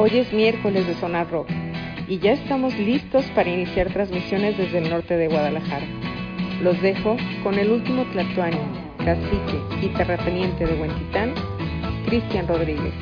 Hoy es miércoles de Sonar Rock y ya estamos listos para iniciar transmisiones desde el norte de Guadalajara. Los dejo con el último tlatoani, cacique y terrateniente de Huentitán, Cristian Rodríguez.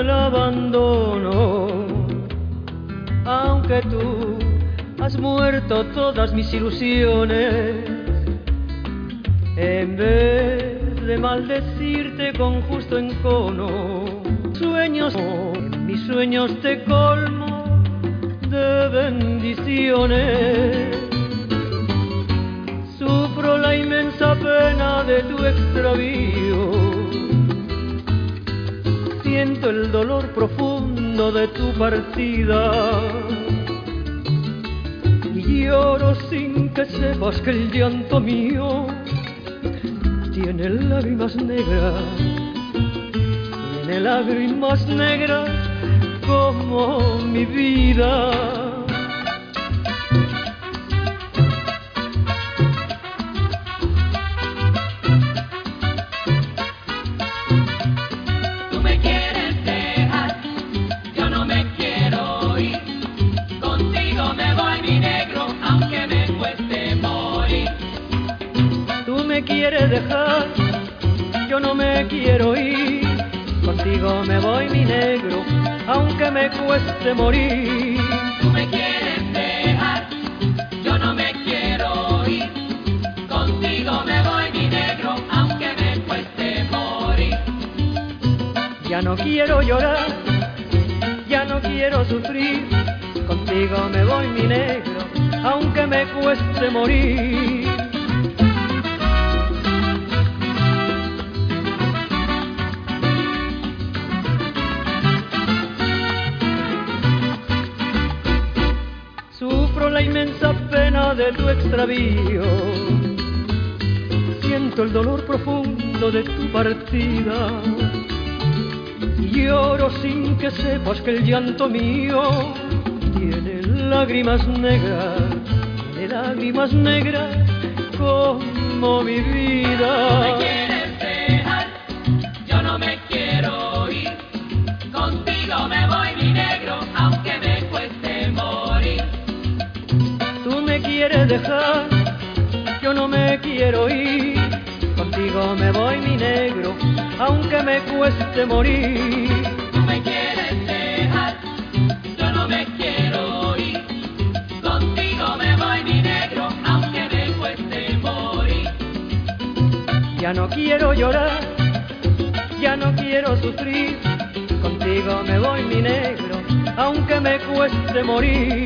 El abandono, aunque tú has muerto todas mis ilusiones, en vez de maldecirte con justo encono, sueños, en mis sueños te colmo de bendiciones. Sufro la inmensa pena de tu extravío siento el dolor profundo de tu partida y lloro sin que sepas que el llanto mío tiene lágrimas negras, tiene lágrimas negras como mi vida. Cueste morir. Que el llanto mío tiene lágrimas negras, tiene lágrimas negras como mi vida. dejar, yo no me quiero ir, contigo me voy mi negro, aunque me cueste morir. Tú cueste morir.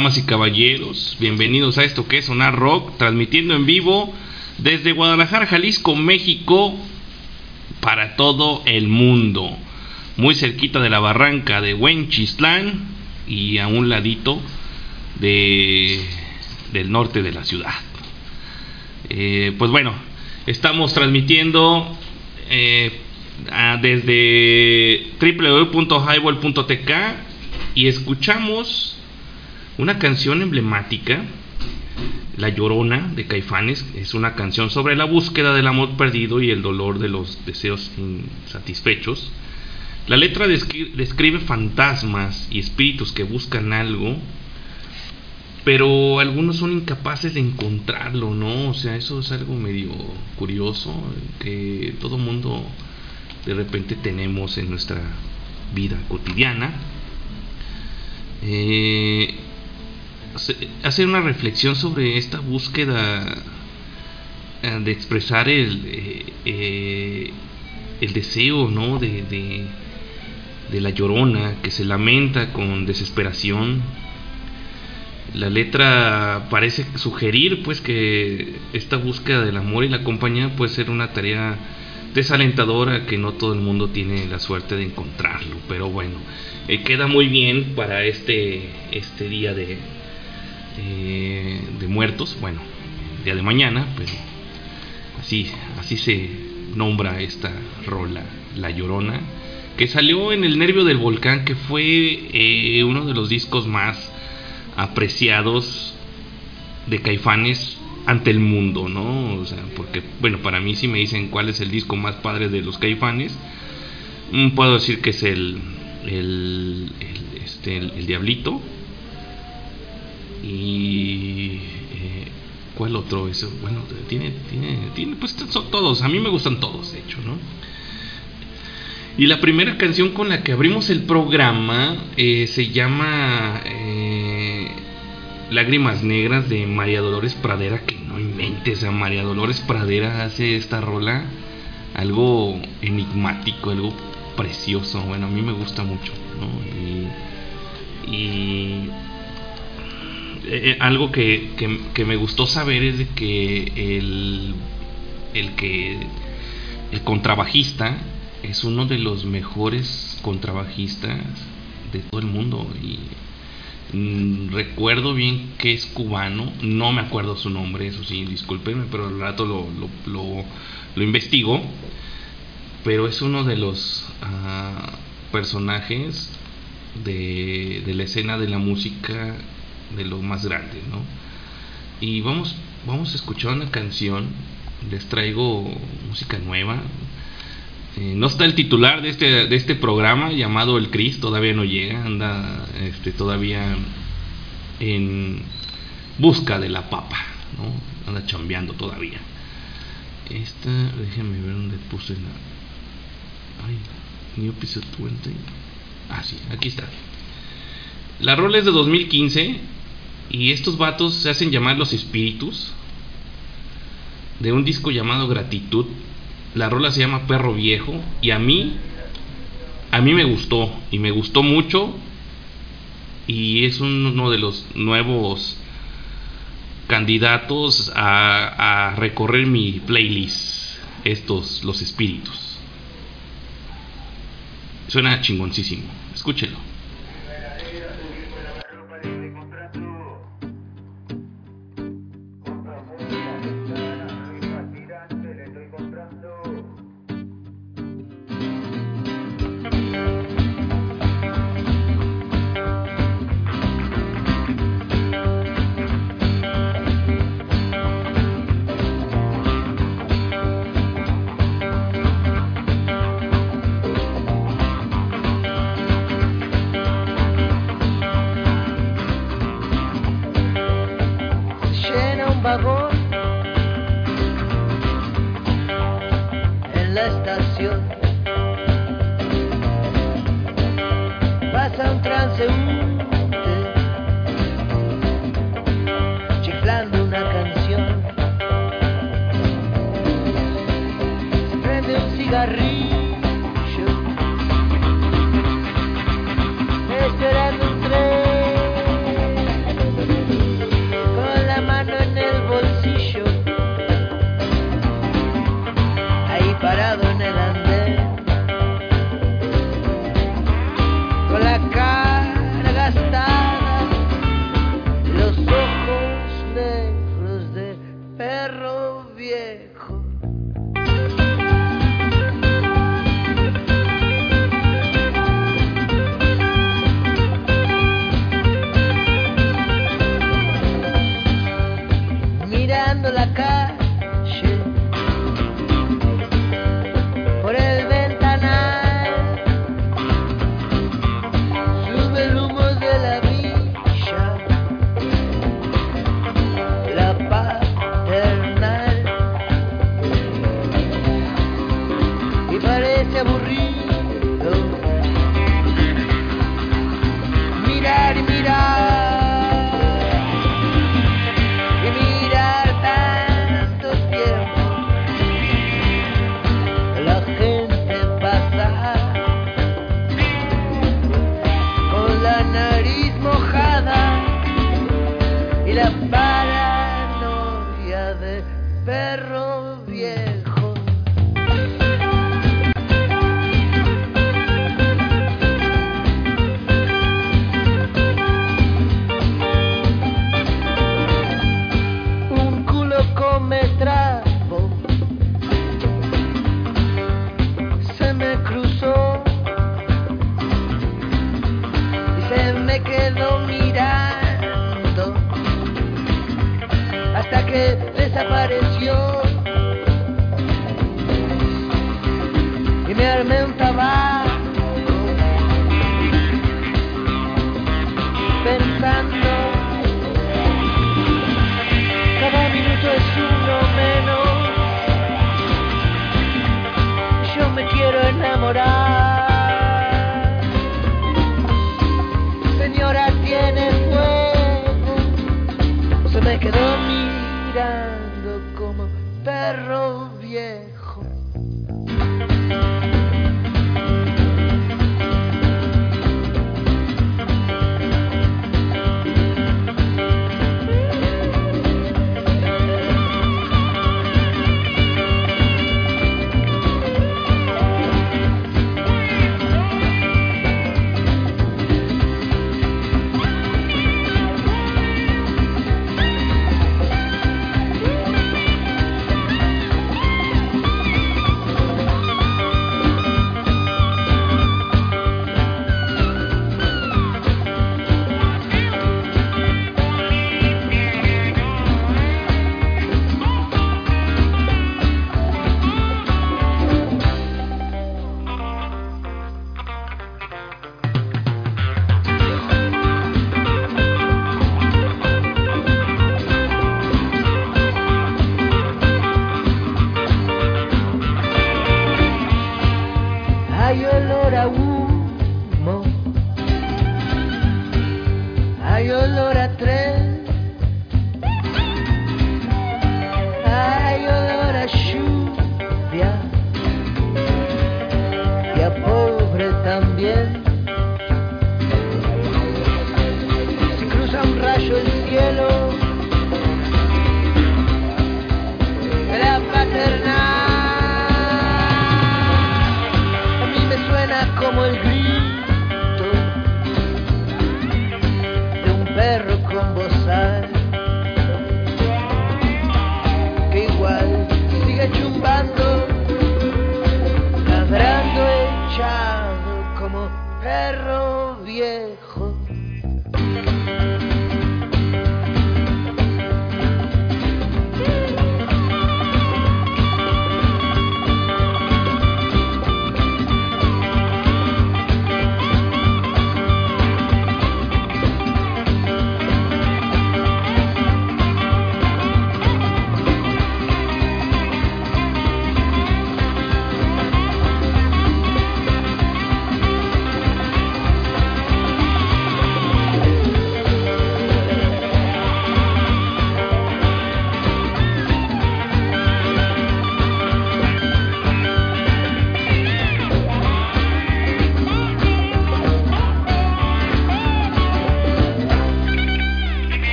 damas y caballeros, bienvenidos a esto que es Sonar Rock, transmitiendo en vivo desde Guadalajara, Jalisco, México, para todo el mundo. Muy cerquita de la barranca de Huenchislán y a un ladito de, del norte de la ciudad. Eh, pues bueno, estamos transmitiendo eh, desde www.highball.tk y escuchamos una canción emblemática, La Llorona de Caifanes. Es una canción sobre la búsqueda del amor perdido y el dolor de los deseos insatisfechos. La letra descri- describe fantasmas y espíritus que buscan algo, pero algunos son incapaces de encontrarlo, ¿no? O sea, eso es algo medio curioso que todo mundo de repente tenemos en nuestra vida cotidiana. Eh, hacer una reflexión sobre esta búsqueda eh, de expresar el, eh, eh, el deseo, ¿no? De, de, de la llorona que se lamenta con desesperación. La letra parece sugerir, pues, que esta búsqueda del amor y la compañía puede ser una tarea desalentadora que no todo el mundo tiene la suerte de encontrarlo. Pero bueno, queda muy bien para este, este día de, eh, de muertos. Bueno, día de mañana, pero así, así se nombra esta rola, La Llorona, que salió en El Nervio del Volcán, que fue eh, uno de los discos más apreciados de Caifanes ante el mundo, ¿no? O sea, porque, bueno, para mí si me dicen cuál es el disco más padre de los Caifanes, mm, puedo decir que es el, el, el, este, el, el Diablito y eh, ¿cuál otro es? Bueno, tiene, tiene, tiene, pues son todos, a mí me gustan todos, de hecho, ¿no? Y la primera canción con la que abrimos el programa eh, se llama eh, Lágrimas Negras de María Dolores Pradera, que no inventes, a María Dolores Pradera hace esta rola algo enigmático, algo precioso, bueno, a mí me gusta mucho, ¿no? Y, y eh, algo que, que, me gustó saber es que el, el que el contrabajista es uno de los mejores contrabajistas de todo el mundo y mm, recuerdo bien que es cubano, no me acuerdo su nombre, eso sí, discúlpenme, pero al rato lo, lo, investigo, pero es uno de los ah, personajes de, de la escena de la música de lo más grande, ¿no? Y vamos, vamos a escuchar una canción, les traigo música nueva, eh, no está el titular de este, de este programa llamado El Cris, todavía no llega, anda este, todavía en busca de la papa, ¿no? anda chambeando todavía. Esta, déjenme ver dónde puse la. Ay, New Episode 20. Ah, sí, aquí está. La rola es de 2015 y estos vatos se hacen llamar los espíritus de un disco llamado Gratitud. La rola se llama Perro Viejo. Y a mí a mí me gustó. Y me gustó mucho. Y es uno de los nuevos candidatos a, a recorrer mi playlist. Estos los espíritus. Suena chingoncísimo. Escúchelo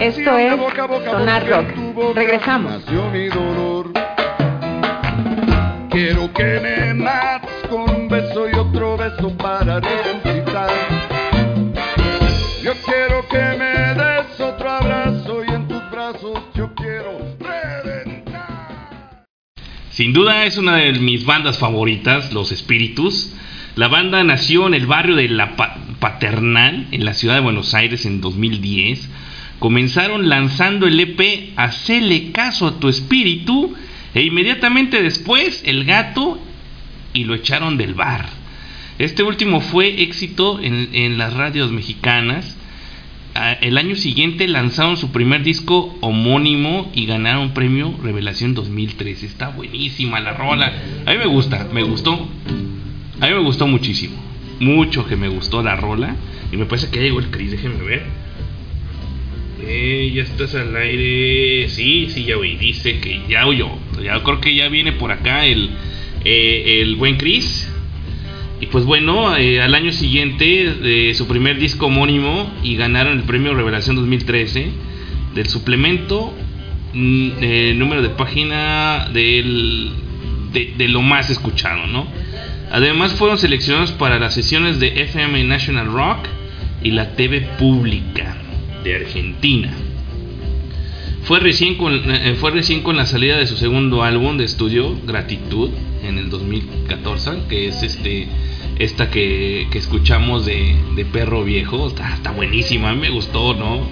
Esto es Sonar Rock. Regresamos. Nació mi dolor. Quiero que me mates con un beso y otro beso para resucitar. Yo quiero que me des otro abrazo y en tus brazos yo quiero reventar. Sin duda es una de mis bandas favoritas, Los Espíritus. La banda nació en el barrio de La Pa- Paternal, en la ciudad de Buenos Aires, en 2010. Comenzaron lanzando el EP Hacele caso a tu espíritu e inmediatamente después El Gato y lo echaron del bar. Este último fue éxito en, en las radios mexicanas. Ah, El año siguiente lanzaron su primer disco homónimo y ganaron premio Revelación 2013. Está buenísima la rola. A mí me gusta, me gustó. A mí me gustó muchísimo. mucho que me gustó la rola. Y me parece que llegó el Chris, déjenme ver. Eh, ya estás al aire. Sí, sí, ya oí. Dice que ya oyó. Ya creo que ya viene por acá el, eh, el buen Chris. Y pues bueno, eh, al año siguiente de su primer disco homónimo y ganaron el premio Revelación 2013 del suplemento mm, eh, número de página del, de, de lo más escuchado, ¿no? Además fueron seleccionados para las sesiones de FM National Rock y la TV Pública de Argentina. Fue recién, con, eh, fue recién con la salida de su segundo álbum de estudio, Gratitud, en el 2014, que es este esta que, que escuchamos de, de Perro Viejo. Está, buenísima, me gustó, ¿no?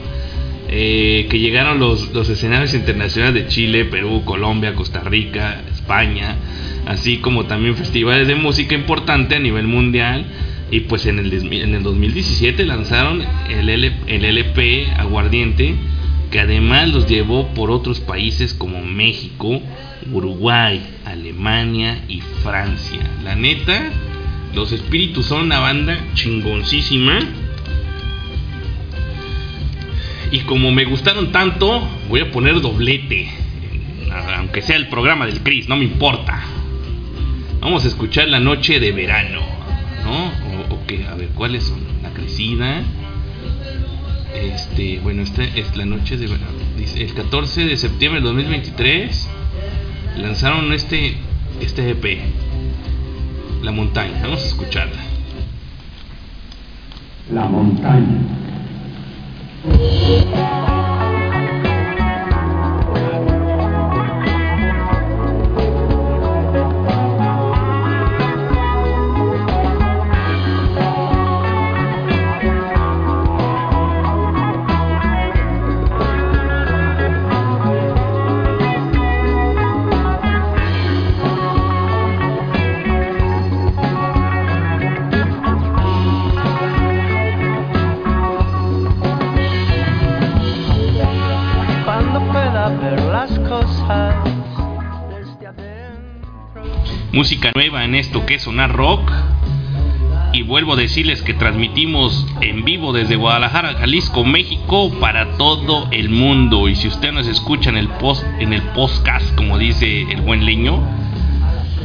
Eh, que llegaron los, los escenarios internacionales de Chile, Perú, Colombia, Costa Rica, España, así como también festivales de música importante a nivel mundial. Y pues en el, en el 2017 lanzaron el, el LP Aguardiente, que además los llevó por otros países como México, Uruguay, Alemania y Francia. La neta, los espíritus son una banda chingoncísima. Y como me gustaron tanto, voy a poner doblete. Aunque sea el programa del Chris, no me importa. Vamos a escuchar La Noche de Verano. ¿No? O, o qué, a ver, ¿cuáles son? La Crecida. Este, bueno, esta es La Noche de el 14 de septiembre del 2023 lanzaron este, este EP. La montaña. Vamos a escucharla. La montaña. Música nueva en esto que es sonar rock. Y vuelvo a decirles que transmitimos en vivo desde Guadalajara, Jalisco, México, para todo el mundo. Y si usted nos escucha en el post, en el podcast, como dice el buen leño,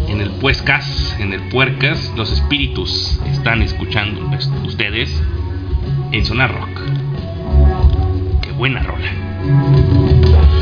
en el puescas, en el puercas, los espíritus están escuchando pues, ustedes en sonar rock. Qué buena rola.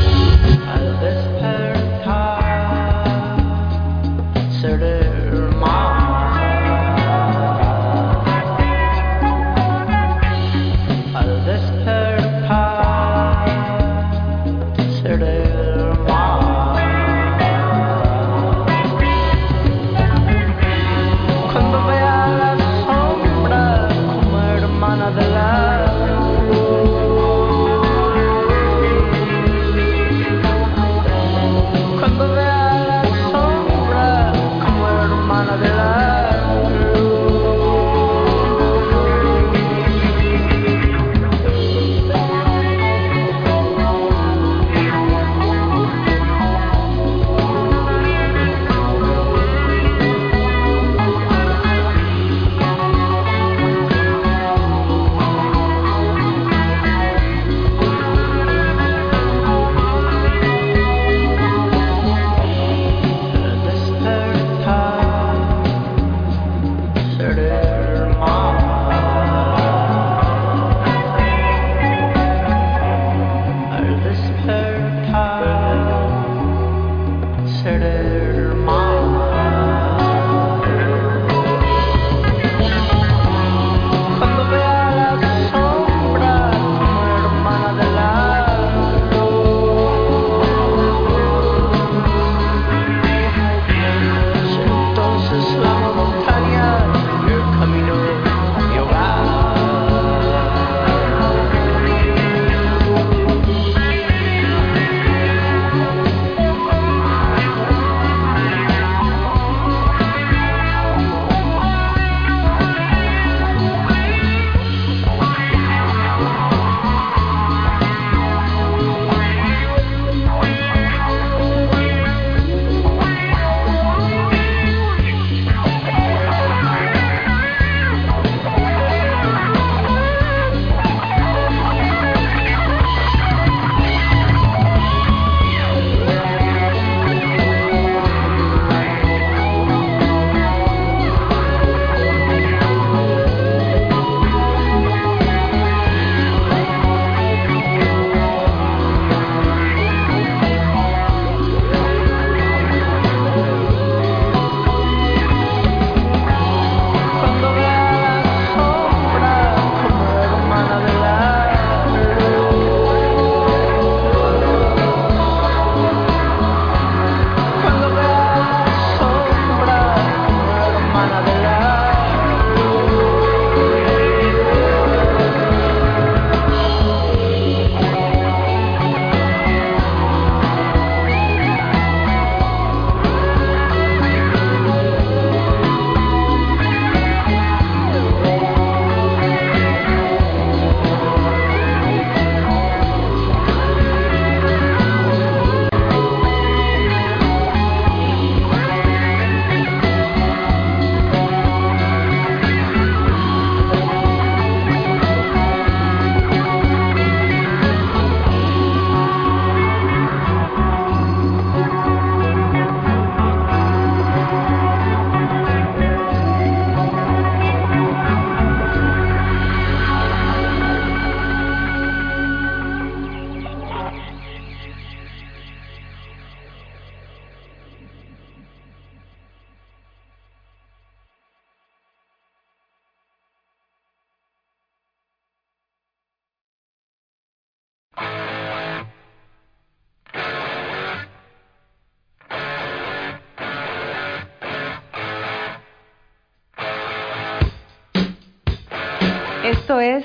Es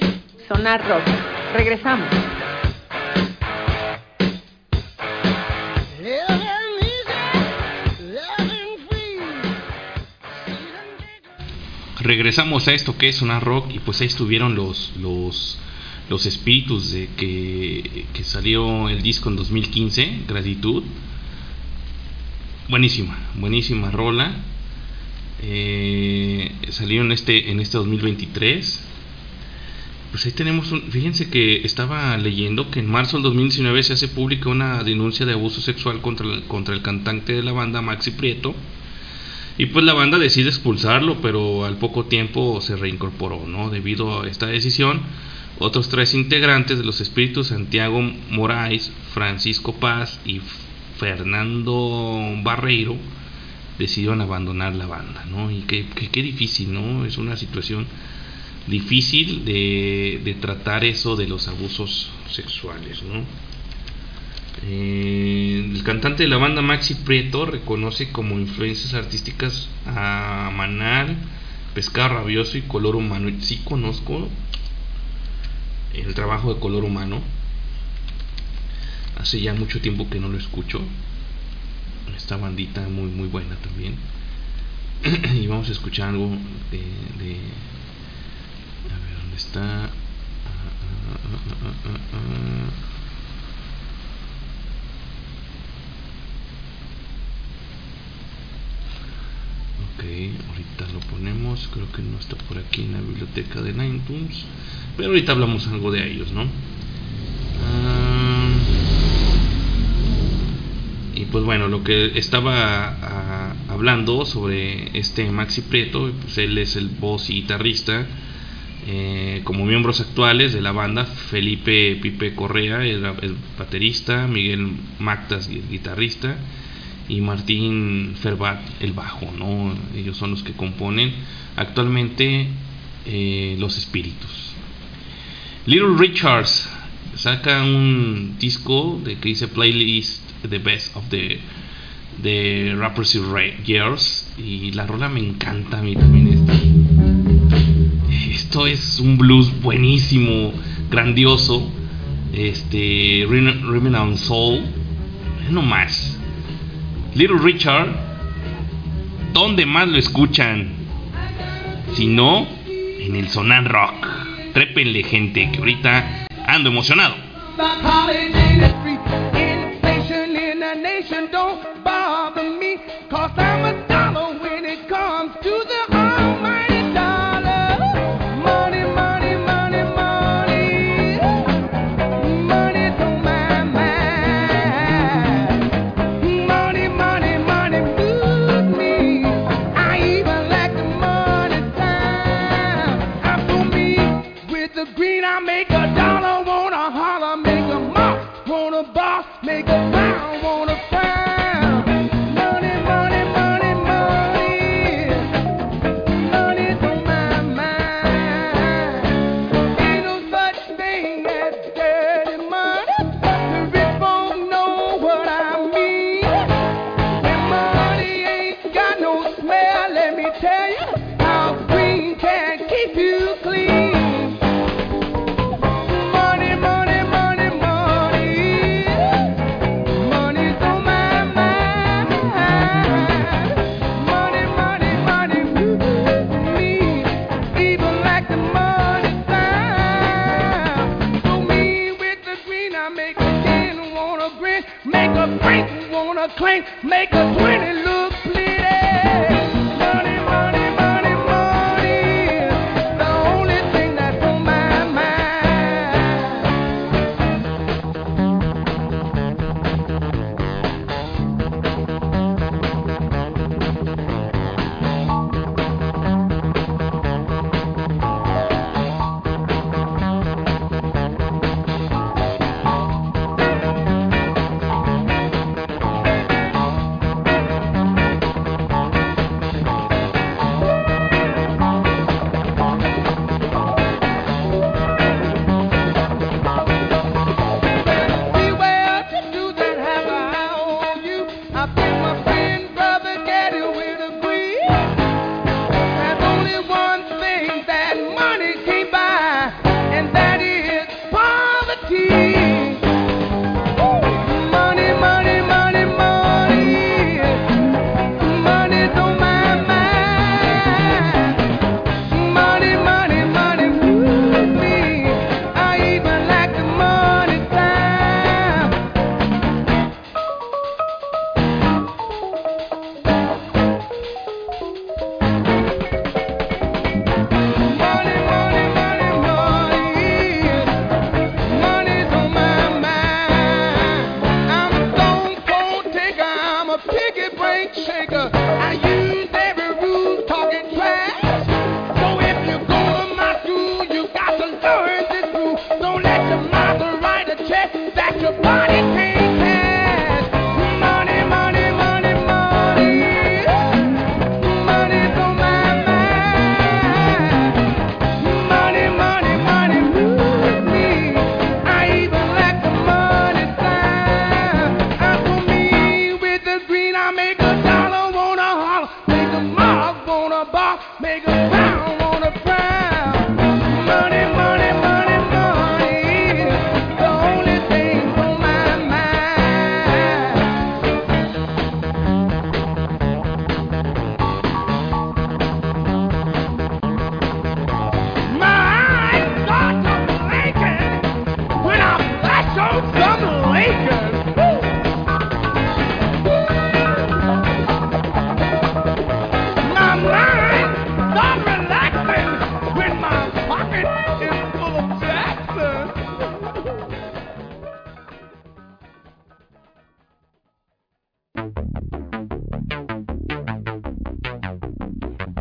Sonar Rock. Regresamos. regresamos a esto que es Sonar Rock y pues ahí estuvieron los los los espíritus de que, que salió el disco en 2015 gratitud buenísima buenísima rola eh, salió en este en este 2023 pues ahí tenemos un, fíjense que estaba leyendo que en marzo del 2019 se hace pública una denuncia de abuso sexual contra el, contra el cantante de la banda Maxi Prieto y pues la banda decide expulsarlo, pero al poco tiempo se reincorporó, ¿no? Debido a esta decisión, otros tres integrantes de los espíritus, Santiago Moraes, Francisco Paz y Fernando Barreiro, decidieron abandonar la banda, ¿no? Y qué, qué, qué difícil, ¿no? Es una situación difícil de, de tratar eso de los abusos sexuales, ¿no? Eh, el cantante de la banda Maxi Prieto reconoce como influencias artísticas a Manal, Pescado Rabioso y Color Humano. Sí conozco el trabajo de Color Humano. Hace ya mucho tiempo que no lo escucho. Esta bandita muy muy buena también. y vamos a escuchar algo de, Ah, ah, ah, Ok, ahorita lo ponemos, creo que no está por aquí en la biblioteca de iTunes, pero ahorita hablamos algo de ellos, ¿no? Y pues bueno, lo que estaba hablando sobre este Maxi Prieto, pues él es el voz y guitarrista. Eh, como miembros actuales de la banda, Felipe Pipe Correa, el baterista, Miguel Mactas, el guitarrista, y Martín Ferbat el bajo, ¿no? Ellos son los que componen actualmente eh, Los Espíritus. Little Richards saca un disco de que dice playlist The Best of the, the Rappers Years y la rola me encanta a mí también este esto es un blues buenísimo, grandioso. Este, Rhythm and Soul, eh, no más. Little Richard, ¿dónde más lo escuchan? Si no, en el Sonan Rock. Trépenle, gente, que ahorita ando emocionado.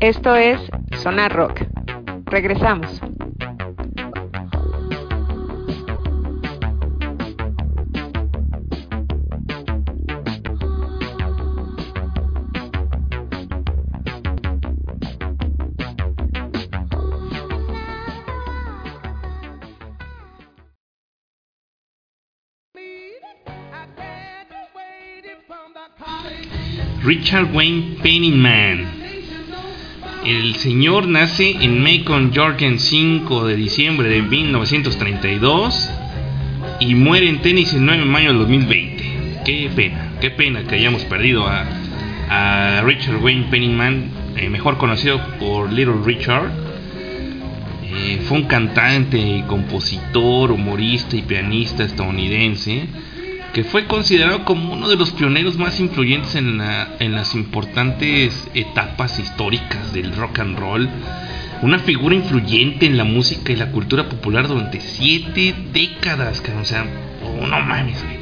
Esto es Sonar Rock. Regresamos. Richard Wayne Penningman. El señor nace en Macon, Georgia, el 5 de diciembre de 1932 y muere en Tennessee el 9 de mayo del 2020. Qué pena, qué pena que hayamos perdido a, Richard Wayne Penningman, eh, mejor conocido por Little Richard. Eh, fue un cantante, compositor, humorista y pianista estadounidense que fue considerado como uno de los pioneros más influyentes en, la- en las importantes etapas históricas del rock and roll. Una figura influyente en la música y la cultura popular durante siete décadas. O sea, oh, no mames, güey.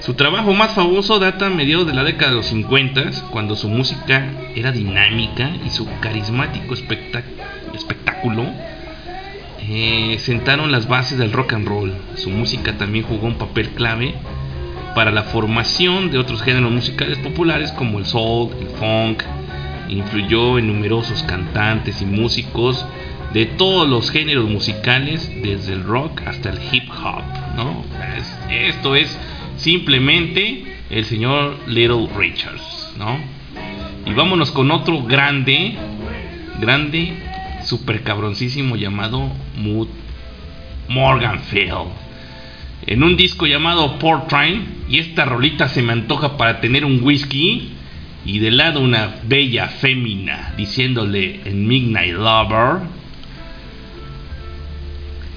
Su trabajo más famoso data a mediados de la década de los 50, cuando su música era dinámica y su carismático espectáculo eh, sentaron las bases del rock and roll. Su música también jugó un papel clave para la formación de otros géneros musicales populares como el soul, el funk. Influyó en numerosos cantantes y músicos de todos los géneros musicales, desde el rock hasta el hip hop. ¿no? Es- esto es simplemente el señor Little Richards. ¿no? Y vámonos con otro grande, grande, super cabroncísimo llamado Mood Morganfield. En un disco llamado Portrain, y esta rolita se me antoja para tener un whisky, y de lado una bella fémina diciéndole en Midnight Lover.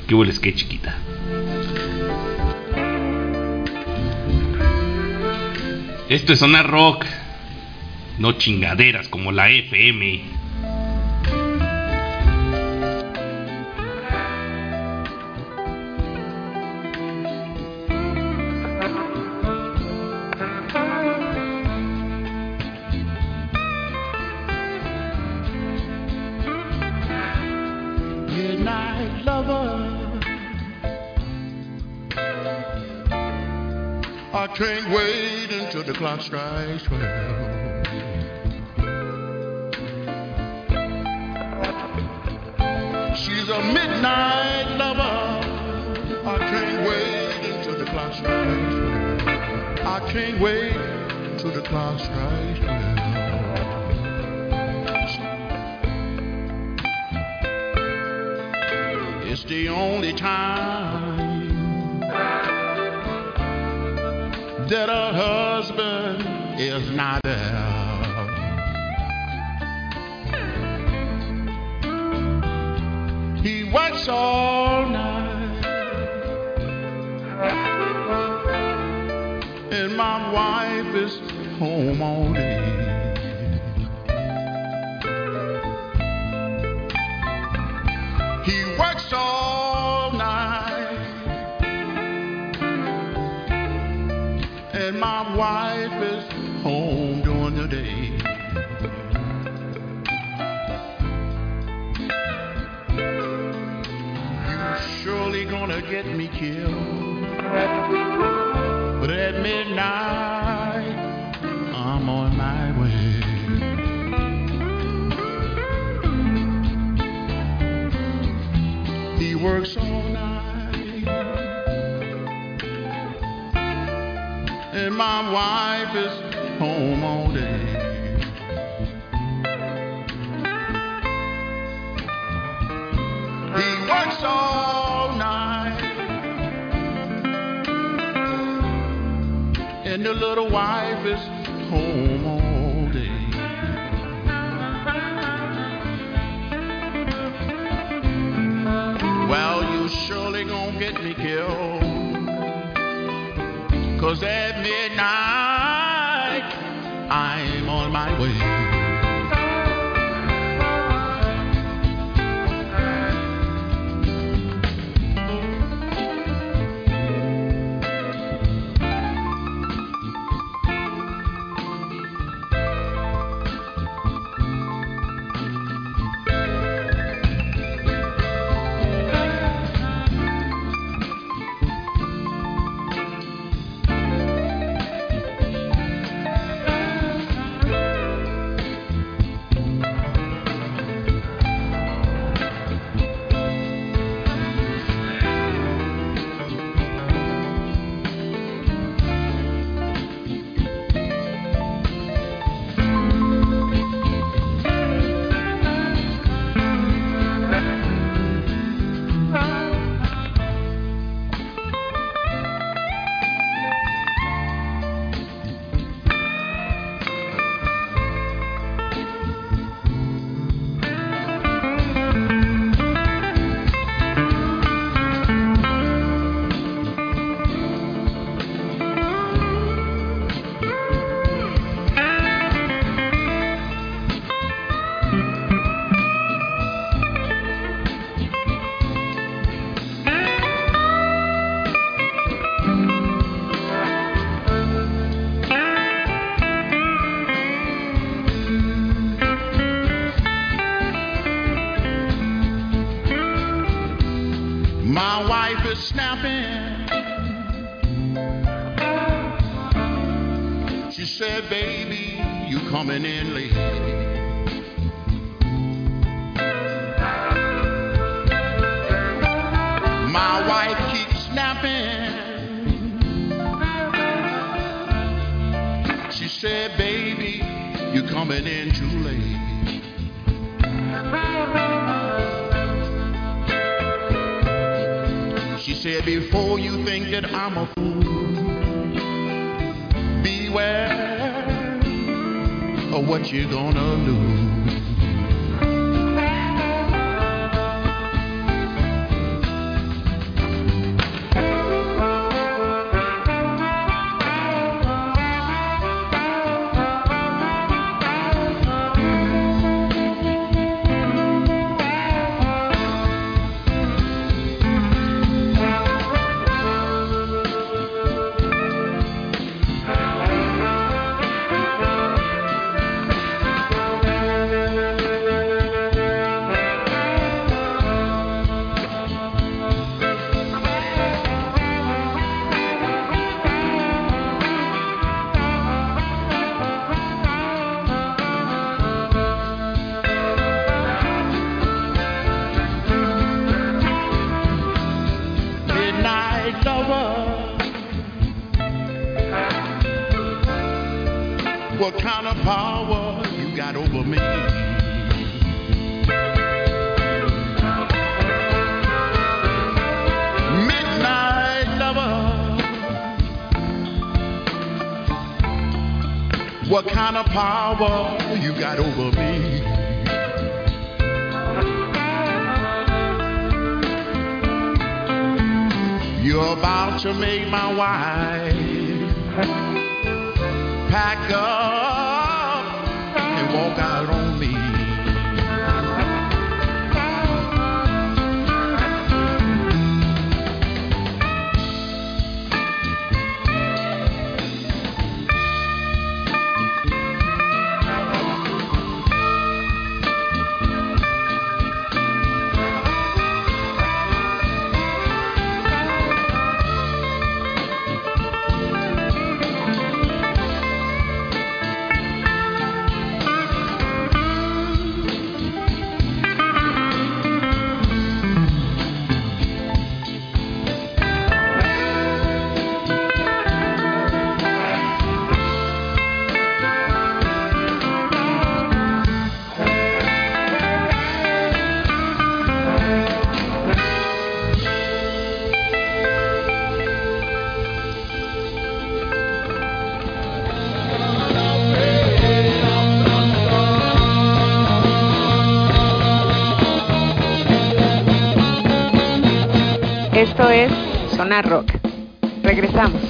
¿Qué hueles que chiquita? Esto es sonar rock, no chingaderas como la FM. Clock strikes twelve. She's a midnight lover. I can't wait until the clock strikes twelve. I can't wait until the clock strikes twelve. It's the only time that a husband is not there. He works all night, and my wife is home all day. Get me killed, but at midnight I'm on my way. He works all night. And my wife is home all day. He works all And the little wife is home all day. Well, you surely gonna get me killed. Cause at midnight, I'm on my way. Coming in too late. She said, before you think that I'm a fool, beware of what you're gonna lose. Of Rock. Regresamos.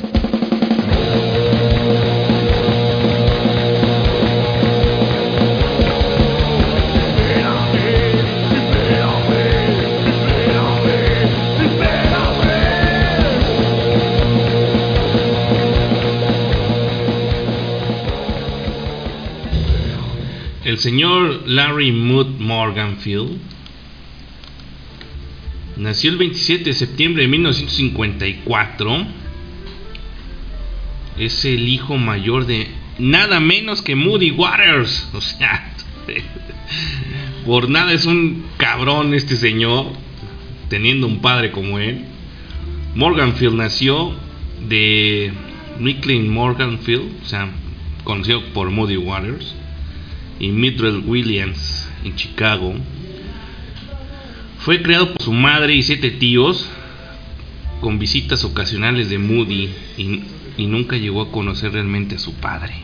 El señor Larry Mood Morganfield nació el 27 de septiembre de 1954. Es el hijo mayor de nada menos que Moody Waters. O sea, por nada es un cabrón este señor, teniendo un padre como él. Morganfield nació de Micklin Morganfield, o sea, conocido por Moody Waters, y Mildred Williams en Chicago. Fue creado por su madre y siete tíos, con visitas ocasionales de Moody, y, nunca llegó a conocer realmente a su padre.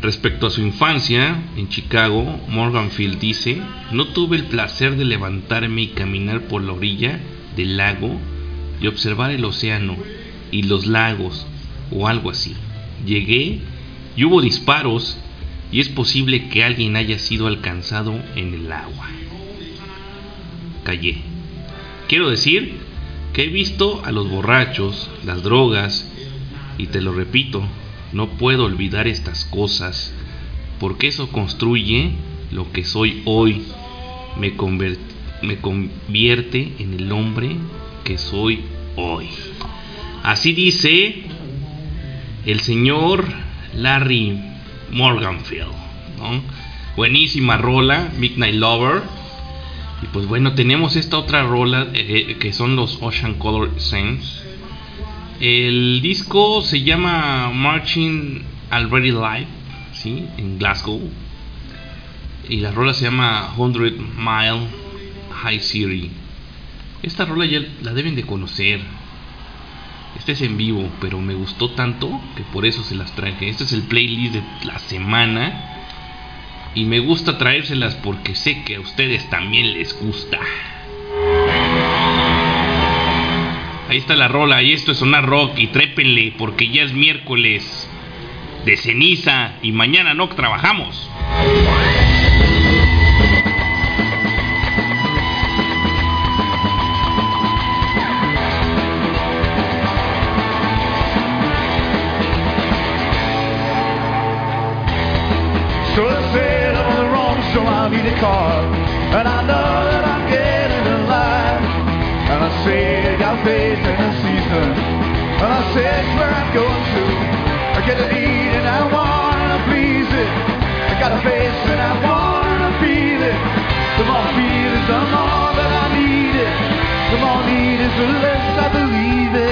Respecto a su infancia en Chicago, Morganfield dice, no tuve el placer de levantarme y caminar por la orilla del lago y observar el océano y los lagos o algo así. Llegué y hubo disparos y es posible que alguien haya sido alcanzado en el agua. Callé. Quiero decir que he visto a los borrachos, las drogas, y te lo repito, no puedo olvidar estas cosas, porque eso construye lo que soy hoy. Me, me convierte en el hombre que soy hoy. Así dice el señor Larry Morganfield. Buenísima rola, Midnight Lover. Y pues bueno, tenemos esta otra rola eh, que son los Ocean Color Saints. El disco se llama Marching Already Live, ¿sí? En Glasgow. Y la rola se llama 100 Mile High City. Esta rola ya la deben de conocer. Este es en vivo, pero me gustó tanto que por eso se las traje. Este es el playlist de la semana. Y me gusta traérselas porque sé que a ustedes también les gusta. Ahí está la rola y esto es sonar rock y trépenle porque ya es miércoles de ceniza y mañana no trabajamos. Need a car. And I know that I'm getting alive. And I said, got faith in the season. And I say it's where I'm going to. I get a need and I wanna please it. I got a face and I wanna feel it. The more I feel it, the more that I need it. The more I need it, the less I believe it.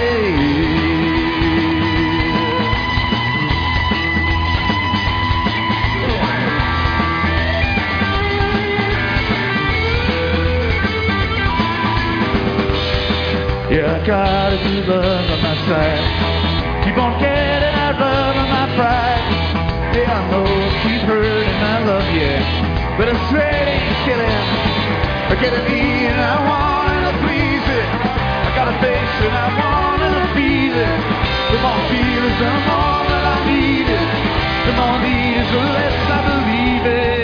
Yeah, I got a good love on my side. Keep on getting that love on my pride. Yeah, I know keep hurting, I love you. But I'm sweating to killing. I get a need and I wanna please it. I got a face and I wanna feel it. The more I feel it, the more that I need it. The more need it, the less I believe it.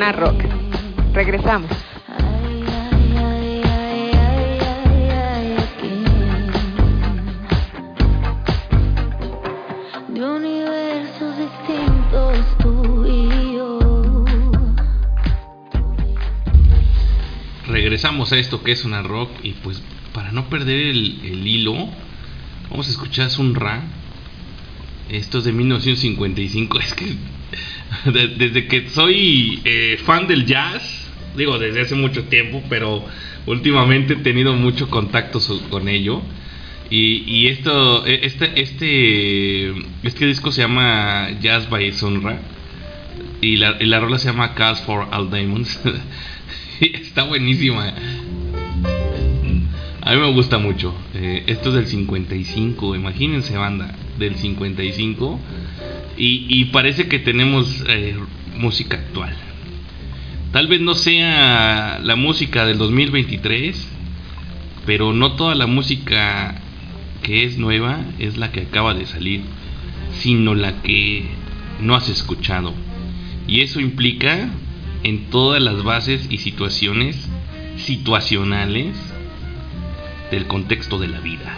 Sonar Rock. Regresamos. De universos distintos tú y yo. Regresamos a esto que es una rock y pues para no perder el, el hilo, vamos a escuchar un Ra. Esto es de 1955. Es que de- desde que soy eh, fan del jazz, digo desde hace mucho tiempo, pero últimamente he tenido mucho contacto con ello. Y, y esto, e- este, este, este disco se llama Jazz by Sonra y la, y la rola se llama Cast for All Diamonds. Está buenísima. A mí me gusta mucho. Eh, esto es del 55, imagínense banda, del 55. Y, parece que tenemos eh, música actual. Tal vez no sea la música del 2023, pero no toda la música que es nueva es la que acaba de salir, sino la que no has escuchado. Y eso implica en todas las bases y situaciones situacionales del contexto de la vida.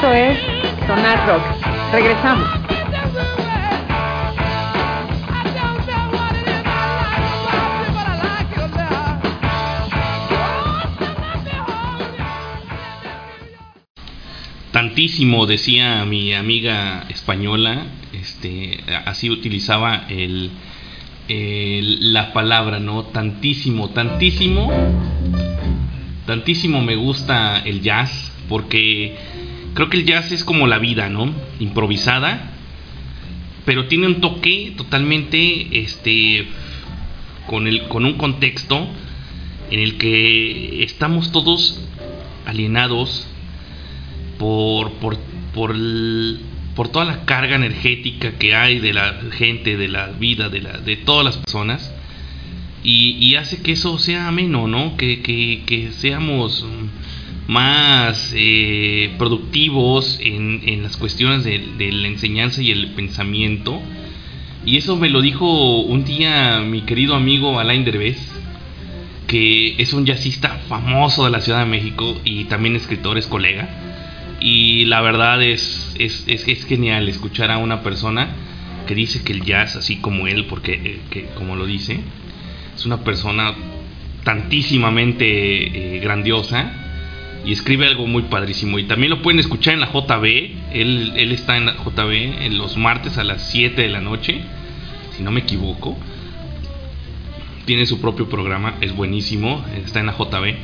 Esto es Sonar Rock. Regresamos. Tantísimo, decía mi amiga española, este, así utilizaba el, el- la palabra, ¿no? Tantísimo, tantísimo, tantísimo me gusta el jazz, porque creo que el jazz es como la vida, ¿no? Improvisada, pero tiene un toque totalmente, este, con, el, con un contexto en el que estamos todos alienados por, por, por, el- por toda la carga energética que hay de la gente, de la vida, de, la, de todas las personas. Y, hace que eso sea ameno, ¿no? Que, que, que seamos mm, más eh, productivos en, en las cuestiones de, de la enseñanza y el pensamiento. Y eso me lo dijo un día mi querido amigo Alain Derbez, que es un jazzista famoso de la Ciudad de México y también escritor, es colega. Y la verdad es, es, es, es genial escuchar a una persona que dice que el jazz, así como él, porque eh, que, como lo dice, es una persona tantísimamente eh, grandiosa y escribe algo muy padrísimo. Y también lo pueden escuchar en la JB. Él, él está en la JB en los martes a las 7 de la noche, si no me equivoco. Tiene su propio programa, es buenísimo, está en la JB.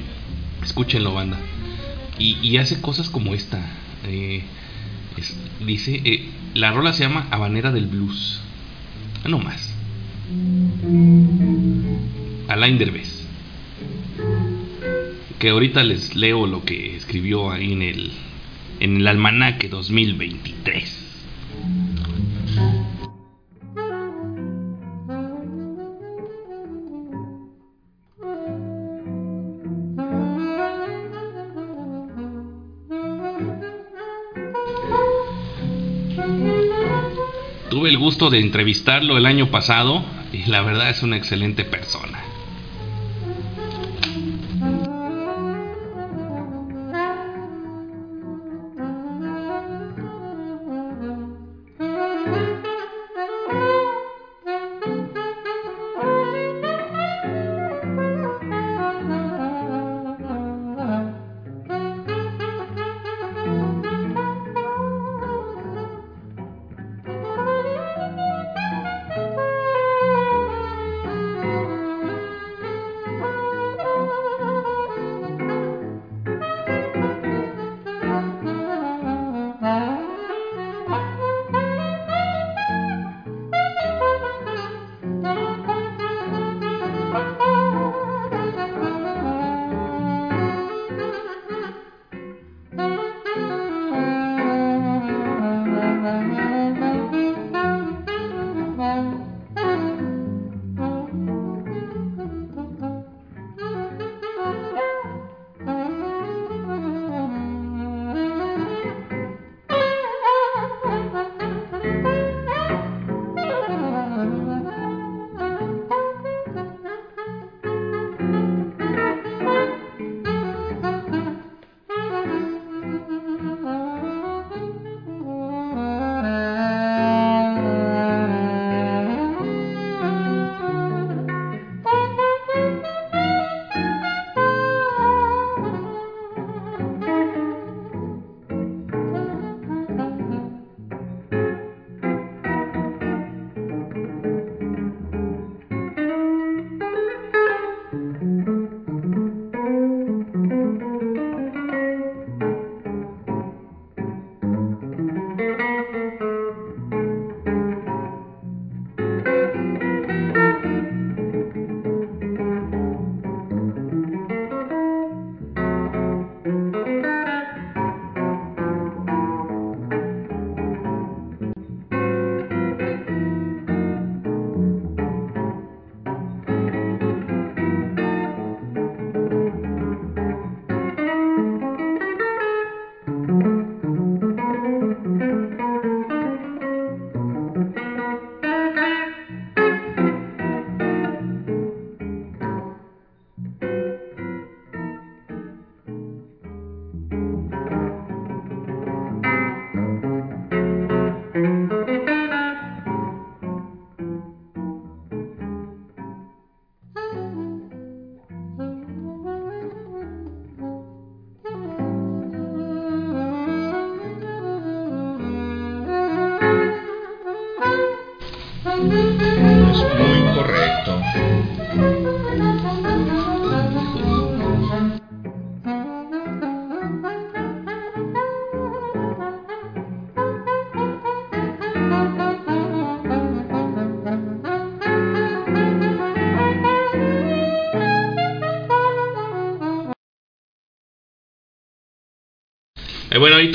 Escúchenlo, banda. Y, hace cosas como esta. eh, dice, eh, la rola se llama Habanera del Blues. Ah, No más. Alain Derbez. Que ahorita les leo lo que escribió ahí en el, en el almanaque 2023. Tuve el gusto de entrevistarlo el año pasado y la verdad es una excelente persona.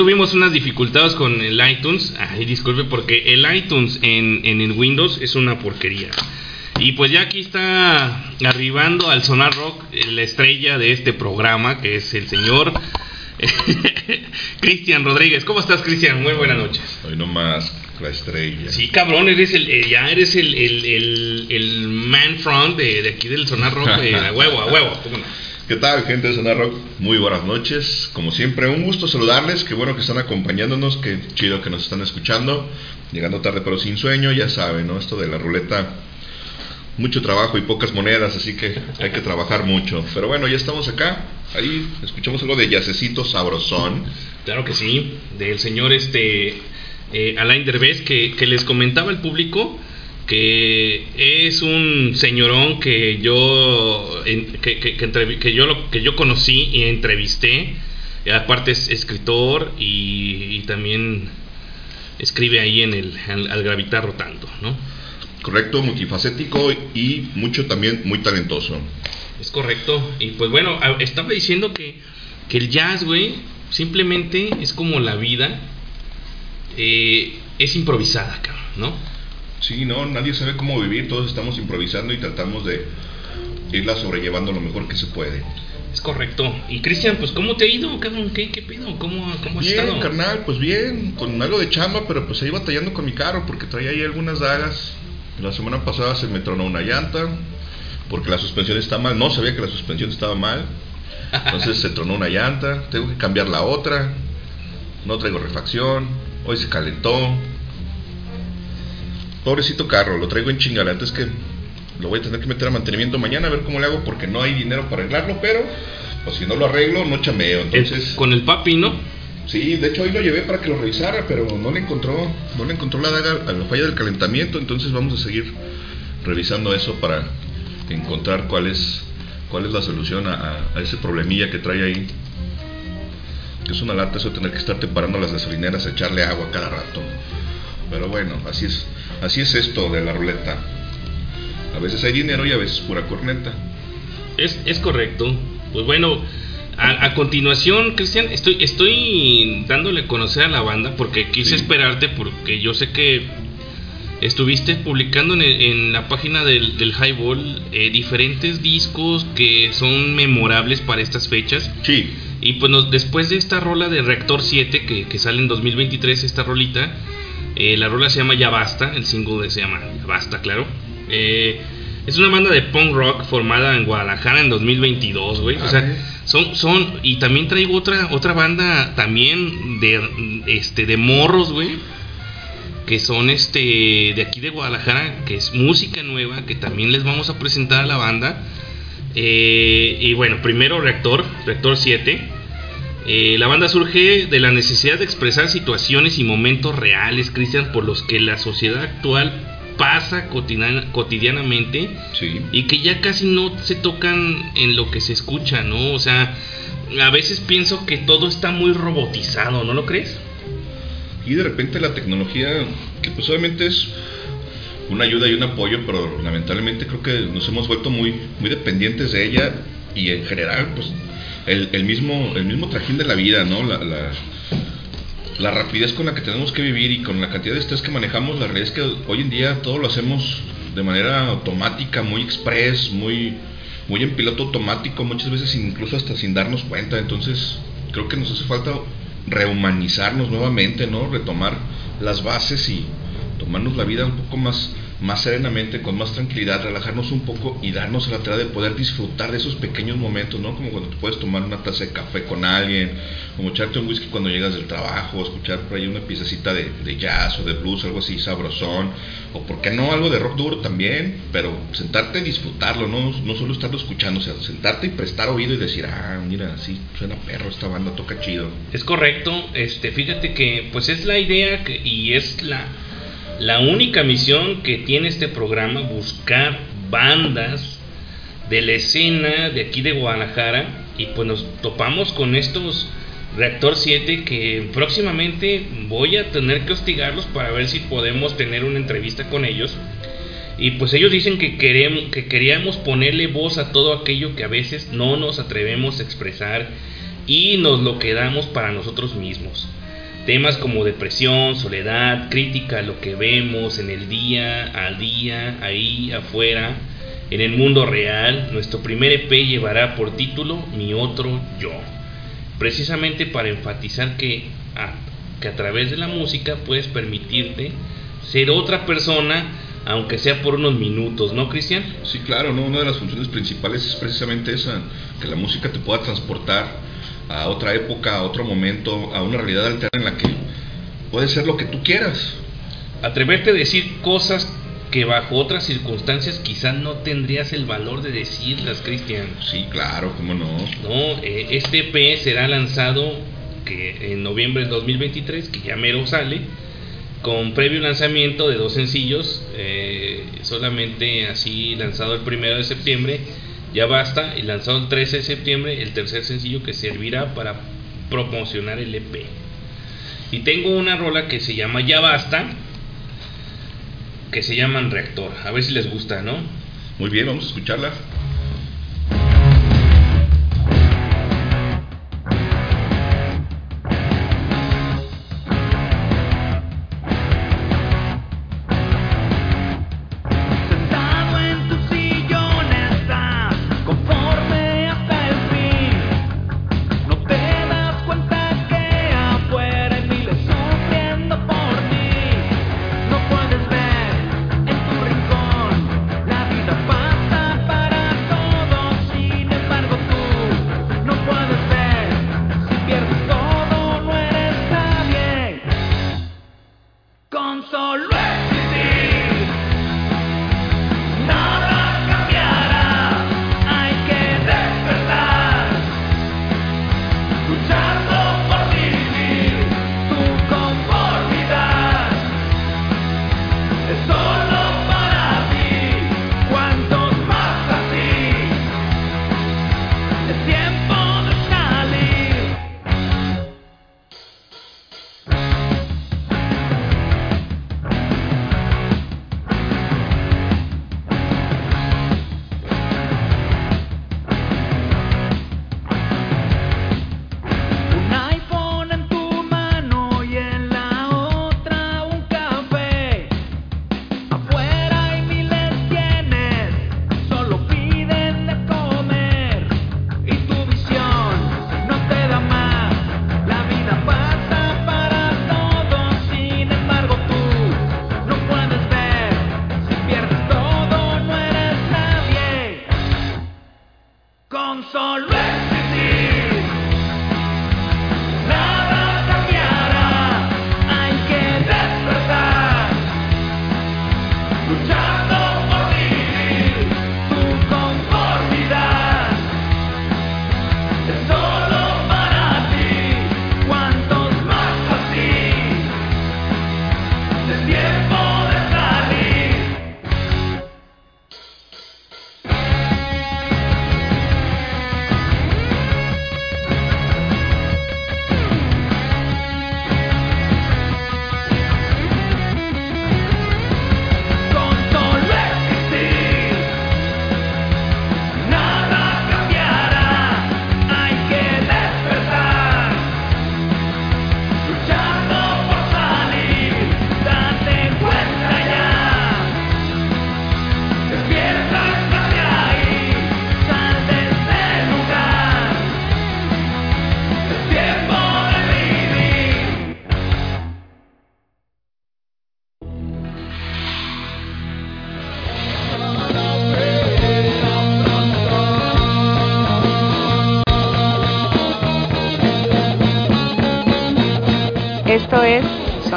Tuvimos unas dificultades con el iTunes. Ay, disculpe, porque el iTunes en, en el Windows es una porquería. Y pues ya aquí está arribando al Sonar Rock eh, la estrella de este programa, que es el señor Cristian Rodríguez. ¿Cómo estás, Cristian? Muy buenas noches. Hoy nomás la estrella. Sí, cabrón, eres el, eh, ya eres el, el, el, el man front de, de aquí del Sonar Rock, eh, a huevo, a huevo. ¿cómo no? ¿Qué tal, gente de Sonar Rock? Muy buenas noches. Como siempre, un gusto saludarles. Qué bueno que están acompañándonos. Qué chido que nos están escuchando. Llegando tarde, pero sin sueño. Ya saben, ¿no? Esto de la ruleta. Mucho trabajo y pocas monedas, así que hay que trabajar mucho. Pero bueno, ya estamos acá. Ahí escuchamos algo de Yacecito Sabrosón. Claro que sí, del señor este eh, Alain Derbez, que, que les comentaba al público que es un señorón que yo que, que- que yo lo- que yo conocí y entrevisté Y aparte es escritor y, y también escribe ahí en el al, al gravitar rotando no Correcto, multifacético y mucho también muy talentoso. Es correcto. Y pues bueno, estaba diciendo que, que el jazz, güey, simplemente es como la vida. eh, es improvisada, cabrón, ¿no? Sí, no, nadie sabe cómo vivir, todos estamos improvisando y tratamos de irla sobrellevando lo mejor que se puede. Es correcto. Y Cristian, pues ¿cómo te ha ido, cabrón? ¿Qué, qué pedo? ¿Cómo, cómo has Bien, estado? carnal, pues bien, con algo de chamba, pero pues ahí batallando con mi carro porque traía ahí algunas dagas. La semana pasada se me tronó una llanta porque la suspensión está mal. No sabía que la suspensión estaba mal. Entonces se tronó una llanta, tengo que cambiar la otra. No traigo refacción. Hoy se calentó. Pobrecito carro, lo traigo en chingala. Antes que lo voy a tener que meter a mantenimiento mañana a ver cómo le hago porque no hay dinero para arreglarlo, pero pues si no lo arreglo no chameo. El- Entonces, con el papi, ¿no? Sí, de hecho hoy lo llevé para que lo revisara, pero no le encontró, no le encontró la daga a la falla del calentamiento, entonces vamos a seguir revisando eso para encontrar cuál es, cuál es la solución a, ese problemilla que trae ahí. Que es una lata eso tener que estarte parando las gasolineras a echarle agua cada rato. Pero bueno, así es, así es esto de la ruleta. A veces hay dinero y a veces pura corneta. Es, es correcto. Pues bueno, a, a continuación, Cristian, estoy, estoy dándole a conocer a la banda porque quise Sí. esperarte porque yo sé que estuviste publicando en, el- en la página del, del Highball eh, diferentes discos que son memorables para estas fechas. Sí, Y pues nos- después de esta rola de Reactor 7 que, que sale en 2023, esta rolita, eh, la rola se llama Ya Basta, el single se llama Ya Basta, claro. Eh, es una banda de punk rock formada en Guadalajara en 2022, güey. O Ah, sea, son, son, y también traigo otra, otra banda también de, este, de morros, güey. Que son este, de aquí de Guadalajara, que es música nueva, que también les vamos a presentar a la banda. Eh, y bueno, primero Reactor, Reactor 7. Eh, la banda surge de la necesidad de expresar situaciones y momentos reales, Cristian, por los que la sociedad actual pasa cotidiana- cotidianamente sí. y que ya casi no se tocan en lo que se escucha, ¿no? O sea, a veces pienso que todo está muy robotizado, ¿no lo crees? Y de repente la tecnología, que pues obviamente es una ayuda y un apoyo, pero lamentablemente creo que nos hemos vuelto muy, muy dependientes de ella y en general, pues el, mismo, el mismo trajín de la vida, ¿no? La, la, la rapidez con la que tenemos que vivir y con la cantidad de estrés que manejamos, la realidad es que hoy en día todo lo hacemos de manera automática, muy express, muy, muy en piloto automático, muchas veces incluso hasta sin darnos cuenta. Entonces, creo que nos hace falta rehumanizarnos nuevamente, ¿no? Retomar las bases y tomarnos la vida un poco más, más serenamente, con más tranquilidad, relajarnos un poco y darnos la tarea de poder disfrutar de esos pequeños momentos, ¿no? Como cuando te puedes tomar una taza de café con alguien, como echarte un whisky cuando llegas del trabajo, escuchar por ahí una piececita de, de jazz o de blues, algo así sabrosón, o por qué no algo de rock duro también, pero sentarte y disfrutarlo, no, no solo estarlo escuchando, o sentarte y prestar oído y decir, ah, mira, sí, suena perro esta banda, toca chido. Es correcto, este, fíjate que pues es la idea que, y es la, la única misión que tiene este programa, buscar bandas de la escena de aquí de Guadalajara y pues nos topamos con estos Reactor 7 que próximamente voy a tener que hostigarlos para ver si podemos tener una entrevista con ellos. Y pues ellos dicen que, queremos, que queríamos ponerle voz a todo aquello que a veces no nos atrevemos a expresar y nos lo quedamos para nosotros mismos. Temas como depresión, soledad, crítica lo que vemos en el día a día, ahí afuera, en el mundo real. Nuestro primer EP llevará por título Mi otro yo. Precisamente para enfatizar que a, que a través de la música puedes permitirte ser otra persona, aunque sea por unos minutos, ¿no, Cristian? Sí, claro, ¿no? una de las funciones principales es precisamente esa, que la música te pueda transportar a otra época, a otro momento, a una realidad alterna en la que puede ser lo que tú quieras. Atreverte a decir cosas que bajo otras circunstancias quizás no tendrías el valor de decirlas, Cristian. Sí, claro, cómo no. No, eh, este EP será lanzado que en noviembre del 2023, que ya mero sale, con previo lanzamiento de dos sencillos, eh, solamente así lanzado el primero de septiembre, ya basta, y lanzado el 13 de septiembre, el tercer sencillo que servirá para promocionar el EP. Y tengo una rola que se llama Ya basta, que se llaman Reactor. A ver si les gusta, ¿no? Muy bien, vamos a escucharla.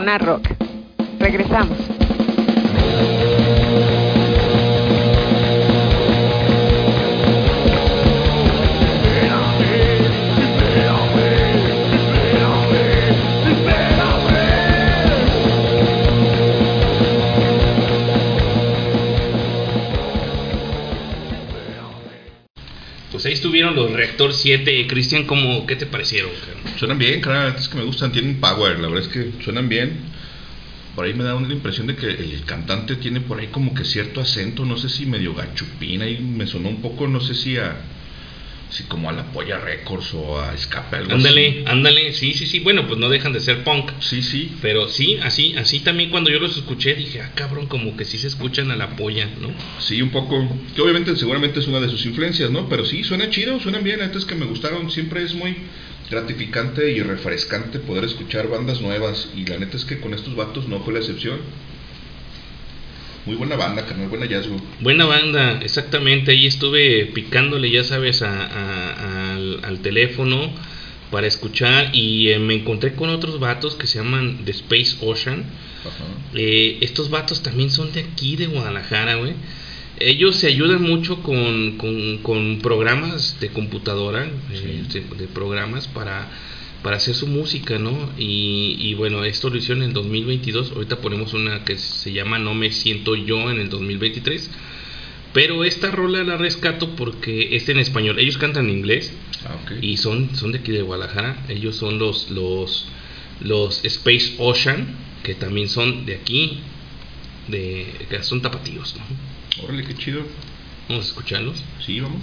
Sonar Rock. Regresamos. pues ahí estuvieron los Reactor 7. Cristian, ¿cómo, ¿qué te parecieron? Suenan bien, claro, es que me gustan, tienen power, la verdad es que suenan bien. Por ahí me da una impresión de que el cantante tiene por ahí como que cierto acento, no sé si medio gachupín, ahí me sonó un poco, no sé si a si como a la Polla Records o a Escape algo Ándale, ándale, sí, sí, sí. Bueno, pues no dejan de ser punk. así. Sí, sí. Pero sí, así, así también cuando yo los escuché dije, ah, cabrón, como que sí se escuchan a la polla, ¿no? Sí, un poco. Que obviamente seguramente es una de sus influencias, ¿no? Pero sí, suena chido, suenan bien. Antes que me gustaron, siempre es muy gratificante y refrescante poder escuchar bandas nuevas. Y la neta es que con estos vatos no fue la excepción. Muy buena banda, carnal, buen hallazgo. Buena banda, exactamente. Ahí estuve picándole, ya sabes, a- a- al, al teléfono para escuchar y eh, me encontré con otros vatos que se llaman The Space Ocean. Ajá. Eh, estos vatos también son de aquí, de Guadalajara, güey. Ellos se ayudan mucho con, con, con programas de computadora, eh, de, programas para, para hacer su música, ¿no? Y, y bueno, esto lo hicieron en el 2022. Ahorita ponemos una que se llama No me siento yo en el 2023. Pero esta rola la rescato porque es en español. Ellos cantan en inglés Ah, y son, son de aquí de Guadalajara. Ellos son los, los, los Space Ocean, que también son de aquí, de, que son tapatíos. ¿no? Órale, qué chido. Vamos a escucharlos. Sí, vamos.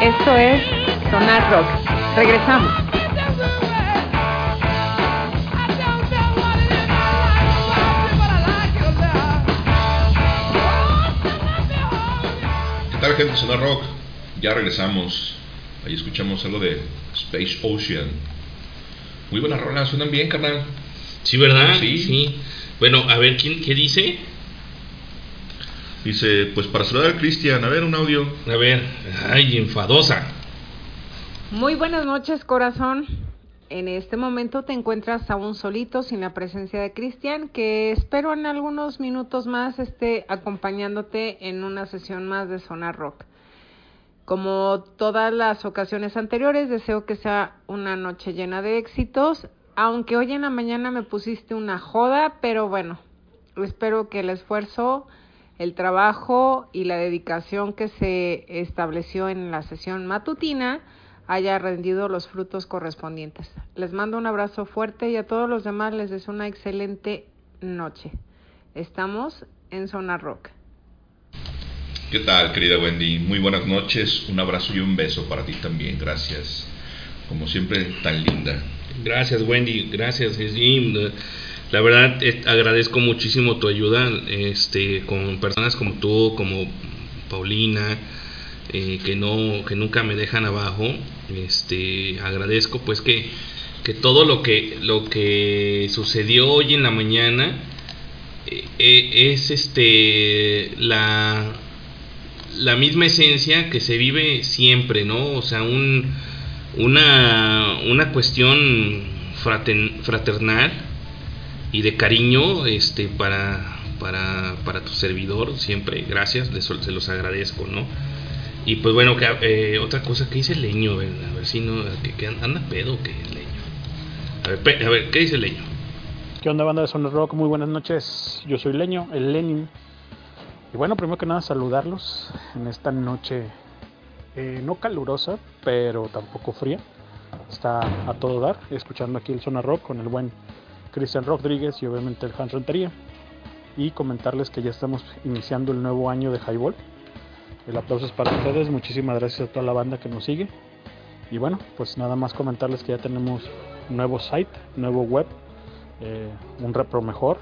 Esto es Sonar Rock. Regresamos. ¿Qué tal gente de Sonar Rock? Ya regresamos. Ahí escuchamos algo de Space Ocean. Muy buenas rolas, suenan bien, carnal. Sí, ¿verdad? Sí. Bueno, a ver, ¿quién, ¿qué dice? Dice, pues para saludar a Cristian, a ver un audio. A ver, ay, enfadosa. Muy buenas noches, corazón. En este momento te encuentras aún solito sin la presencia de Cristian, que espero en algunos minutos más esté acompañándote en una sesión más de Zona Rock. Como todas las ocasiones anteriores, deseo que sea una noche llena de éxitos, aunque hoy en la mañana me pusiste una joda, pero bueno, espero que el esfuerzo, el trabajo y la dedicación que se estableció en la sesión matutina haya rendido los frutos correspondientes. Les mando un abrazo fuerte y a todos los demás les deseo una excelente noche. Estamos en Zona Rock. ¿Qué tal, querida Wendy? Muy buenas noches, un abrazo y un beso para ti también, gracias. Como siempre, tan linda. Gracias, Wendy. Gracias, Jim. La verdad, agradezco muchísimo tu ayuda este, con personas como tú, como Paulina, eh, que, no, que nunca me dejan abajo. Este, agradezco pues que, que todo lo que, lo que sucedió hoy en la mañana eh, eh, es este la, la misma esencia que se vive siempre, ¿no? O sea, un, una, una cuestión fraternal y de cariño este, para, para, para tu servidor, siempre, gracias, les, se los agradezco, ¿no? Y pues bueno, que, eh, otra cosa, ¿qué dice leño? A ver, si no, que, que anda pedo, que leño. A ver, a ver, ¿qué dice leño? ¿Qué onda banda de Sonar Rock? Muy buenas noches. Yo soy Leño, el Lenin. Y bueno, primero que nada saludarlos en esta noche eh, no calurosa, pero tampoco fría. Está a todo dar, escuchando aquí el Sonar Rock con el buen Cristian Rodríguez y obviamente el Hans Rentería. Y comentarles que ya estamos iniciando el nuevo año de Highball. El aplauso es para ustedes, muchísimas gracias a toda la banda que nos sigue. Y bueno, pues nada más comentarles que ya tenemos nuevo site, nuevo web, eh, un repro mejor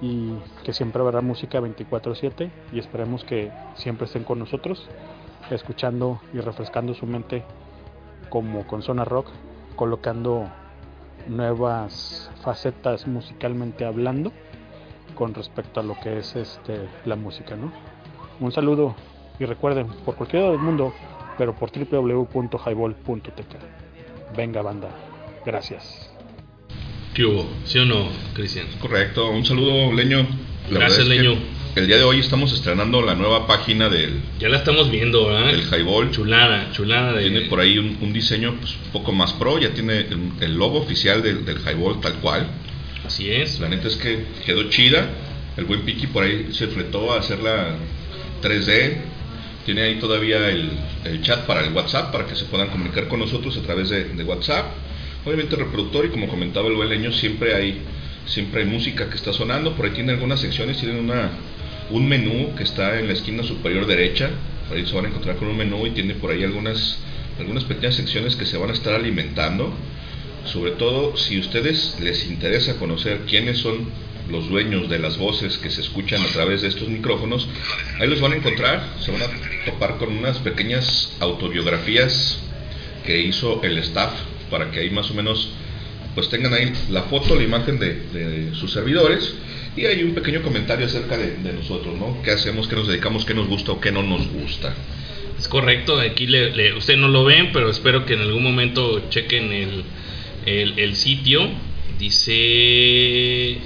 y que siempre habrá música 24/7 y esperemos que siempre estén con nosotros escuchando y refrescando su mente como con Zona Rock, colocando nuevas facetas musicalmente hablando con respecto a lo que es este la música, ¿no? Un saludo y recuerden, por cualquier lado del mundo, pero por www.highball.tk. Venga banda, gracias. ¿Qué hubo? ¿Sí o no, Cristian? Correcto, un saludo, Leño. La Gracias, que El día de hoy estamos estrenando la nueva página del, Ya la estamos viendo, ¿verdad? del Highball. Chulada, chulada de... Tiene por ahí un, un diseño pues, un poco más pro, ya tiene el, el logo oficial del, del Highball tal cual. Así es. La neta es que quedó chida. El buen Piki por ahí se fletó a hacerla 3D. Tiene ahí todavía el, el chat para el WhatsApp, para que se puedan comunicar con nosotros a través de, de WhatsApp. Obviamente el reproductor y como comentaba el buen leño, siempre hay, siempre hay música que está sonando. Por ahí tiene algunas secciones, tienen una, un menú que está en la esquina superior derecha. Ahí se van a encontrar con un menú y tiene por ahí algunas, algunas pequeñas secciones que se van a estar alimentando. Sobre todo si ustedes les interesa conocer quiénes son los dueños de las voces que se escuchan a través de estos micrófonos, ahí los van a encontrar, se van a topar con unas pequeñas autobiografías que hizo el staff para que ahí más o menos pues tengan ahí la foto, la imagen de, de sus servidores y hay un pequeño comentario acerca de, nosotros, ¿no? ¿Qué hacemos, qué nos dedicamos, qué nos gusta o qué no nos gusta? Es correcto, aquí le, ustedes no lo ven, pero espero que en algún momento chequen el, el, sitio. Dice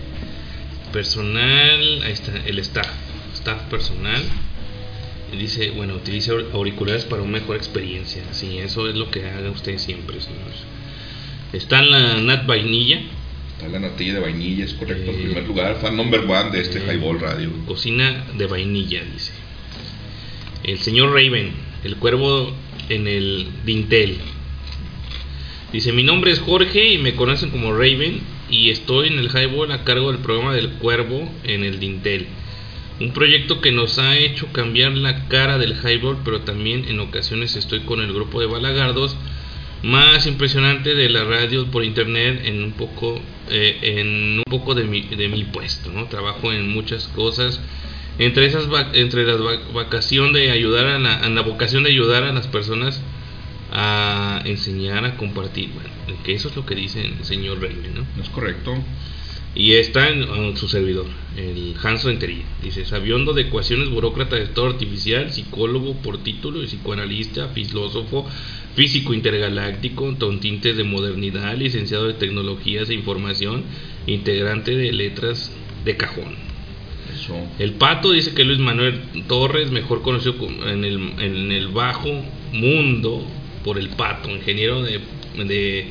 personal, ahí está, el staff, staff personal. Dice, bueno, utilice aur- auriculares para una mejor experiencia. Sí, eso es lo que haga usted siempre, señores. Está en la Nat Vainilla, Está la natilla de vainilla, es correcto, en Eh, primer lugar, fan number one de este eh, Highball Radio. Cocina de vainilla, dice. El señor Raven, el cuervo en el dintel. Dice, mi nombre es Jorge y me conocen como Raven y estoy en el Highball a cargo del programa del cuervo en el dintel. Un proyecto que nos ha hecho cambiar la cara del highball, pero también en ocasiones estoy con el grupo de balagardos más impresionante de la radio por internet en un poco eh, en un poco de mi, de mi puesto, ¿no? Trabajo en muchas cosas entre esas entre la vacación de ayudar a la, a la vocación de ayudar a las personas a enseñar a compartir bueno que eso es lo que dice el señor Reyme no Es correcto. y está en, en su servidor el Hans Rentería dice sabiondo de ecuaciones burócrata de estado artificial psicólogo por título y psicoanalista filósofo físico intergaláctico con tintes de modernidad licenciado de tecnologías e información integrante de letras de cajón Eso. el Pato dice que Luis Manuel Torres, mejor conocido como- en el, en el bajo mundo por el Pato, ingeniero de, de,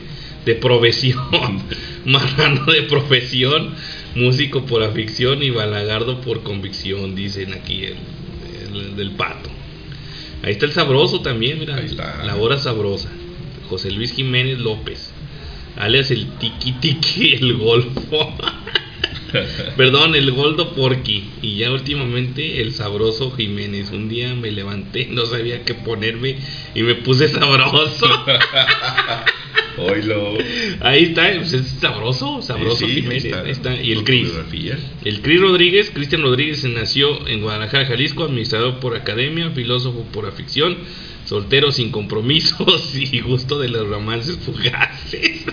de profesión, marrano de profesión, músico por afición y balagardo por convicción, dicen aquí el, el- del Pato. Ahí está el sabroso también, mira, Ahí está. la hora sabrosa. José Luis Jiménez López, alias el Tiki Tiki, el Golfo. Perdón, el Goldo Porky. Y ya últimamente el sabroso Jiménez. Un día me levanté, no sabía qué ponerme y me puse sabroso. Oilo. Ahí está, pues es sabroso, sabroso Sí, Jiménez. está. Ahí está. Y el Cris. El Cris Rodríguez, Cristian Rodríguez nació en Guadalajara, Jalisco, administrador por academia, filósofo por afición, soltero sin compromisos y gusto de los romances fugaces.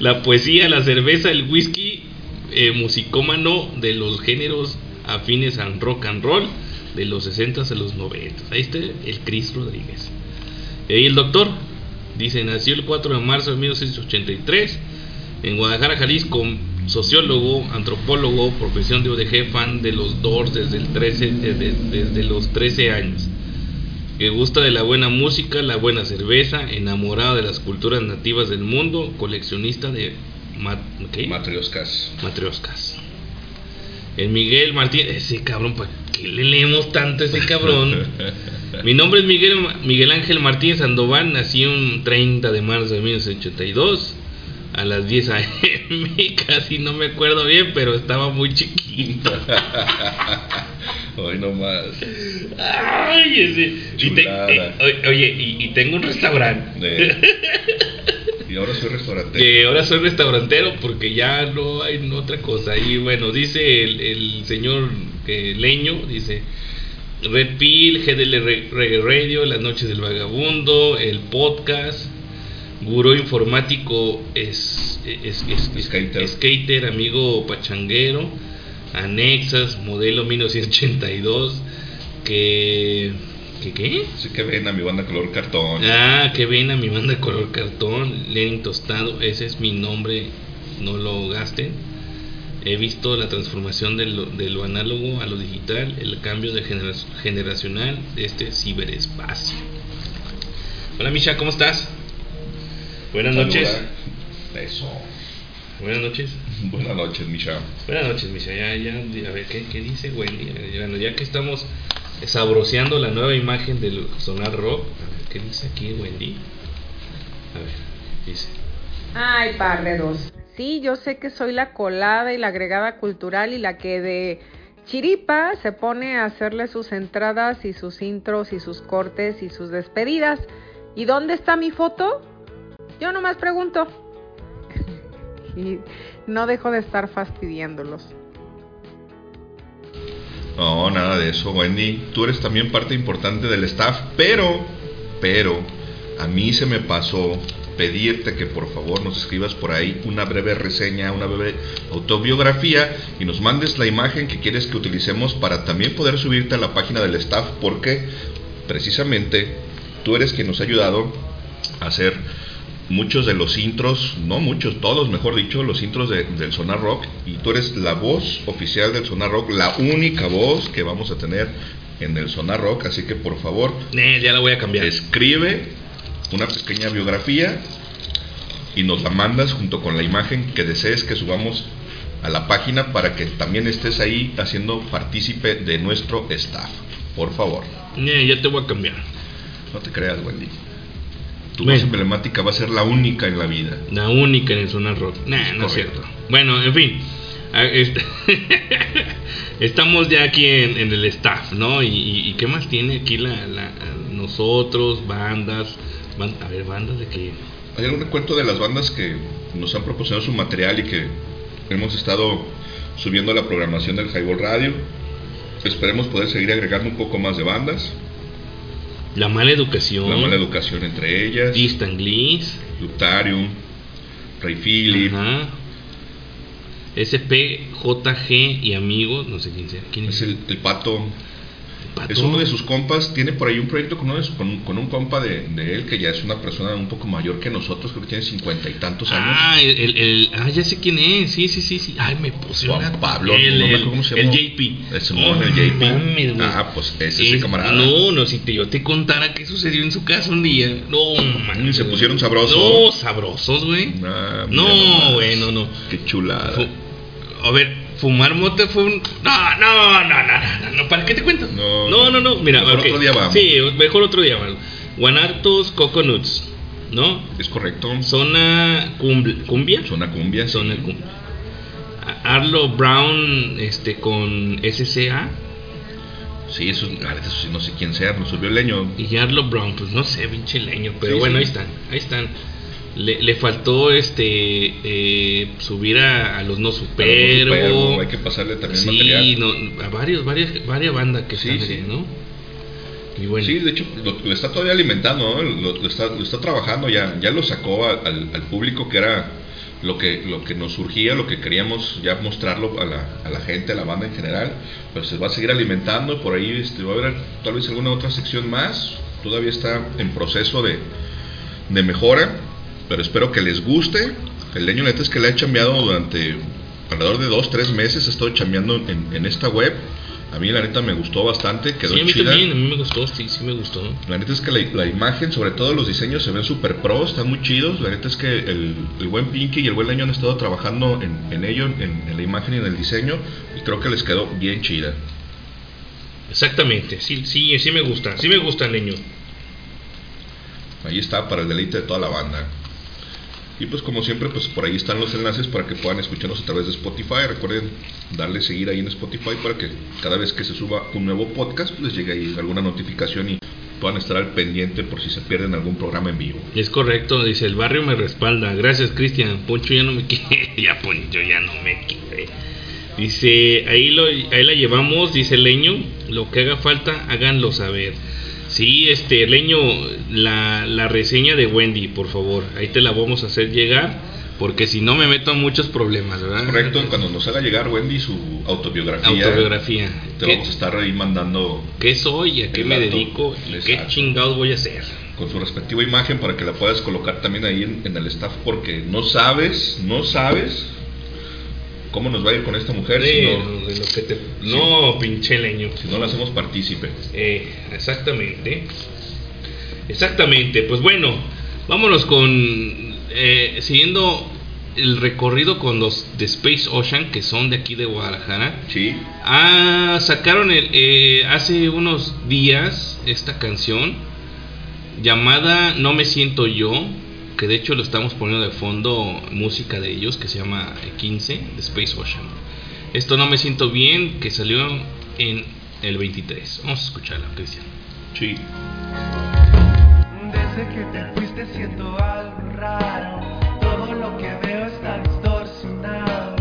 la poesía, la cerveza, el whisky, eh, musicómano de los géneros afines al rock and roll de los 60 a los 90. Ahí está el Cris Rodríguez. Y el doctor, dice, nació el 4 de marzo de 1983 en Guadalajara, Jalisco, sociólogo, antropólogo, profesión de UDG, fan de los Doors desde, el 13, desde, desde los 13 años. Que gusta de la buena música, la buena cerveza, enamorado de las culturas nativas del mundo, coleccionista de ma- ¿qué? Matrioscas. matrioscas. El Miguel Martín, ese cabrón, ¿para qué le leemos tanto a ese cabrón? Mi nombre es Miguel, Miguel Ángel Martín Sandoval, nací un 30 de marzo de 1982 a las 10 a.m. Casi no me acuerdo bien, pero estaba muy chiquito. Hoy nomás. Ay, ese. Y te- eh, oye, y, y tengo un restaurante. Eh, y ahora soy restaurante. Que ahora soy restaurantero porque ya no hay otra cosa. Y bueno, dice el, el señor eh, Leño, dice Red Pill, GDL Re- Reggae Radio, Las Noches del Vagabundo, el podcast, Gurú Informático, es, es, es- es- Skater. skater, amigo pachanguero, Anexas, modelo 1982, que... ¿Que qué? Así que ven a mi banda color cartón. Ah, que ven a mi banda color cartón, Lenin Tostado, ese es mi nombre, no lo gasten. He visto la transformación de lo, de lo análogo a lo digital, el cambio de genera- generacional de este ciberespacio. Hola Misha, ¿cómo estás? Buenas noches. Saluda. Eso. Buenas noches. Buenas noches, Misha. Buenas noches, Misha. Ya, ya, a ver, ¿qué, qué dice Wendy? Bueno, ya que estamos sabroseando la nueva imagen del Sonar Rock, a ver, ¿qué dice aquí Wendy? A ver, dice. Ay, parreros. Sí, yo sé que soy la colada y la agregada cultural y la que de chiripa se pone a hacerle sus entradas y sus intros y sus cortes y sus despedidas. ¿Y dónde está mi foto? Yo nomás pregunto. y no dejo de estar fastidiándolos. No, nada de eso, Wendy. Tú eres también parte importante del staff, pero, pero, a mí se me pasó pedirte que por favor nos escribas por ahí una breve reseña, una breve autobiografía y nos mandes la imagen que quieres que utilicemos para también poder subirte a la página del staff porque precisamente tú eres quien nos ha ayudado a hacer muchos de los intros, no muchos, todos mejor dicho, los intros de- del Sonar Rock y tú eres la voz oficial del Sonar Rock, la única voz que vamos a tener en el Sonar Rock, así que por favor Eh, ya la voy a cambiar. escribe una pequeña biografía y nos la mandas junto con la imagen que desees que subamos a la página para que también estés ahí haciendo partícipe de nuestro staff. Por favor, Eh, ya te voy a cambiar. no te creas, Wendy. Tu Bueno. voz emblemática va a ser la única en la vida. La única en el Sonar Rock. Nah, no es cierto. Bueno, en fin. Ah, este- Estamos ya aquí en, en el staff, ¿no? Y, y- y qué más tiene aquí la, la- nosotros, bandas, ban- a ver, bandas de que Hay algún recuento de las bandas que nos han proporcionado su material y que hemos estado subiendo la programación del Highball Radio. Esperemos poder seguir agregando un poco más de bandas. La mala educación, La mala educación entre ellas. Distant Gliss, Lutarium, Ray Philip. ajá, SP, JG y amigos, no sé quién sea, quién es, Es el, el pato. Pato? Es uno de sus compas. Tiene por ahí un proyecto con, uno de su- con, con un compa de, de él que ya es una persona un poco mayor que nosotros. Creo que tiene cincuenta y tantos años. Ah, el, el, el- ah, ya sé quién es, sí, sí, sí, sí. Ay, me puse Juan Pablo, el, no me el, cómo se el llama. JP. El Simón, el JP. mames. Ah, pues ese, ese Es- camarada. No, no, si te, yo te contara qué sucedió en su casa un día. No, man. Mm, se pusieron sabrosos. No, sabrosos, güey. Ah, no, güey, no, no. Qué chulada. A ver, fumar mota fue un. No, no, no, no, no, no, ¿para qué te cuento? No, no, no, no, mira, mejor otro día vamos. Sí, mejor otro día vamos. Guanartos Coconuts, ¿no? Es correcto. Zona cumbia. Zona cumbia. sí. Zona cumbia. Arlo Brown este con SCA Sí, eso, eso sí, no sé quién sea, nos subió el leño. y Arlo Brown, pues no sé, pinche leño, pero Sí, bueno, sí. ahí están, ahí están. Le, le faltó este eh, subir a, a los no. Superbo, hay que pasarle también sí, material. no, a varios, varias, varias bandas que Sí, sí. ahí, ¿no? Y bueno, Sí, de hecho, lo, lo está todavía alimentando, ¿no? lo, lo está, lo está trabajando, ya, ya lo sacó al, al- al público que era lo que, lo que nos surgía, lo que queríamos ya mostrarlo a la, a la gente, a la banda en general, pues se va a seguir alimentando, por ahí este, va a haber tal vez alguna otra sección más, todavía está en proceso de, de mejora, pero espero que les guste. El leño neta es que le he chambeado durante alrededor de dos, tres meses, he estado chambeando en, en esta web. A mí la neta me gustó bastante, quedó sí, a mí chida. también, a mí me gustó, sí, sí me gustó. La neta es que la, la imagen, sobre todo los diseños, se ven super pro, están muy chidos. La neta es que el, el buen Pinky y el buen Leño han estado trabajando en, en ello, en, en la imagen y en el diseño, y creo que les quedó bien chida. Exactamente, sí, sí, sí me gusta, sí me gusta, leño. Ahí está para el deleite de toda la banda. Y pues como siempre, pues por ahí están los enlaces para que puedan escucharnos a través de Spotify. Recuerden darle seguir ahí en Spotify para que cada vez que se suba un nuevo podcast, pues les llegue ahí alguna notificación y puedan estar al pendiente por si se pierden algún programa en vivo. Es correcto, dice, el barrio me respalda. Gracias, Cristian. Poncho ya no me quiere. ya Poncho ya no me quiere. Dice, ahí, lo, ahí la llevamos, dice Leño. Lo que haga falta, háganlo saber. Sí, este, Leño, la, la reseña de Wendy, por favor. Ahí te la vamos a hacer llegar. Porque si no me meto en muchos problemas, ¿verdad? Correcto, cuando nos haga llegar Wendy su autobiografía, Autobiografía. te ¿Qué, vamos a estar ahí mandando qué soy? ¿A qué me dedico? ¿Y qué chingados voy a hacer? con su respectiva imagen para que la puedas colocar también ahí en, en el staff porque no sabes, no sabes cómo nos va a ir con esta mujer si De- no, de lo que te- no, pinche Leño. si no la hacemos partícipe. Eh, exactamente. Exactamente. Pues bueno, vámonos con. eh, siguiendo el recorrido con los de Space Ocean, que son de aquí de Guadalajara. Sí, Ah, sacaron el, eh, hace unos días esta canción llamada No me siento yo, que de hecho lo estamos poniendo de fondo música de ellos, que se llama 15 de Space Ocean. Esto No me siento bien, que salió en el 23. Vamos a escucharla, Cristian. sí. Desde que te fuiste siento algo raro. Todo lo que veo está distorsionado.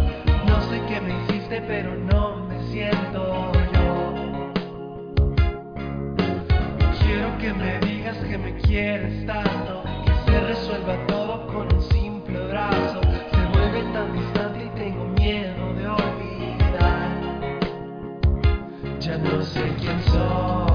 No sé qué me hiciste, pero no me siento yo. Quiero que me digas que me quieres tanto. Resuelva todo con un simple abrazo. Se vuelve tan distante y tengo miedo de olvidar. Ya no sé quién soy.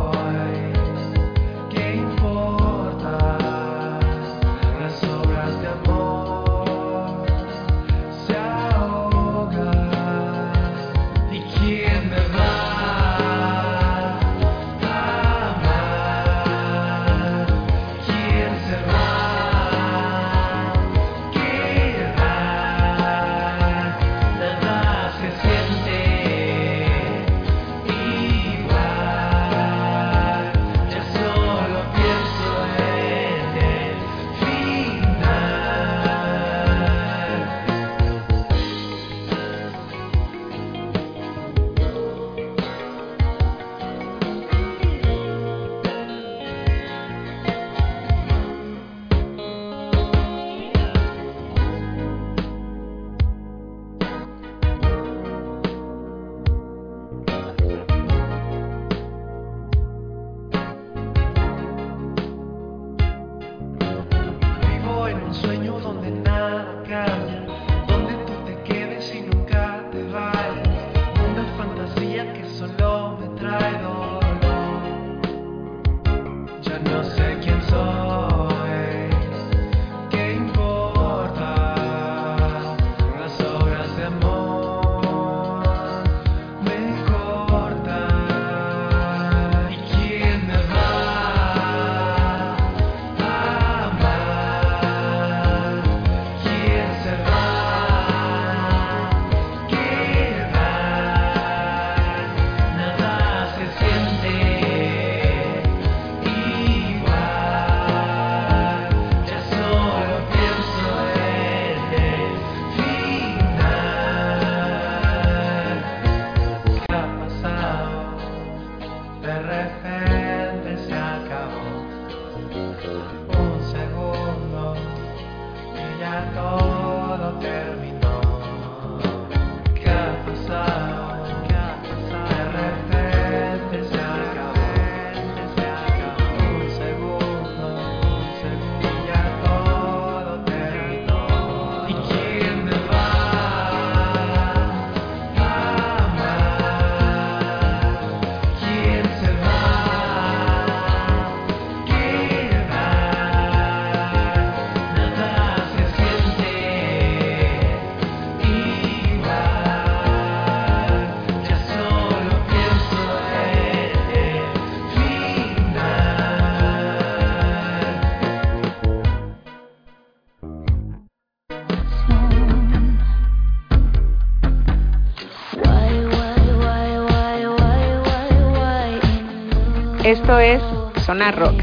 Esto es Sonar Rock.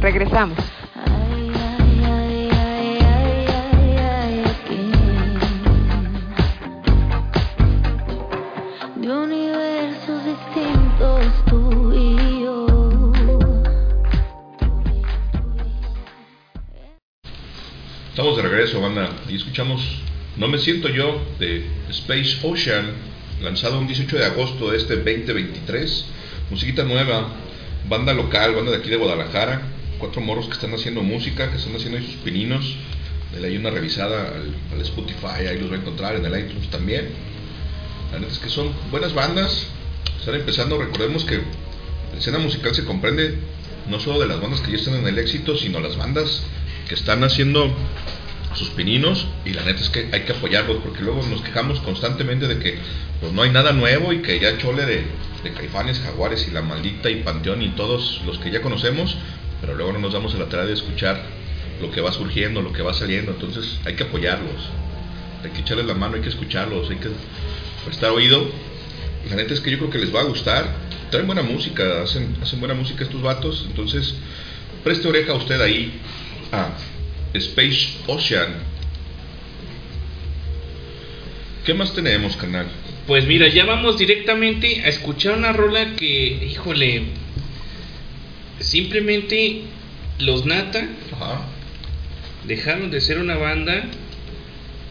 Regresamos. De universos distintos tú y yo. Estamos de regreso, banda, y escuchamos No me siento yo de Space Ocean, lanzado un 18 de agosto de este 2023. Musiquita nueva, banda local, banda de aquí de Guadalajara. Cuatro morros que están haciendo música, que están haciendo ahí sus pininos. Dale ahí una revisada al, al Spotify, ahí los va a encontrar en el iTunes también. La neta es que son buenas bandas. Están empezando, recordemos que la escena musical se comprende no solo de las bandas que ya están en el éxito, sino las bandas que están haciendo sus pininos y la neta es que hay que apoyarlos porque luego nos quejamos constantemente de que pues no hay nada nuevo y que ya chole de, Caifanes, Jaguares y La Maldita y Panteón y todos los que ya conocemos, pero luego no nos damos la tarea de escuchar lo que va surgiendo, lo que va saliendo, entonces hay que apoyarlos, hay que echarles la mano, hay que escucharlos, hay que prestar oído. La neta es que yo creo que les va a gustar, traen buena música, hacen, hacen buena música estos vatos, entonces preste oreja a usted ahí a Space Ocean. ¿Qué más tenemos, canal? Pues mira, ya vamos directamente a escuchar una rola que, híjole, simplemente los Nata Ajá. dejaron de ser una banda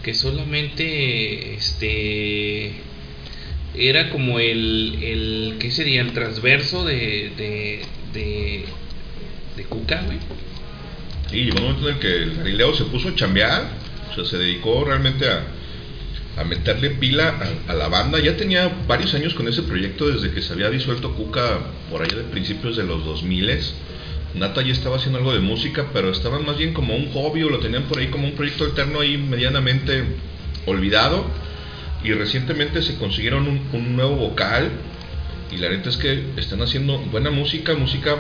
que solamente este era como el, el ¿qué sería? el transverso de de, de, de Cuca, güey. Sí, llegó un momento en el que el Galileo se puso a chambear, o sea, se dedicó realmente a, meterle pila a, a la banda. Ya tenía varios años con ese proyecto desde que se había disuelto Cuca por allá de principios de los 2000 Nata ya estaba haciendo algo de música, pero estaban más bien como un hobby o lo tenían por ahí como un proyecto alterno ahí medianamente olvidado. Y recientemente se consiguieron un, un nuevo vocal. Y la neta es que están haciendo buena música, música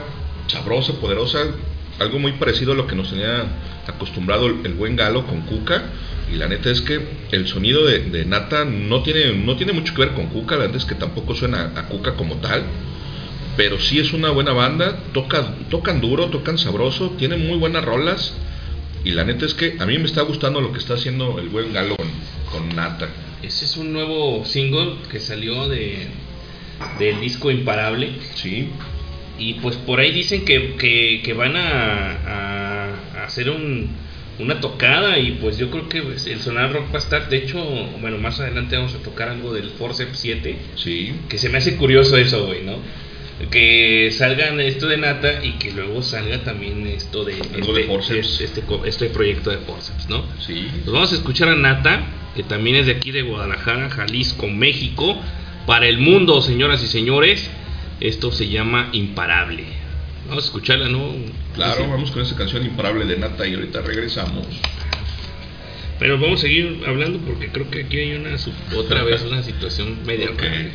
sabrosa, poderosa, algo muy parecido a lo que nos tenía acostumbrado el, buen Galo con Cuca. Y la neta es que el sonido de, de Nata no tiene, no tiene mucho que ver con Cuca, la neta es que tampoco suena a Cuca como tal. Pero sí es una buena banda, toca, tocan duro, tocan sabroso, tienen muy buenas rolas. Y la neta es que a mí me está gustando lo que está haciendo el buen Galo con, con Nata. Ese es un nuevo single que salió de del disco Imparable. Sí, Y pues por ahí dicen que, que, que van a, a- hacer un, una tocada y pues yo creo que pues, el Sonar Rock va a estar, de hecho, bueno, más adelante vamos a tocar algo del Forceps 7, sí. que se me hace curioso eso, güey, ¿no? Que salgan esto de Nata y que luego salga también esto de, Algo de Forceps. este, co- este proyecto de Forceps, ¿no? Sí. Pues vamos a escuchar a Nata, que también es de aquí de Guadalajara, Jalisco, México, para el mundo, señoras y señores. Esto se llama Imparable. Vamos a escucharla, ¿no? Claro, vamos con esa canción imparable de Nata y ahorita regresamos. Pero vamos a seguir hablando porque creo que aquí hay una otra vez una situación media Ok. rara.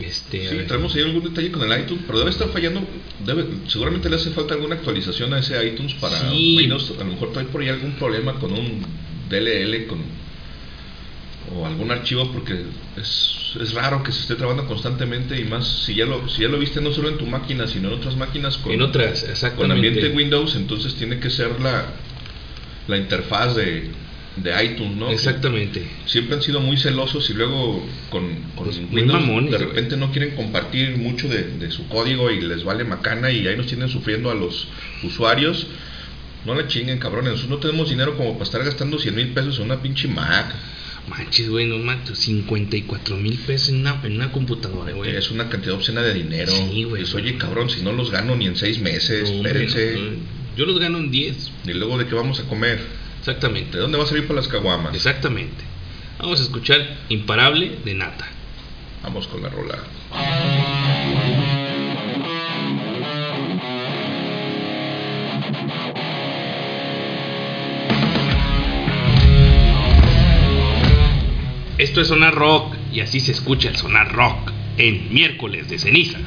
Este, Sí, ver. traemos ahí algún detalle con el iTunes, pero debe estar fallando. Debe, seguramente le hace falta alguna actualización a ese iTunes para Sí. Windows. A lo mejor trae por ahí algún problema con un DLL con, o algún archivo, porque es, es raro que se esté trabando constantemente y más si ya lo si ya lo viste no solo en tu máquina, sino en otras máquinas con, en otras, con ambiente Windows, entonces tiene que ser la, la interfaz de, de iTunes, ¿no? Exactamente. siempre han sido muy celosos y luego con, con Pues, Windows mamones, de repente no quieren compartir mucho de, de su código y les vale macana y ahí nos tienen sufriendo a los usuarios No la chinguen, cabrones. Nosotros no tenemos dinero como para estar gastando 100 mil pesos en una pinche Mac. Manches, güey, no manches, 54 mil pesos en una, en una computadora, güey. Es una cantidad obscena de dinero. Sí, güey. Pues, oye, cabrón, si no los gano ni en seis meses, No, espérense. no, Yo los gano en 10. Y luego, ¿de qué vamos a comer? Exactamente. ¿De dónde va a salir para las caguamas? Exactamente. Vamos a escuchar Imparable de Nata. Vamos con la rola. Esto es Sonar Rock y así se escucha el Sonar Rock en miércoles de ceniza.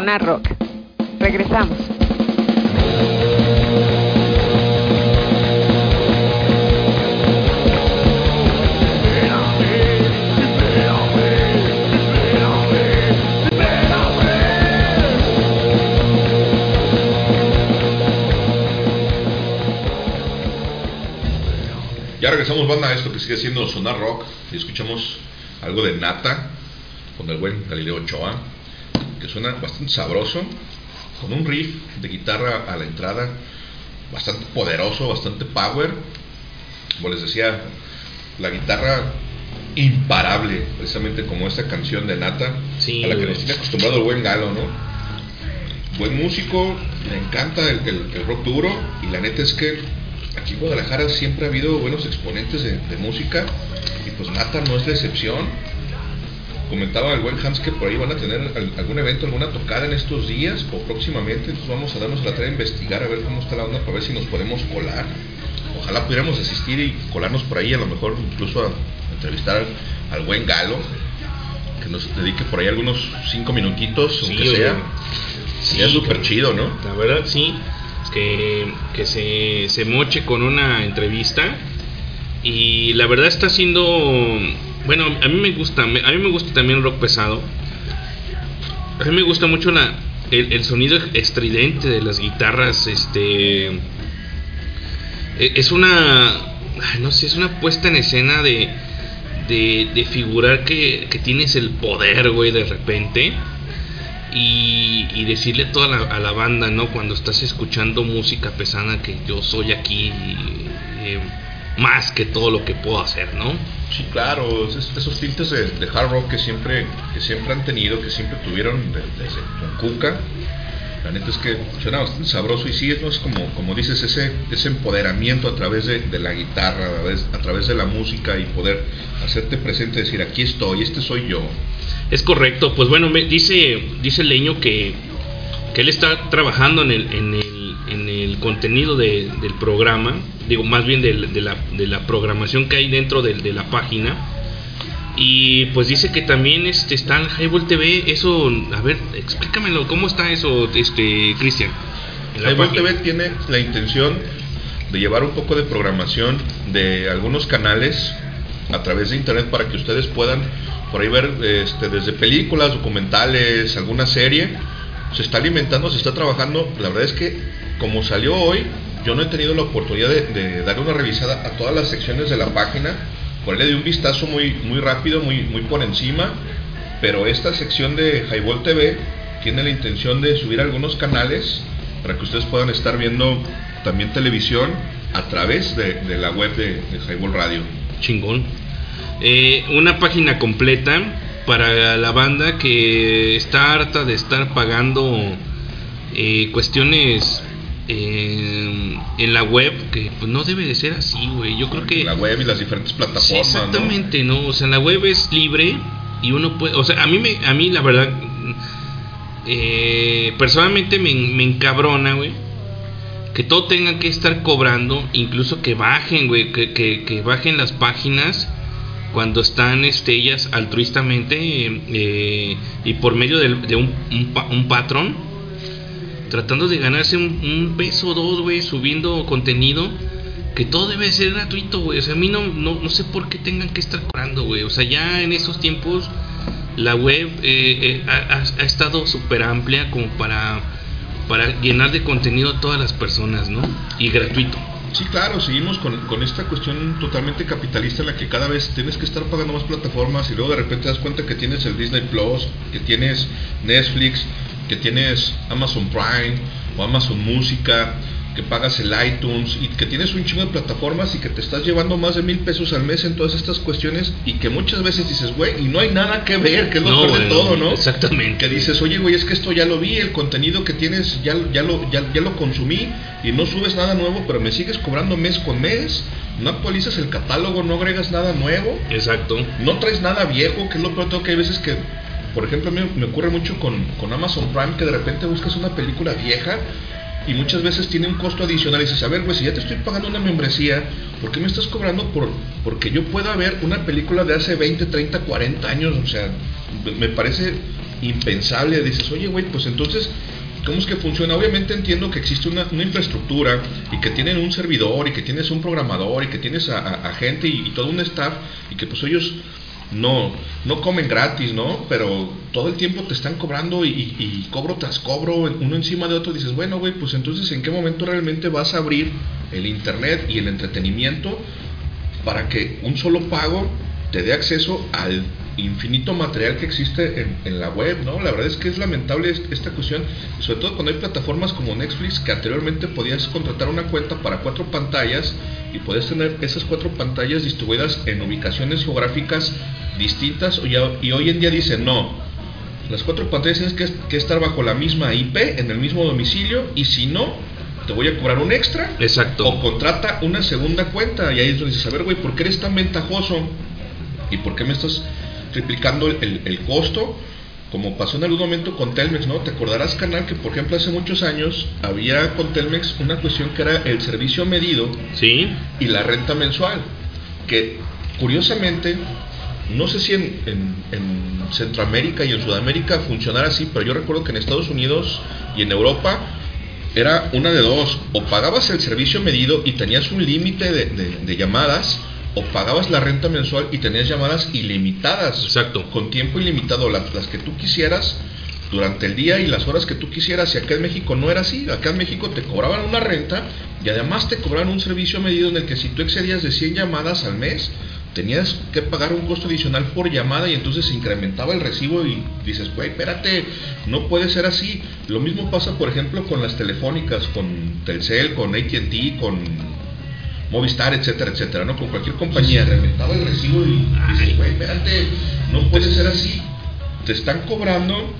Sonar Rock. Regresamos. Ya regresamos, banda, a esto que sigue siendo Sonar Rock. Y escuchamos algo de Nata con el buen Galileo Ochoa, que suena bastante sabroso, con un riff de guitarra a la entrada, bastante poderoso, bastante power. Como les decía, la guitarra imparable, precisamente como esta canción de Nata, Sí, a la que nos tiene acostumbrado el buen Galo, ¿no? Buen músico, le encanta el, el- el rock duro y la neta es que aquí en Guadalajara siempre ha habido buenos exponentes de, de música y pues Nata no es la excepción. Comentaba el buen Hans que por ahí van a tener al- algún evento, alguna tocada en estos días o próximamente, entonces vamos a darnos la tarea de investigar a ver cómo está la onda para ver si nos podemos colar. Ojalá pudiéramos asistir y colarnos por ahí, a lo mejor incluso a entrevistar al, al buen Galo, que nos dedique por ahí algunos cinco minutitos, Sí, aunque oye. sea. Sí, Sería súper chido, ¿no? La verdad, sí. Que, que se, se moche con una entrevista. Y la verdad está haciendo. Bueno, a mí me gusta. A mí me gusta también rock pesado. A mí me gusta mucho la, el, sonido estridente de las guitarras. Este. e- Es una. No sé, es una puesta en escena de. De, de figurar que, que tienes el poder, güey, de repente y, y decirle toda la, a la banda, ¿no? Cuando estás escuchando música pesada que yo soy aquí eh, más que todo lo que puedo hacer, ¿no? Sí, claro, es- esos tintes de, de hard rock que siempre, que siempre han tenido, que siempre tuvieron de- desde Cuca. La neta es que suena bastante sabroso y sí, ¿no? es como, como dices, ese, ese empoderamiento a través de, de la guitarra, a través, a través de la música y poder hacerte presente, decir, aquí estoy, este soy yo. Es correcto, pues bueno, me dice, dice Leño que, que él está trabajando en el, en el, en el contenido de- del programa, digo, más bien del- de, la, de la programación que hay dentro de, la página. Y pues dice que también este, está en Highball TV, eso, a ver, explícamelo, ¿cómo está eso, este, Cristian? Highball. TV tiene la intención de llevar un poco de programación de algunos canales a través de internet para que ustedes puedan por ahí ver este, desde películas, documentales, alguna serie. Se está alimentando, se está trabajando. La verdad es que como salió hoy, yo no he tenido la oportunidad de, de darle una revisada a todas las secciones de la página. Por le di un vistazo muy, muy rápido, muy, muy por encima. Pero esta sección de Highball TV tiene la intención de subir algunos canales para que ustedes puedan estar viendo también televisión a través de, de la web de, de Highball Radio. Chingón. Eh, una página completa para la banda que está harta de estar pagando eh, cuestiones eh, en la web que pues, no debe de ser así, güey. Yo creo que la web y las diferentes plataformas. exactamente, ¿no? O sea, la web es libre y uno puede, o sea, a mí me, a mí la verdad, eh, personalmente me, me encabrona, güey, que todo tenga que estar cobrando, incluso que bajen, güey, que, que, que bajen las páginas cuando están este, ellas altruistamente eh, y por medio de, un, un, un patrón tratando de ganarse un, un peso o dos, güey, subiendo contenido que todo debe ser gratuito, güey. O sea, a mí no, no, no sé por qué tengan que estar cobrando, güey. O sea, ya en esos tiempos la web eh, eh, ha estado súper amplia como para, para llenar de contenido a todas las personas, ¿no? Y gratuito. Sí, claro, seguimos con, con esta cuestión totalmente capitalista en la que cada vez tienes que estar pagando más plataformas y luego de repente te das cuenta que tienes el Disney Plus, que tienes Netflix, que tienes Amazon Prime o Amazon Música, que pagas el iTunes y que tienes un chingo de plataformas y que te estás llevando más de mil pesos al mes en todas estas cuestiones y que muchas veces dices, güey, y no hay nada que ver, que es lo No, peor de todo, no, ¿no? exactamente. Que dices, oye, güey, es que esto ya lo vi, el contenido que tienes ya, ya, lo, ya, ya lo consumí y no subes nada nuevo, pero me sigues cobrando mes con mes, no actualizas el catálogo, no agregas nada nuevo, Exacto. no traes nada viejo, que es lo peor de todo, que hay veces que, por ejemplo, a mí me ocurre mucho con, con Amazon Prime, que de repente buscas una película vieja y muchas veces tiene un costo adicional y dices, a ver, güey, si ya te estoy pagando una membresía, ¿por qué me estás cobrando por porque yo pueda ver una película de hace 20, 30, 40 años? O sea, me parece impensable. Dices, oye, güey, pues entonces, ¿cómo es que funciona? Obviamente entiendo que existe una, infraestructura y que tienen un servidor y que tienes un programador y que tienes a, gente y todo un staff y que pues ellos no, no comen gratis, ¿no? Pero todo el tiempo te están cobrando y, cobro tras cobro, uno encima de otro. Dices, bueno, güey, pues entonces, ¿en qué momento realmente vas a abrir el internet y el entretenimiento para que un solo pago te dé acceso al infinito material que existe en, en la web, ¿no? La verdad es que es lamentable est- esta cuestión, sobre todo cuando hay plataformas como Netflix que anteriormente podías contratar una cuenta para cuatro pantallas y podías tener esas cuatro pantallas distribuidas en ubicaciones geográficas distintas y hoy en día dicen no, las cuatro pantallas tienes que, que estar bajo la misma IP, en el mismo domicilio y si no, te voy a cobrar un extra Exacto. o contrata una segunda cuenta. Y ahí es donde dices, a ver, güey, ¿por qué eres tan ventajoso? ¿Y por qué me estás triplicando el, el- costo? Como pasó en algún momento con Telmex, ¿no? Te acordarás, canal, que por ejemplo hace muchos años había con Telmex una cuestión que era el servicio medido Sí. y la renta mensual. Que curiosamente, no sé si en, en- en Centroamérica y en Sudamérica funcionara así, pero yo recuerdo que en Estados Unidos y en Europa era una de dos, o pagabas el servicio medido y tenías un límite de, de- de llamadas, o pagabas la renta mensual y tenías llamadas ilimitadas, Exacto. con tiempo ilimitado, las, las que tú quisieras durante el día y las horas que tú quisieras. Y acá en México no era así, acá en México te cobraban una renta y además te cobraban un servicio medido en el que si tú excedías de 100 llamadas al mes, tenías que pagar un costo adicional por llamada y entonces se incrementaba el recibo y dices, güey, espérate, no puede ser así. Lo mismo pasa, por ejemplo, con las telefónicas, con Telcel, con AT&T, con Movistar, etcétera, etcétera, ¿no? Con cualquier compañía. Se incrementaba el recibo y dices, güey, espérate, no puede ser así. Te están cobrando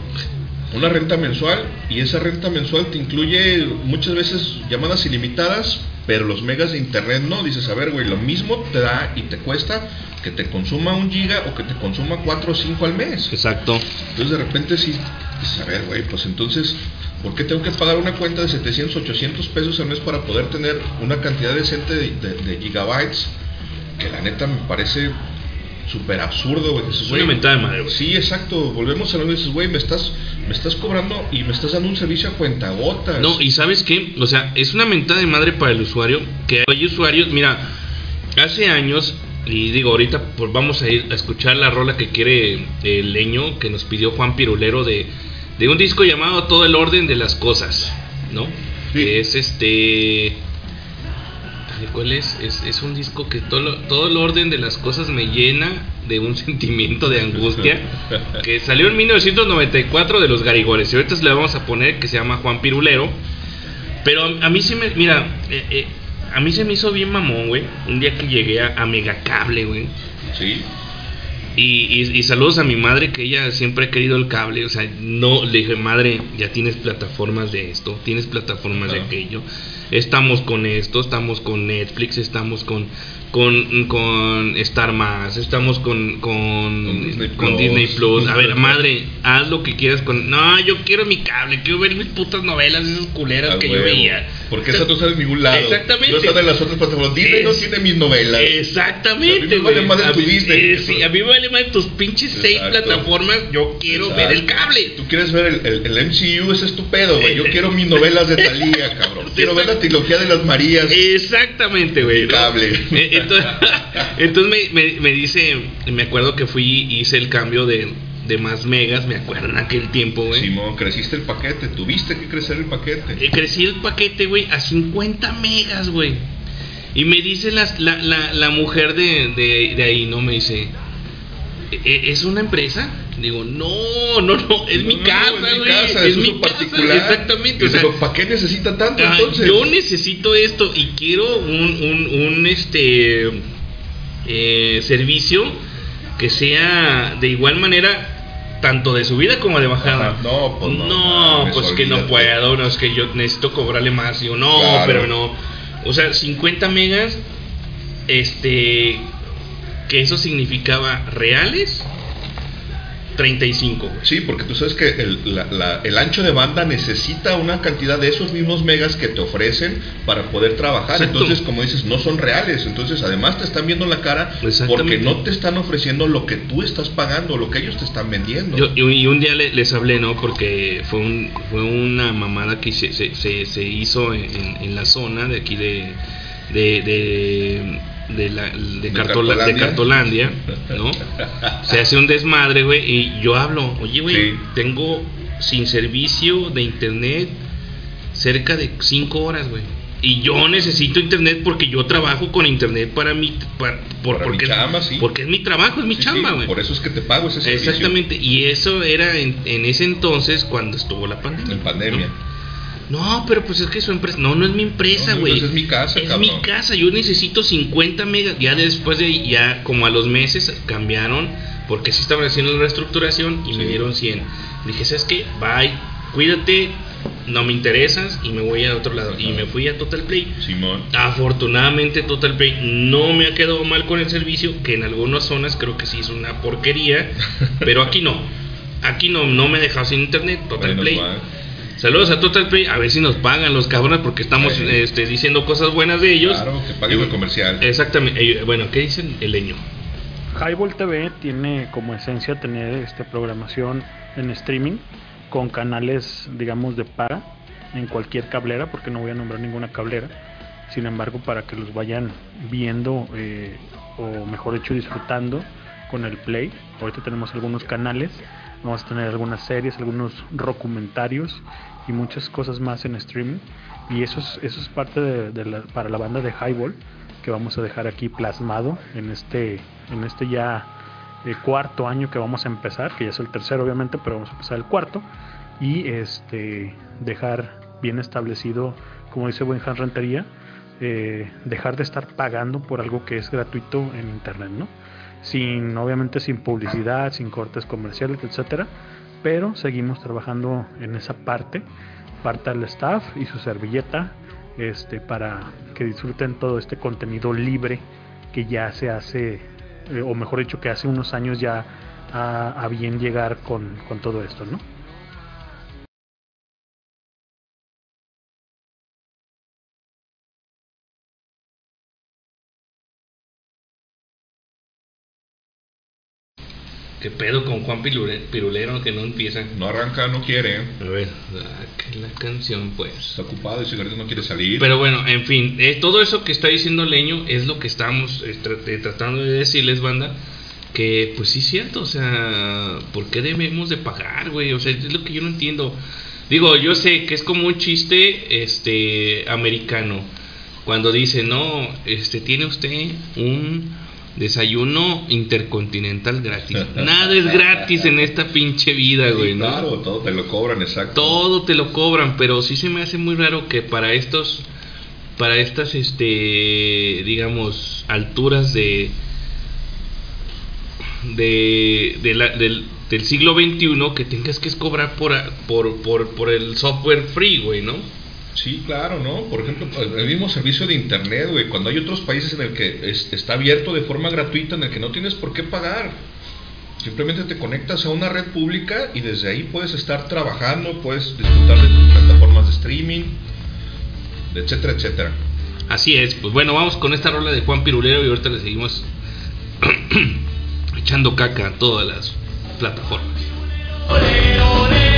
una renta mensual y esa renta mensual te incluye muchas veces llamadas ilimitadas, pero los megas de internet no. Dices, a ver, güey, lo mismo te da y te cuesta que te consuma un giga o que te consuma 4 o 5 al mes. Exacto. Entonces de repente sí, dices, a ver, güey, pues entonces, ¿por qué tengo que pagar una cuenta de 700, 800 pesos al mes para poder tener una cantidad decente de, de- de gigabytes? Que la neta me parece súper absurdo, güey. Dices, güey, mentada de madre, güey. Sí, exacto. Volvemos a lo mismo. Dices, güey, me estás, me estás cobrando y me estás dando un servicio a cuenta gotas. No, y sabes qué, o sea, es una mentada de madre para el usuario, que hay usuarios, mira, hace años, y digo, ahorita pues vamos a ir a escuchar la rola que quiere el leño, que nos pidió Juan Pirulero de, de un disco llamado Todo el orden de las cosas, ¿no? Sí. Que es este... ¿Cuál es? es? es un disco que todo, lo- todo el orden de las cosas me llena de un sentimiento de angustia que salió en 1994 de los Garigoles y ahorita se le vamos a poner que se llama Juan Pirulero pero a, a mí sí me mira eh, eh, a mí se me hizo bien mamón güey un día que llegué a, a Megacable güey Sí. Y, y- y saludos a mi madre que ella siempre ha querido el cable, o sea, no le dije, madre, ya tienes plataformas de esto, tienes plataformas de aquello, estamos con esto, estamos con Netflix, estamos con con, con Star Más, estamos con con, Con Disney con Plus. Disney Plus. A ver, madre, haz lo que quieras con No, yo quiero mi cable, quiero ver mis putas novelas esas culeras A que yo veía. Porque esa no sale en ningún lado. Exactamente. No está en las otras plataformas. Disney no tiene mis novelas. Exactamente, A mí me vale güey. madre A tu mí- Disney. eh, sí, a mí me vale más tus pinches seis plataformas. Yo quiero Exacto. ver el cable. Tú quieres ver el, el, el MCU, ese es tu pedo, güey. Yo Eh, quiero mis novelas de Talía, cabrón. Quiero ver la trilogía de las Marías. Exactamente, güey. Cable. Eh, Entonces, entonces me, me, me dice, me acuerdo que fui y hice el cambio de, de más megas, me acuerdo en aquel tiempo, güey. Simón, creciste el paquete. Tuviste que crecer el paquete. Eh, crecí el paquete, güey, a 50 megas, güey. Y me dice la, la, la mujer de, de, de ahí, ¿no? Me dice, "¿E- ¿es una empresa? Digo, no, no, no, es mi No, no, casa, es mi casa, es es mi casa, particular. exactamente. O sea, ¿para qué necesita tanto ah, entonces? yo necesito esto y quiero un, un, un este eh, servicio que sea de igual manera tanto de subida como de bajada. Ajá, no, pues no, No, mames, pues que no puedo, no, es que yo necesito cobrarle más. Digo, no, Claro. pero no. O sea, 50 megas, este, que eso significaba reales, 35, güey. Sí, porque tú sabes que el, la- la- el ancho de banda necesita una cantidad de esos mismos megas que te ofrecen para poder trabajar. Exacto. Entonces, como dices, no son reales. Entonces, además te están viendo la cara porque no te están ofreciendo lo que tú estás pagando, lo que ellos te están vendiendo. Yo- y, y un día le- les hablé, ¿no? Porque fue, un, fue una mamada que se, se, se- se hizo en, en- en la zona de aquí de. de, de de, la, de, ¿De Cartola- de Cartolandia? Cartolandia, ¿no? Se hace un desmadre, güey, y yo hablo, oye, güey, Sí. tengo sin servicio de internet cerca de 5 horas, güey. Y yo necesito internet porque yo trabajo con internet para mi, para, por- Para mi porque, chamba, sí. porque es mi trabajo, es mi Sí, chamba, sí, güey. por eso es que te pago ese servicio. Exactamente, y eso era en, en ese entonces cuando estuvo la pandemia. En pandemia. No, pero pues es que su empresa. No, no es mi empresa, No, güey. es mi casa, Es cabrón. mi casa. Yo necesito 50 megas. Ya después de. Ya como a los meses cambiaron. Porque sí estaban haciendo la reestructuración y me dieron 100. Dije, ¿sabes qué? Bye. Cuídate. No me interesas. Y me voy a otro lado. Y me fui a Total Play. Simón. Afortunadamente Total Play no me ha quedado mal con el servicio, que en algunas zonas creo que sí es una porquería, pero aquí no. Aquí no, no me he dejado sin internet, Total Play. mal. Saludos a Total Play, a ver si nos pagan los cabrones porque estamos Sí. este, diciendo cosas buenas de ellos. Claro, que paguen el comercial. Exactamente. Bueno, ¿qué dicen el leño? Highball TV tiene como esencia tener este programación en streaming con canales, digamos, de paga en cualquier cablera, porque no voy a nombrar ninguna cablera. Sin embargo, para que los vayan viendo, eh, o mejor dicho, disfrutando con el Play. Ahorita tenemos algunos canales, vamos a tener algunas series, algunos documentarios y muchas cosas más en streaming. Y eso es, eso es parte de, de la- para la banda de Highball que vamos a dejar aquí plasmado en este, en este ya eh, cuarto año que vamos a empezar, que ya es el tercero obviamente, pero vamos a empezar el cuarto y este dejar bien establecido, como dice buen Hans Rentería, eh, dejar de estar pagando por algo que es gratuito en internet, ¿no? Sin, obviamente sin publicidad, sin cortes comerciales, etcétera, pero seguimos trabajando en esa parte, parte del staff y su servilleta, este, para que disfruten todo este contenido libre que ya se hace, eh, o mejor dicho, que hace unos años ya a bien llegar con, con todo esto, ¿no? ¿Qué pedo con Juan Pirulero que no empieza? No arranca, no quiere. A ver, la canción pues. Está ocupado y cigarrito no quiere salir. Pero bueno, en fin, eh, todo eso que está diciendo Leño es lo que estamos eh, tra- eh, tratando de decirles, banda, que pues sí es cierto, o sea, ¿por qué debemos de pagar, güey? O sea, es lo que yo no entiendo. Digo, yo sé que es como un chiste este americano cuando dice, "No, este tiene usted un desayuno intercontinental gratis." Nada es gratis en esta pinche vida, Sí, güey, ¿no? Claro, todo te lo cobran, exacto. todo te lo cobran, pero sí se me hace muy raro que para estos, para estas, este, digamos, alturas de, de, de la- del, del siglo XXI, que tengas que cobrar por, por, por, por el software free, güey, ¿no? Sí, claro, ¿no? Por ejemplo, el mismo servicio de internet, güey, cuando hay otros países en el que es- está abierto de forma gratuita, en el que no tienes por qué pagar. Simplemente te conectas a una red pública y desde ahí puedes estar trabajando, puedes disfrutar de tus plataformas de streaming, etcétera, etcétera. Así es, pues bueno, vamos con esta rola de Juan Pirulero y ahorita le seguimos echando caca a todas las plataformas. Olero, olero,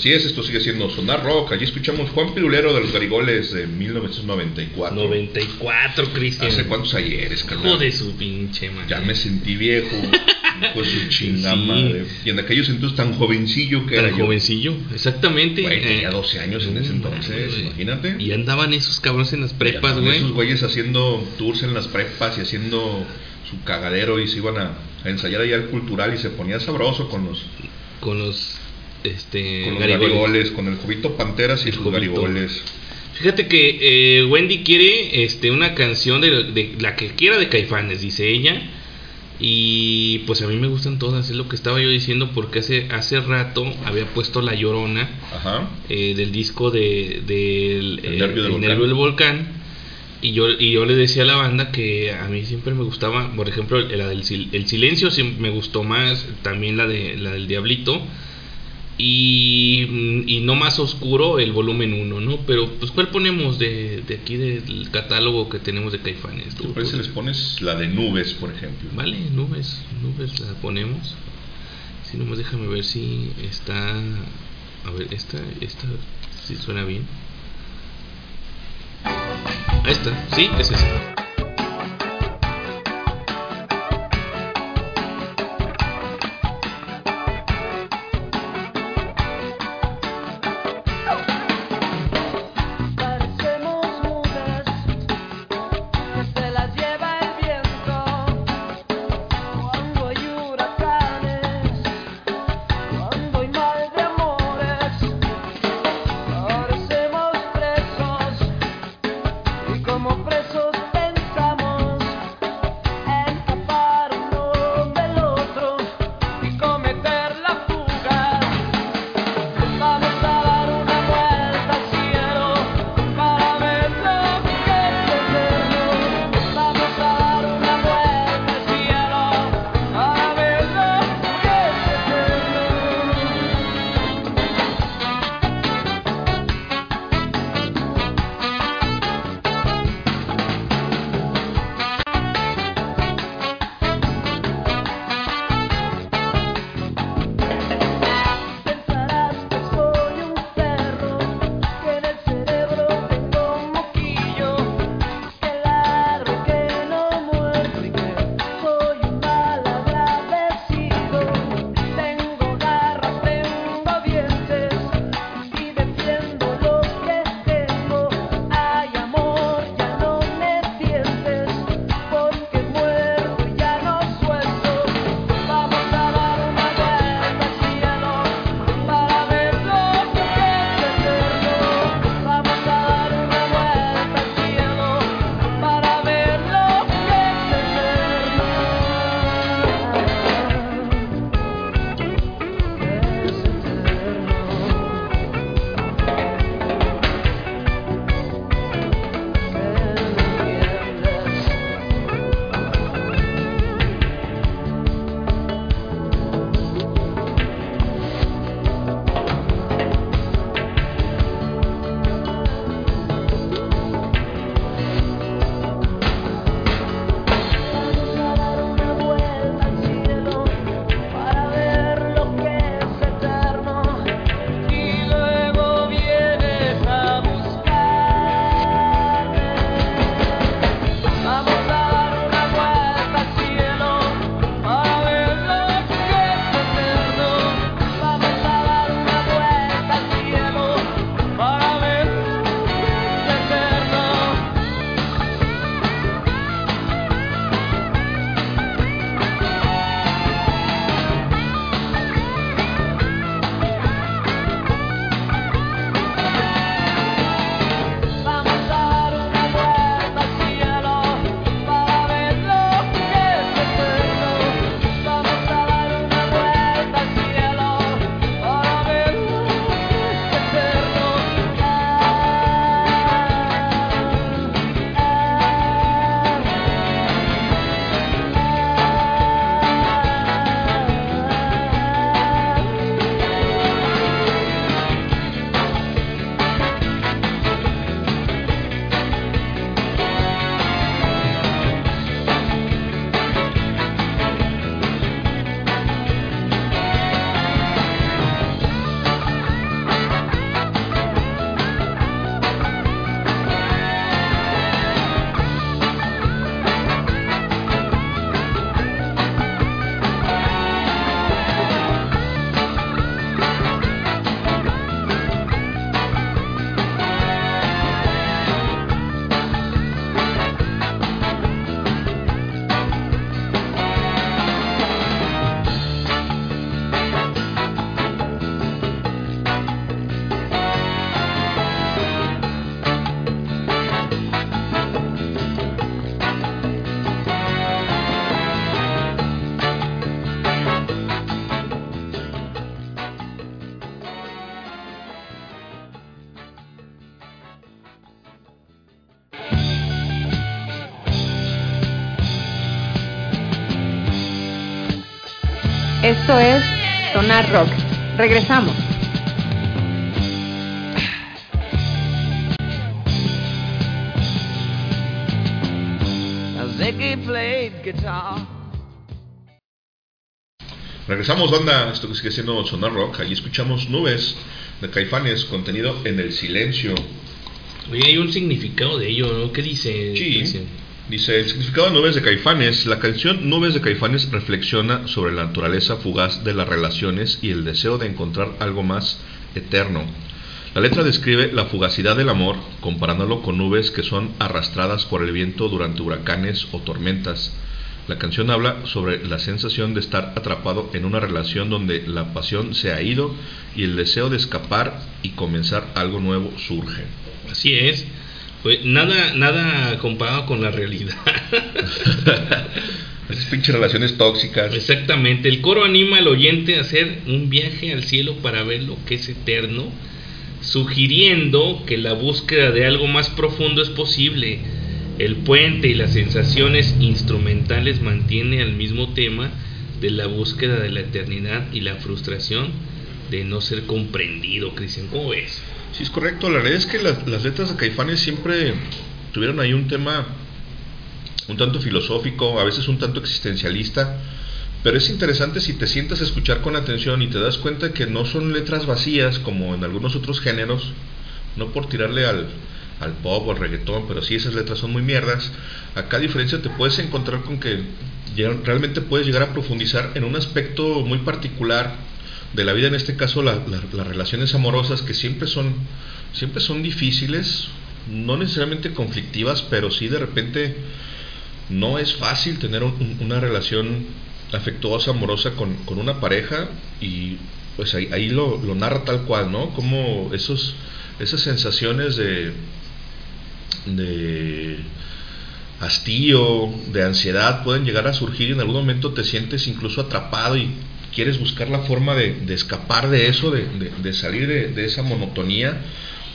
Así es, esto sigue siendo Sonar Rock. Allí escuchamos Juan Pirulero de los Garigoles de 1994. 94, Cristian. ¿Hace cuántos ayeres, carnal? Hijo de su pinche madre. Ya me sentí viejo. Pues su chinga Sí. madre. Y en aquellos entonces tan jovencillo que Tan era yo. jovencillo, exactamente. Güey, tenía Eh, 12 años en ese entonces, imagínate. Y andaban esos cabrones en las prepas, Y güey. Esos güeyes haciendo tours en las prepas y haciendo su cagadero y se iban a, a ensayar allá al cultural y se ponía sabroso con los, Con los, este, con los garigoles, con el Jovito Panteras y El sus Jovito. garigoles. Fíjate que eh, Wendy quiere este, una canción de, de la que quiera de Caifanes, dice ella. Y pues a mí me gustan todas, es lo que estaba yo diciendo, porque hace, hace rato había puesto La Llorona Ajá. eh, del disco de, del El eh, Nervio del El Volcán. Nervio del Volcán. Y yo, y yo le decía a la banda que a mí siempre me gustaba, por ejemplo, la del el silencio me gustó más, también la, de, la del Diablito. Y, y no más oscuro el volumen 1, ¿no? Pero, pues, ¿cuál ponemos de, de aquí del catálogo que tenemos de Caifanes? ¿Te Tú, parece les pones la de nubes, por ejemplo? Vale, nubes, nubes la ponemos. Si nomás déjame ver si está. A ver, esta, esta, si suena bien. Ahí está, sí, es esa. Esto es Sonar Rock. Regresamos. Ziggy played guitar. Regresamos, banda. Esto que sigue siendo Sonar Rock. Ahí escuchamos Nubes de Caifanes, contenido en el silencio. Oye, hay un significado de ello, ¿no? ¿Qué dice? Sí. Dice, el significado de Nubes de Caifanes. La canción Nubes de Caifanes reflexiona sobre la naturaleza fugaz de las relaciones y el deseo de encontrar algo más eterno. La letra describe la fugacidad del amor, comparándolo con nubes que son arrastradas por el viento durante huracanes o tormentas. La canción habla sobre la sensación de estar atrapado en una relación donde la pasión se ha ido y el deseo de escapar y comenzar algo nuevo surge. Así es. Pues nada, nada comparado con la realidad. Esas pinches relaciones tóxicas. Exactamente. El coro anima al oyente a hacer un viaje al cielo para ver lo que es eterno, sugiriendo que la búsqueda de algo más profundo es posible. El puente y las sensaciones instrumentales mantiene al mismo tema de la búsqueda de la eternidad y la frustración de no ser comprendido, Cristian. ¿Cómo ves? Es correcto. La realidad es que las, letras de Caifanes siempre tuvieron ahí un tema un tanto filosófico, a veces un tanto existencialista, pero es interesante si te sientas a escuchar con atención y te das cuenta que no son letras vacías como en algunos otros géneros, no por tirarle al, al pop o al reggaetón, pero sí esas letras son muy mierdas. Acá a diferencia te puedes encontrar con que realmente puedes llegar a profundizar en un aspecto muy particular de la vida, en este caso la- la- las relaciones amorosas que siempre son, siempre son difíciles, no necesariamente conflictivas, pero sí de repente no es fácil tener un- un- una relación afectuosa, amorosa con, con una pareja y pues ahí, ahí lo, lo narra tal cual, ¿no? Como esos, esas sensaciones de, de hastío, de ansiedad pueden llegar a surgir y en algún momento te sientes incluso atrapado y quieres buscar la forma de, escapar de eso, de, salir de, esa monotonía,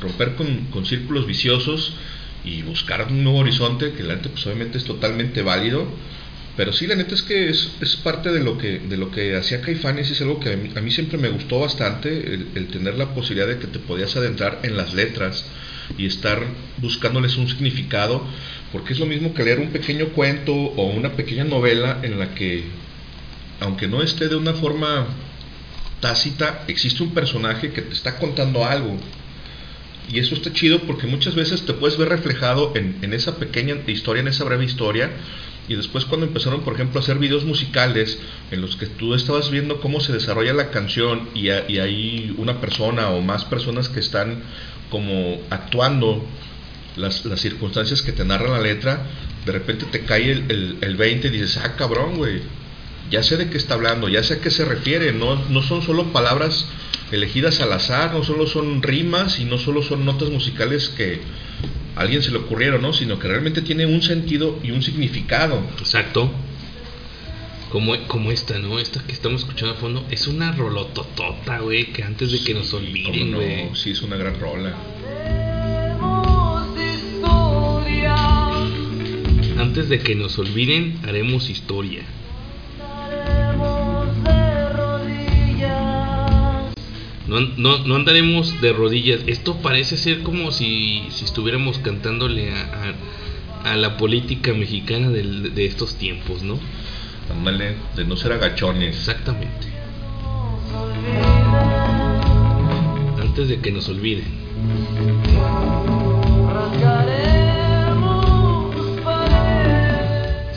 romper con, círculos viciosos y buscar un nuevo horizonte que la neta pues obviamente es totalmente válido pero sí la neta es que es, parte de lo que de lo que hacía Caifanes es algo que a mí, a mí siempre me gustó bastante el, el tener la posibilidad de que te podías adentrar en las letras y estar buscándoles un significado porque es lo mismo que leer un pequeño cuento o una pequeña novela en la que aunque no esté de una forma tácita existe un personaje que te está contando algo y eso está chido porque muchas veces te puedes ver reflejado en, en esa pequeña historia, en esa breve historia. Y después cuando empezaron, por ejemplo, a hacer videos musicales en los que tú estabas viendo cómo se desarrolla la canción y, y hay una persona o más personas que están como actuando las, las circunstancias que te narra la letra, de repente te cae el, el, el 20 y dices, ah, cabrón, güey, ya sé de qué está hablando, ya sé a qué se refiere, no, no son solo palabras elegidas al azar, no solo son rimas y no solo son notas musicales que a alguien se le ocurrieron, ¿no? sino que realmente tiene un sentido y un significado. Exacto. Como, como esta, ¿no? Esta que estamos escuchando a fondo es una rolototota, güey, que antes de que nos olviden, güey. no, sí, es una gran rola. Antes de que nos olviden, haremos historia. No, no, no andaremos de rodillas. Esto parece ser como si, si estuviéramos cantándole a, a- a la política mexicana del- de estos tiempos, ¿no? Ándale, de no ser agachones. Exactamente. Antes de que nos olviden.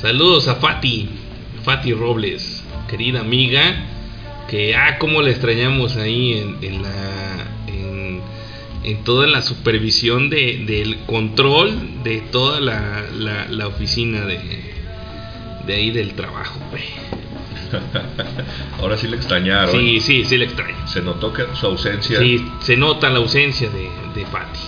Saludos a Fati, Fati Robles, querida amiga, que ah, cómo la extrañamos ahí en, en la en, en toda la supervisión de, del control de toda la, la, la oficina de, de ahí del trabajo, güey. Ahora sí le extrañaron. Sí, sí, sí la extraño. Se notó que su ausencia. Sí, se nota la ausencia de, de Fati.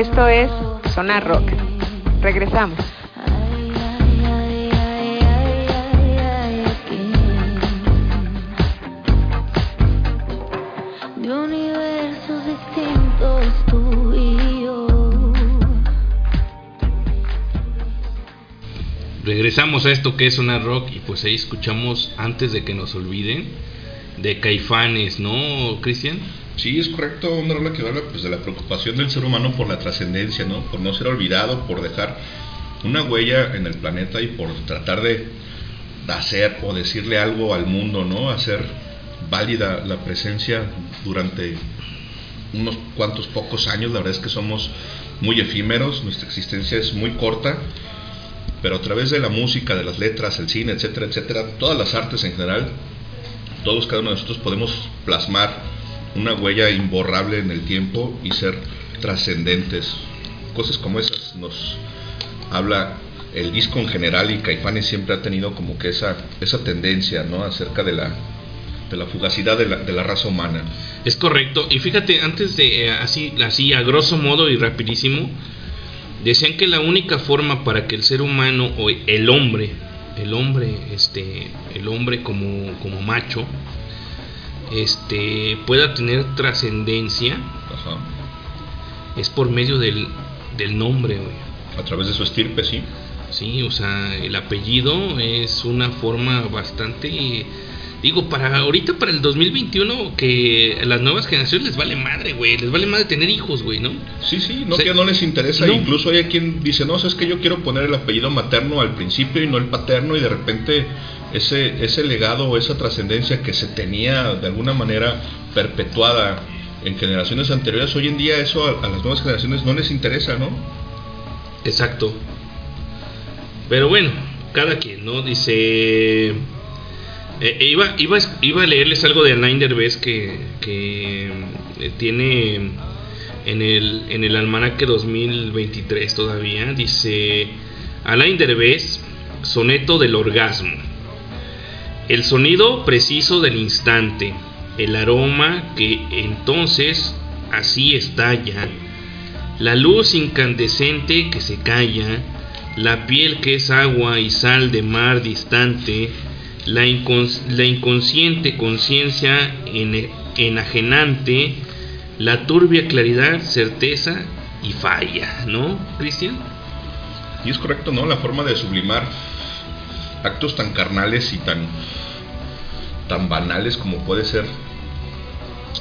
Esto es Sonar Rock. Regresamos. De universos distintos tú y yo. Regresamos a esto que es Sonar Rock y pues ahí escuchamos antes de que nos olviden de Caifanes, ¿no, Cristian? Sí, es correcto, una rola que habla pues, de la preocupación del ser humano por la trascendencia, ¿no? Por no ser olvidado, por dejar una huella en el planeta y por tratar de, hacer o decirle algo al mundo, ¿no? Hacer válida la presencia durante unos cuantos pocos años. La verdad es que somos muy efímeros, nuestra existencia es muy corta, pero a través de la música, de las letras, el cine, etcétera, etcétera, todas las artes en general, todos cada uno de nosotros podemos plasmar una huella imborrable en el tiempo y ser trascendentes. Cosas como esas nos habla el disco en general y Caifanes siempre ha tenido como que esa, esa tendencia, ¿no? Acerca de la, de la fugacidad de la, de la raza humana. Es correcto. Y fíjate, antes de eh, así, así a grosso modo y rapidísimo, decían que la única forma para que el ser humano o el hombre, el hombre, este, el hombre como, como macho, este, pueda tener trascendencia es por medio del, del nombre, güey. A través de su estirpe, sí. Sí, o sea, el apellido es una forma bastante. Digo, para ahorita, para el 2021, que a las nuevas generaciones les vale madre, güey. Les vale madre tener hijos, güey, ¿no? Sí, sí, no que no les interesa. No. Incluso hay quien dice, no, es que yo quiero poner el apellido materno al principio y no el paterno y de repente ese, ese legado o esa trascendencia que se tenía de alguna manera perpetuada en generaciones anteriores, hoy en día eso a, las nuevas generaciones no les interesa, ¿no? Exacto. Pero bueno, cada quien, ¿no? Dice. eh, eh, iba, iba, iba a leerles algo de Alain Derbez que, que eh, tiene en el, en el almanaque 2023 todavía. Dice Alain Derbez, soneto del orgasmo. El sonido preciso del instante, el aroma que entonces así estalla, la luz incandescente que se calla, la piel que es agua y sal de mar distante, la, incons- la inconsciente conciencia ene- enajenante, la turbia claridad, certeza y falla, ¿no, Cristian? Y es correcto, ¿no? La forma de sublimar actos tan carnales y tan, tan banales como puede ser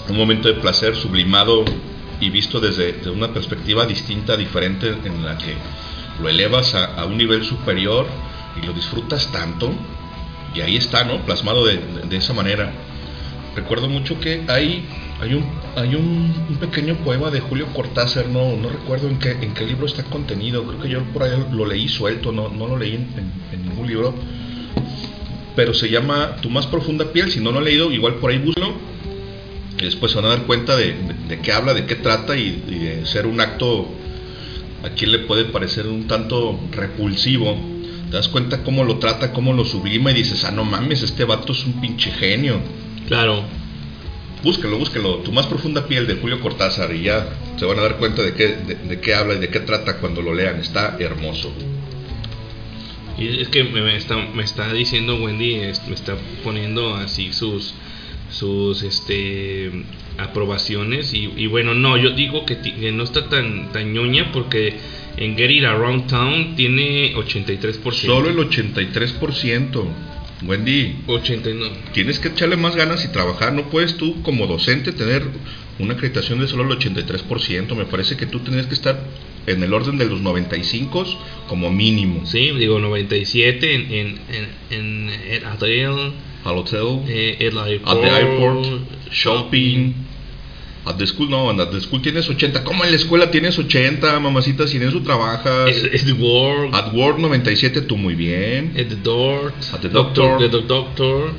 un momento de placer sublimado y visto desde, desde una perspectiva distinta, diferente, en la que lo elevas a, a un nivel superior y lo disfrutas tanto. Y ahí está, ¿no? Plasmado de, de- de esa manera. Recuerdo mucho que hay, hay, un, hay un, un pequeño poema de Julio Cortázar, no, no recuerdo en qué, en qué libro está contenido, creo que yo por ahí lo leí suelto, no, no lo leí en, en- en ningún libro, pero se llama Tu más profunda piel, si no lo han leído, igual por ahí búsquenlo, y después se van a dar cuenta de, de- de qué habla, de qué trata y, y de ser un acto a quien le puede parecer un tanto repulsivo. Te das cuenta cómo lo trata, cómo lo sublima y dices, ah, no mames, este vato es un pinche genio. Claro. Búsquelo, búsquelo. Tu más profunda piel de Julio Cortázar y ya se van a dar cuenta de qué, de, de qué habla y de qué trata cuando lo lean. Está hermoso. Y es que me está, me está diciendo Wendy, me está poniendo así sus sus este aprobaciones y, y bueno, no, yo digo que, que no está tan tan ñoña porque en Get It Around Town tiene 83%. Solo el 83%. Wendy, 89. tienes que echarle más ganas y trabajar. No puedes tú como docente tener una acreditación de solo el 83%. Me parece que tú tienes que estar en el orden de los 95 como mínimo. Sí, digo 97 en en en, en el hotel, Al hotel, eh, el at airport, the airport, shopping. At the school, no, at the school tienes 80. ¿Cómo en la escuela tienes 80, mamacita? Si en eso trabajas. Es the work, At Word 97, tú muy bien. at the door, At the doctor. the doctor,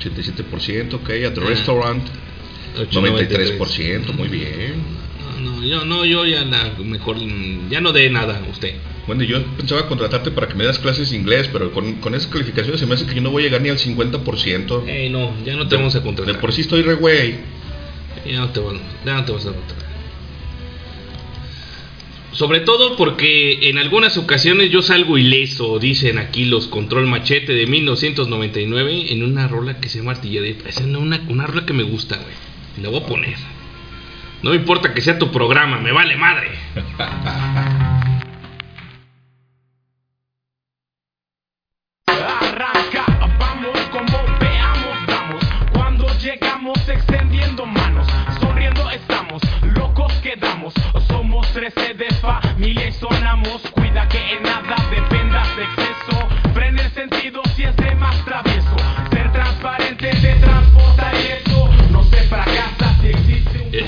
87%, ok. At the Ah. restaurant, 93%. 93%, muy bien no, yo no, yo ya la, mejor, ya no dé nada a usted. Bueno, yo pensaba contratarte para que me das clases de inglés, pero con, con esas calificaciones se me hace que yo no voy a llegar ni al 50%. Ey, no, ya no te vamos a contratar. De por sí estoy re güey. Ya no te, ya no te vas a contratar. Sobre todo porque en algunas ocasiones yo salgo ileso, dicen aquí los Control Machete de 1999, en una rola que se llama Artillería. Esa es una, una rola que me gusta, güey. La voy a poner. No importa que sea tu programa, me vale madre. Arranca, vamos como veamos, vamos. Cuando llegamos extendiendo manos, sonriendo estamos, locos quedamos. Somos 13 de familia y sonamos, cuida que en nada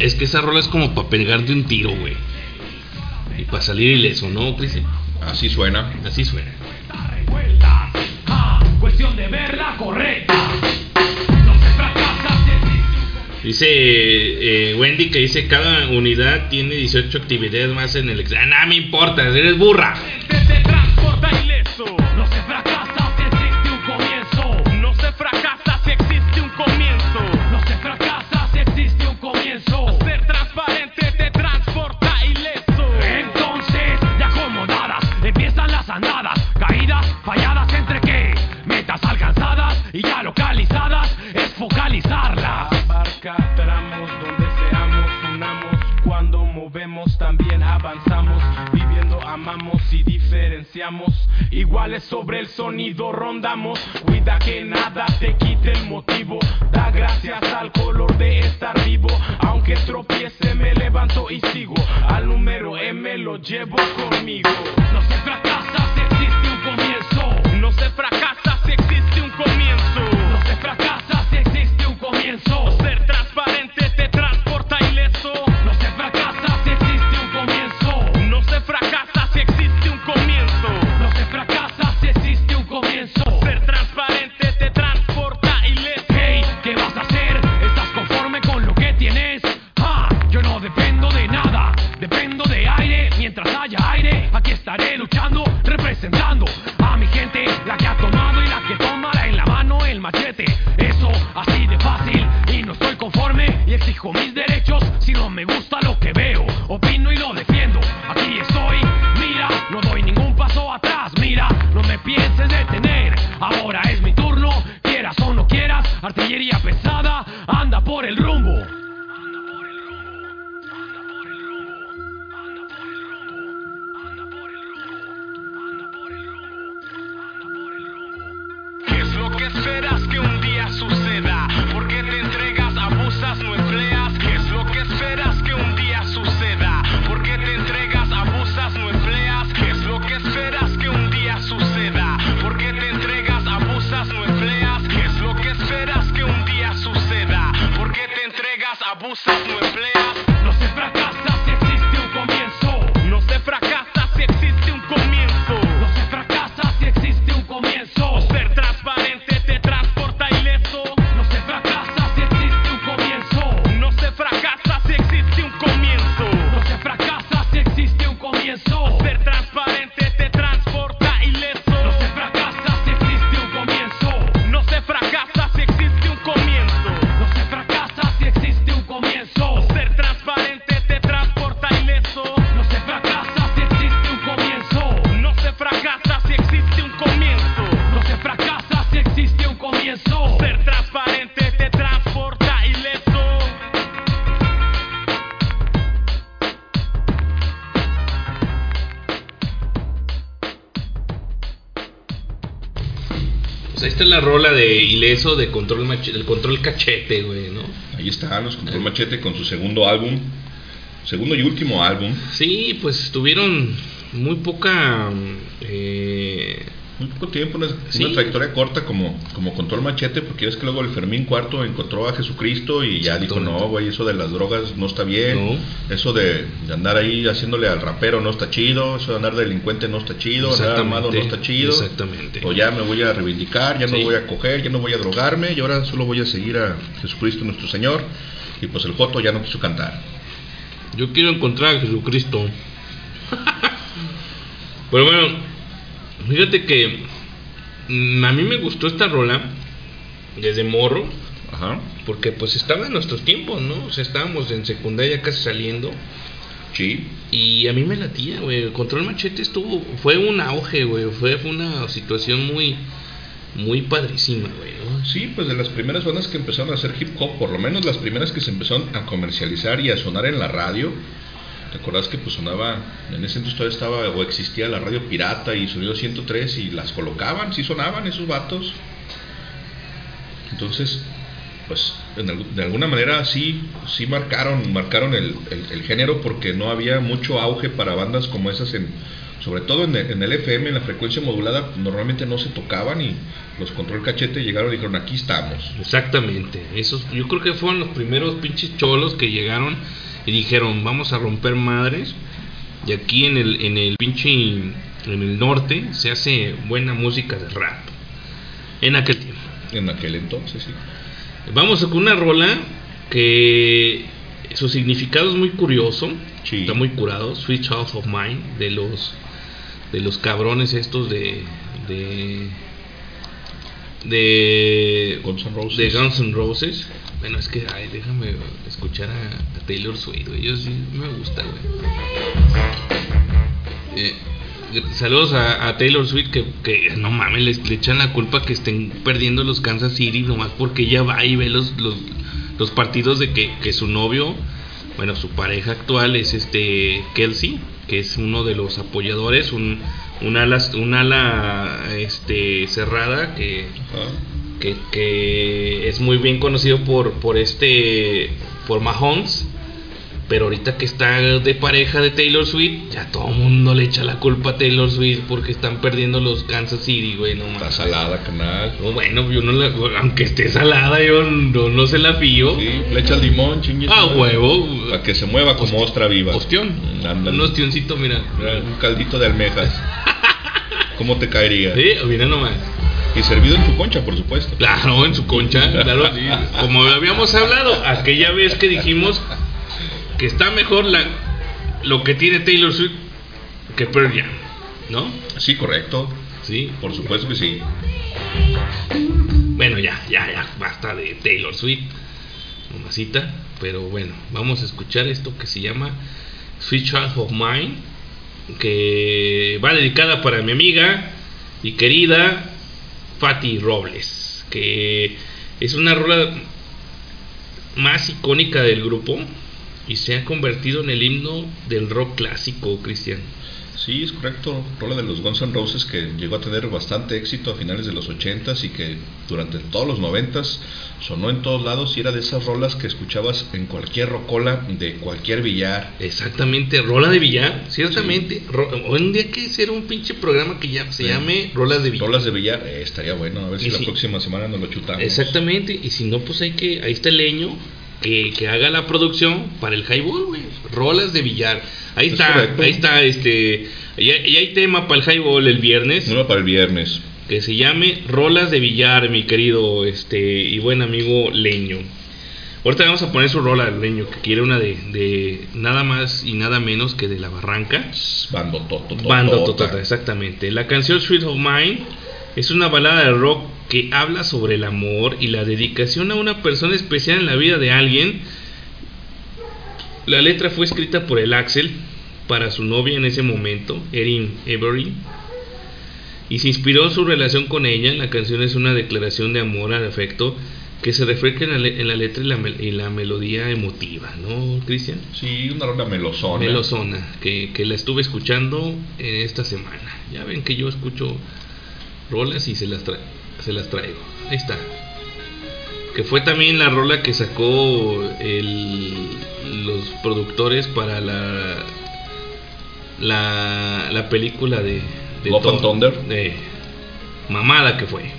es que esa rola es como para pegarte un tiro, güey. Y para salir ileso, ¿no, Cris? Así suena. Así suena. Dice eh, Wendy que dice cada unidad tiene 18 actividades más en el examen. Ah, no me importa, eres burra. rola de Ileso de Control Machete, el Control Cachete, güey, ¿no? Ahí está, los Control eh. Machete con su segundo álbum, segundo y último álbum. Sí, pues tuvieron muy poca poco tiempo, una, trayectoria corta como, como contó el machete, porque es que luego el Fermín Cuarto encontró a Jesucristo y ya dijo, no, güey, eso de las drogas no está bien, eso de, andar ahí haciéndole al rapero no está chido, eso de andar delincuente no está chido, andar armado no está chido, exactamente. o ya me voy a reivindicar, ya no voy a coger, ya no voy a drogarme y ahora solo voy a seguir a Jesucristo nuestro Señor y pues el Joto ya no quiso cantar. Yo quiero encontrar a Jesucristo. Pero bueno, Fíjate que mm, a mí me gustó esta rola desde morro. Porque pues estaba en nuestros tiempos, ¿no? O sea, estábamos en secundaria casi saliendo. Sí. Y a mí me latía, güey. Control machete estuvo. Fue un auge, güey. Fue, una situación muy. Muy padrísima, güey. Sí, pues de las primeras bandas que empezaron a hacer hip hop, por lo menos las primeras que se empezaron a comercializar y a sonar en la radio, ¿Te acuerdas que pues sonaba, en ese entonces todavía estaba o existía la radio pirata y sonido 103 y las colocaban, sí sonaban esos vatos. Entonces, pues de alguna manera sí, sí marcaron, marcaron el, el- el género porque no había mucho auge para bandas como esas en, sobre todo en el, en el FM, en la frecuencia modulada, normalmente no se tocaban y los control cachete llegaron y dijeron aquí estamos. Exactamente. Esos, yo creo que fueron los primeros pinches cholos que llegaron y dijeron, vamos a romper madres. Y aquí en el, en el pinche, en el norte, se hace buena música de rap. En aquel tiempo. En aquel entonces, sí. Vamos con una rola que su significado es muy curioso. Sí. Está muy curado. Sweet Child of Mine de los de los cabrones estos de de de Guns N' Roses. de Guns N' Roses. Bueno, es que ay, déjame escuchar a, Taylor Swift, güey. Yo sí me gusta, güey. Eh, saludos a, Taylor Swift que, que no mames, le, le echan la culpa que estén perdiendo los Kansas City nomás porque ella va y ve los, los, partidos de que, que su novio, bueno, su pareja actual es este Kelsey, que es uno de los apoyadores, un, un ala, un ala este, cerrada que. Que, que es muy bien conocido por, por este por Mahomes pero ahorita que está de pareja de Taylor Swift ya todo el mundo le echa la culpa a Taylor Swift porque están perdiendo los Kansas City güey no Está salada, canal. No, bueno yo no la, aunque esté salada yo no, no se la pillo Sí, le echas limón, chingue. ah huevo Para que se mueva como ostra viva. ostión Mm, un ostioncito mira Mira, Un caldito de almejas. ¿Cómo te caería? sí mira nomás Y servido en tu concha, por supuesto. Claro, en su concha, claro, sí. Como habíamos hablado, aquella vez que dijimos que está mejor la, lo que tiene Taylor Swift que Pearl Jam, ¿no? Sí, correcto. Sí. Por supuesto que sí. Bueno, ya, ya, ya, basta de Taylor Swift, mamacita. Pero bueno, vamos a escuchar esto que se llama Sweet Child of Mine, que va dedicada para mi amiga y querida Fati Robles, que es una rola más icónica del grupo y se ha convertido en el himno del rock clásico, Cristian. Sí, es correcto. Rola de los Guns N' Roses que llegó a tener bastante éxito a finales de los 80s y que durante todos los 90s sonó en todos lados y era de esas rolas que escuchabas en cualquier rocola de cualquier billar. Exactamente, rola de billar, ciertamente. Hoy en día hay que hacer un pinche programa que ya se Sí. llame rolas de billar. Rolas de billar, eh, estaría bueno. A ver si Y la sí. próxima semana nos lo chutamos. Exactamente, y si no, pues hay que, ahí está el leño que, que haga la producción para el highball, güey. Rolas de billar. Ahí Es está, correcto. ahí está, este. Y hay, y hay tema para el highball el viernes Uno para el viernes. que se llame Rolas de billar, mi querido este y buen amigo Leño. Ahorita vamos a poner su rola, Leño, que quiere una de, de nada más y nada menos que de la barranca. Bando toto. Banda Totota, exactamente. La canción Sweet of Mine es una balada de rock que habla sobre el amor y la dedicación a una persona especial en la vida de alguien. La letra fue escrita por el Axel para su novia en ese momento, Erin Avery, y se inspiró en su relación con ella. La canción es una declaración de amor al afecto que se refleja en la, le- en la letra y la, mel- y la melodía emotiva, ¿no, Cristian? Sí, una rola melosona. Melosona, que, que la estuve escuchando en esta semana. Ya ven que yo escucho rolas y se las, tra- se las traigo. Ahí está. Que fue también la rola que sacó el, los productores para la la, la película de, de Love and Thunder. de mamada que fue.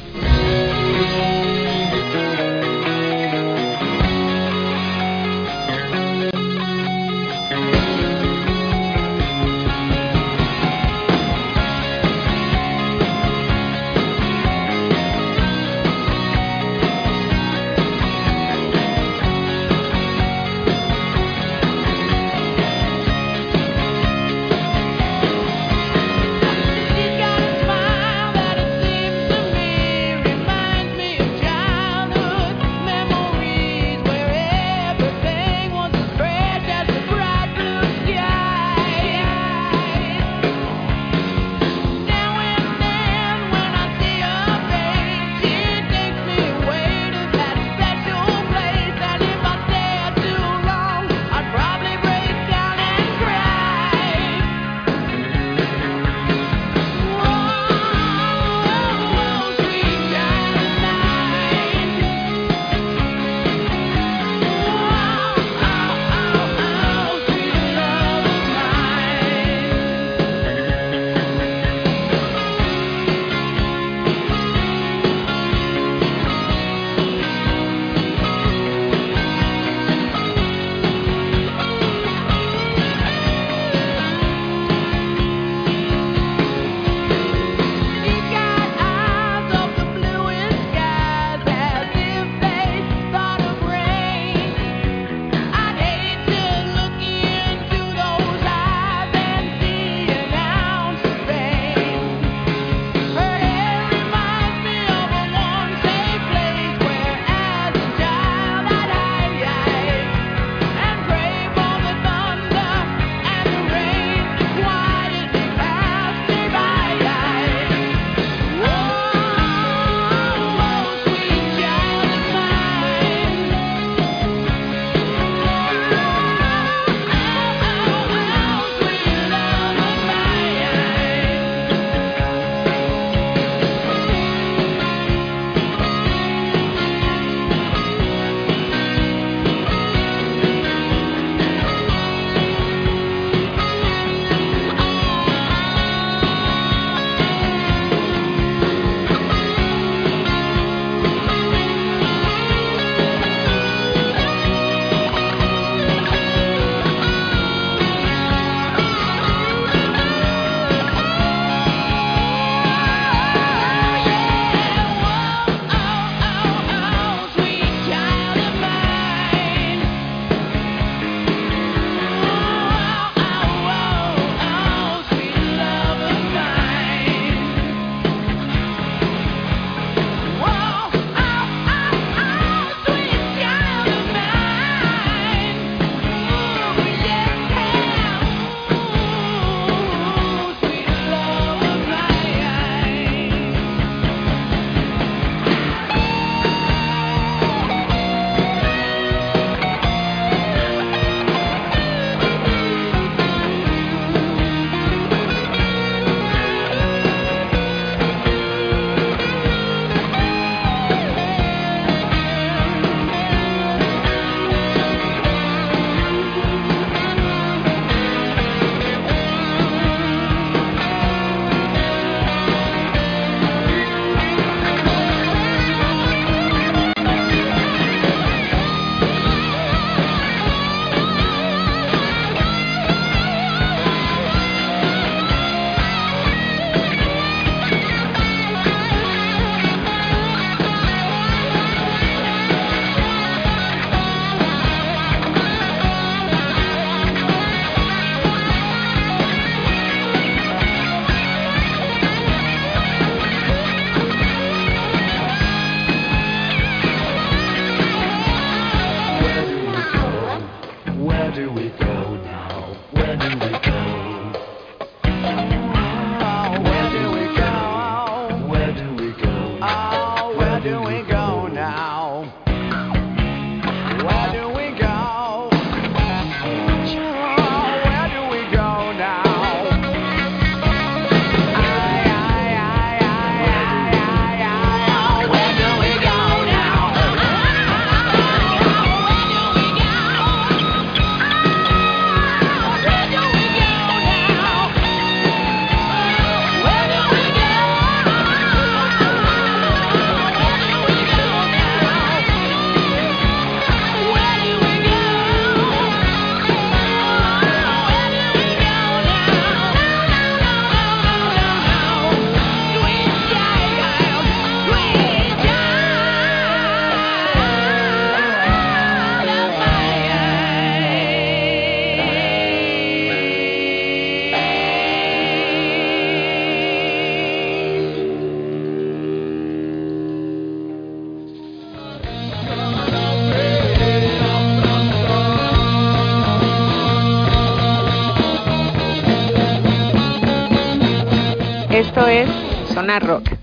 Rock.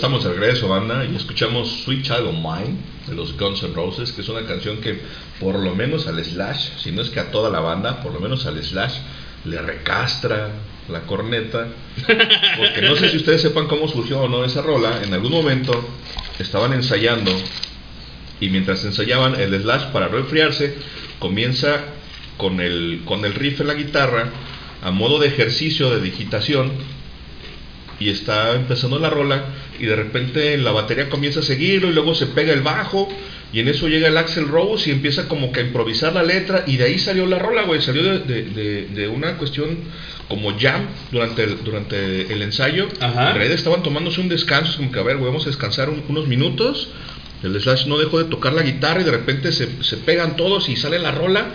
Estamos de regreso, banda, y escuchamos Sweet Child of Mine de los Guns N' Roses, que es una canción que por lo menos al Slash, si no es que a toda la banda, por lo menos al Slash le recastra la corneta, porque no sé si ustedes sepan cómo surgió o no esa rola, en algún momento estaban ensayando y mientras ensayaban el Slash para no enfriarse comienza con el, con el riff en la guitarra a modo de ejercicio de digitación y está empezando la rola y de repente la batería comienza a seguirlo y luego se pega el bajo y en eso llega el Axel Rose y empieza como que a improvisar la letra y de ahí salió la rola, güey, salió de, de- de- de una cuestión como jam durante el, durante el ensayo. Ajá. En realidad estaban tomándose un descanso, es como que a ver, güey, vamos a descansar un- unos minutos. El Slash no dejó de tocar la guitarra y de repente se, se pegan todos y sale la rola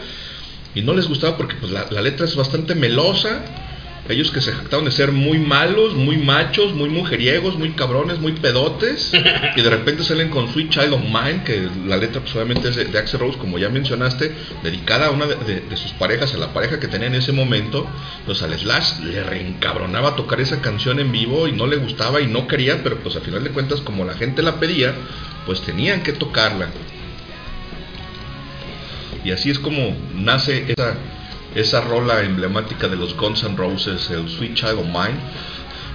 y no les gustaba porque pues la, la letra es bastante melosa. Ellos que se jactaban de ser muy malos, muy machos, muy mujeriegos, muy cabrones, muy pedotes. y de repente salen con Sweet Child of Mine, que la letra pues obviamente es de, de Axel Rose, como ya mencionaste, dedicada a una de, de- de sus parejas, a la pareja que tenía en ese momento. Pues al Slash le reencabronaba tocar esa canción en vivo y no le gustaba y no quería, pero pues al final de cuentas como la gente la pedía, pues tenían que tocarla. Y así es como nace esa, esa rola emblemática de los Guns N' Roses, el Sweet Child of Mine.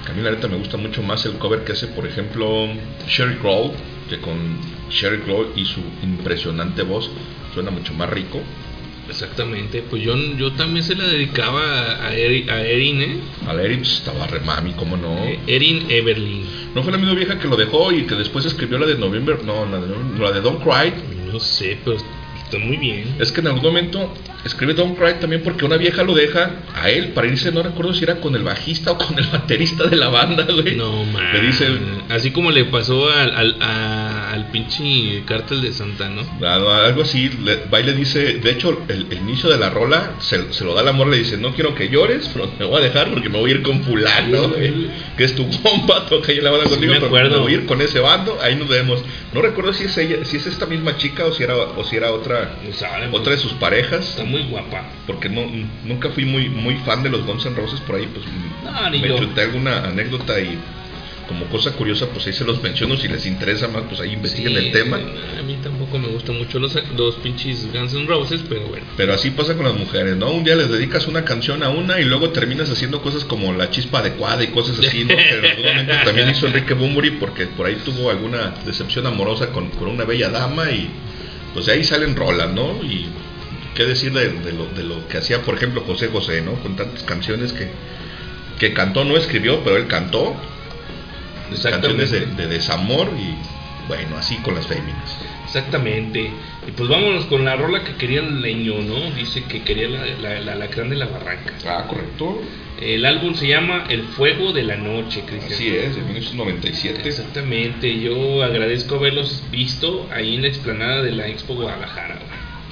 Que a mí la neta me gusta mucho más el cover que hace, por ejemplo, Sherry Crow, que con Sherry Crow y su impresionante voz suena mucho más rico. Exactamente, pues yo, yo también se la dedicaba a, Eri- a Erin, ¿eh? A Erin pues, estaba re mami, ¿cómo no? Eh, Erin Everlin. ¿No fue la misma vieja que lo dejó y que después escribió la de November? No, la de, la de Don't Cry. No sé, pero está muy bien. Es que en algún momento escribe Don't Cry también porque una vieja lo deja a él para irse, no recuerdo si era con el bajista o con el baterista de la banda, güey. No, man. Le dice, Así como le pasó al, al, a- al pinche cártel de Santa, ¿no? Algo así, le, va y le dice, de hecho el, el inicio de la rola se, se lo da el amor, le dice, no quiero que llores, pero me voy a dejar porque me voy a ir con fulano, güey, que es tu compa, toca yo la banda Sí, contigo, me pero me voy a ir con ese bando, ahí nos vemos. No recuerdo si es ella, si es esta misma chica o si era, o si era otra, Saben, pues, otra de sus parejas, Está muy guapa. porque no, nunca fui muy, muy fan de los Guns N' Roses por ahí, pues No, ni me yo. chuté alguna anécdota y como cosa curiosa, pues ahí se los menciono, si les interesa más, pues ahí investiguen Sí, el tema. A mí tampoco me gustan mucho los, los pinches Guns N' Roses, pero bueno. Pero así pasa con las mujeres, ¿no? Un día les dedicas una canción a una y luego terminas haciendo cosas como la chispa adecuada y cosas así, ¿no? Momento también hizo Enrique Bunbury porque por ahí tuvo alguna decepción amorosa con, con una bella dama y pues de ahí salen rolas, ¿no? Y qué decir de, lo, de lo que hacía, por ejemplo, José José, ¿no? Con tantas canciones que, que cantó, no escribió, pero él cantó. Canciones de, de desamor y bueno, así con las féminas. Exactamente. Y pues vámonos con la rola que quería el leño, ¿no? Dice que quería la, la, la, la de la barranca. Ah, correcto. El álbum se llama El Fuego de la Noche, Cristian. Así es, de 1997. Exactamente. Yo agradezco haberlos visto ahí en la explanada de la Expo Guadalajara.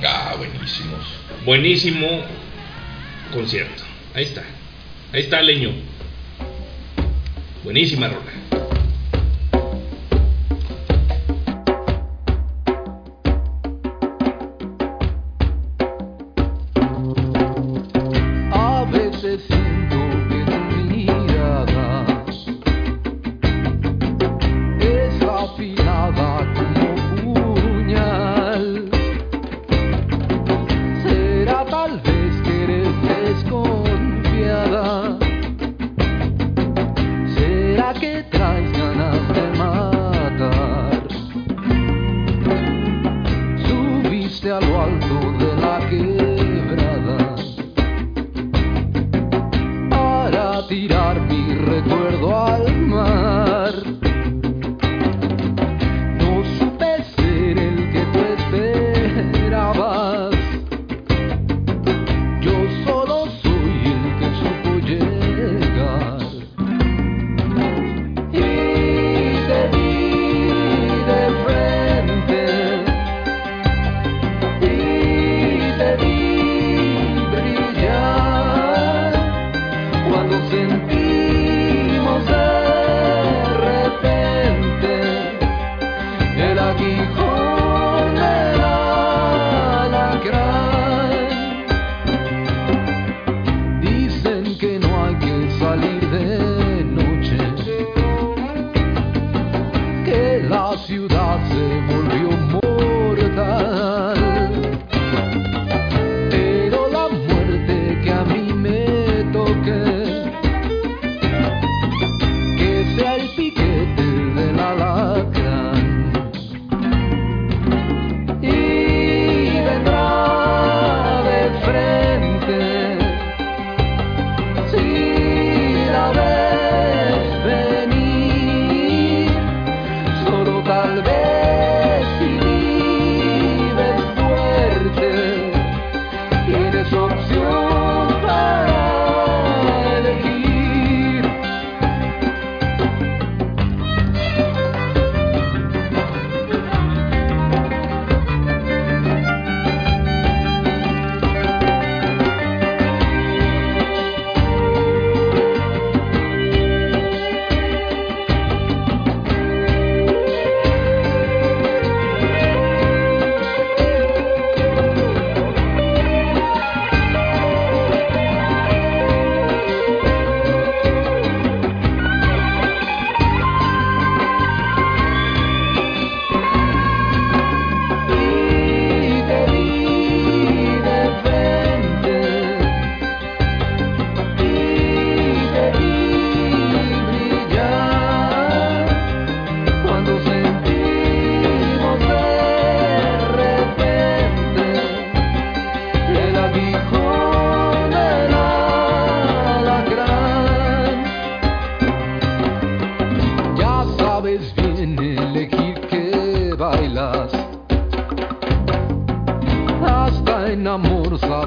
Ah, buenísimos. Buenísimo concierto. Ahí está. Ahí está, leño. Buenísima rola.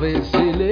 Paris, il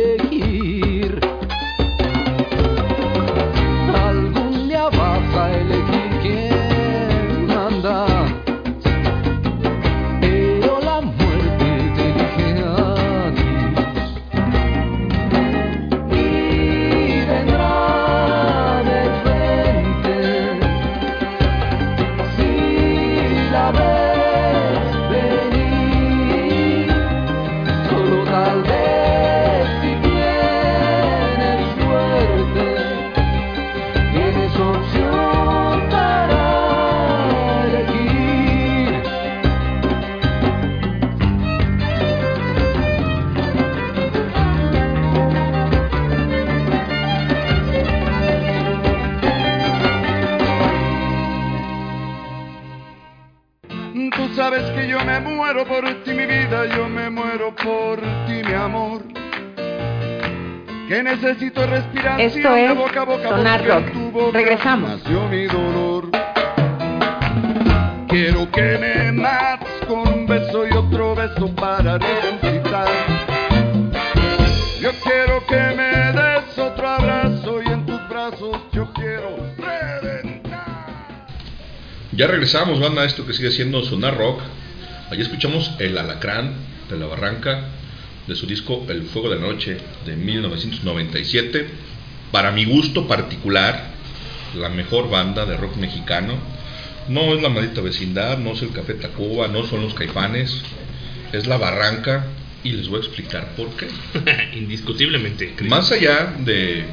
Esto es Sonar Rock. Regresamos. Quiero que me mates con un beso y otro beso para resucitar. Yo quiero que me des otro abrazo y en tus brazos yo quiero reventar. Ya regresamos, banda, a esto que sigue siendo Sonar Rock. Allí escuchamos El Alacrán de la Barranca de su disco El Fuego de la Noche de 1997. Para mi gusto particular, la mejor banda de rock mexicano. No es la maldita vecindad, no es el Café Tacuba, no son los caifanes, es la Barranca y les voy a explicar por qué. Indiscutiblemente. Chris. Más allá de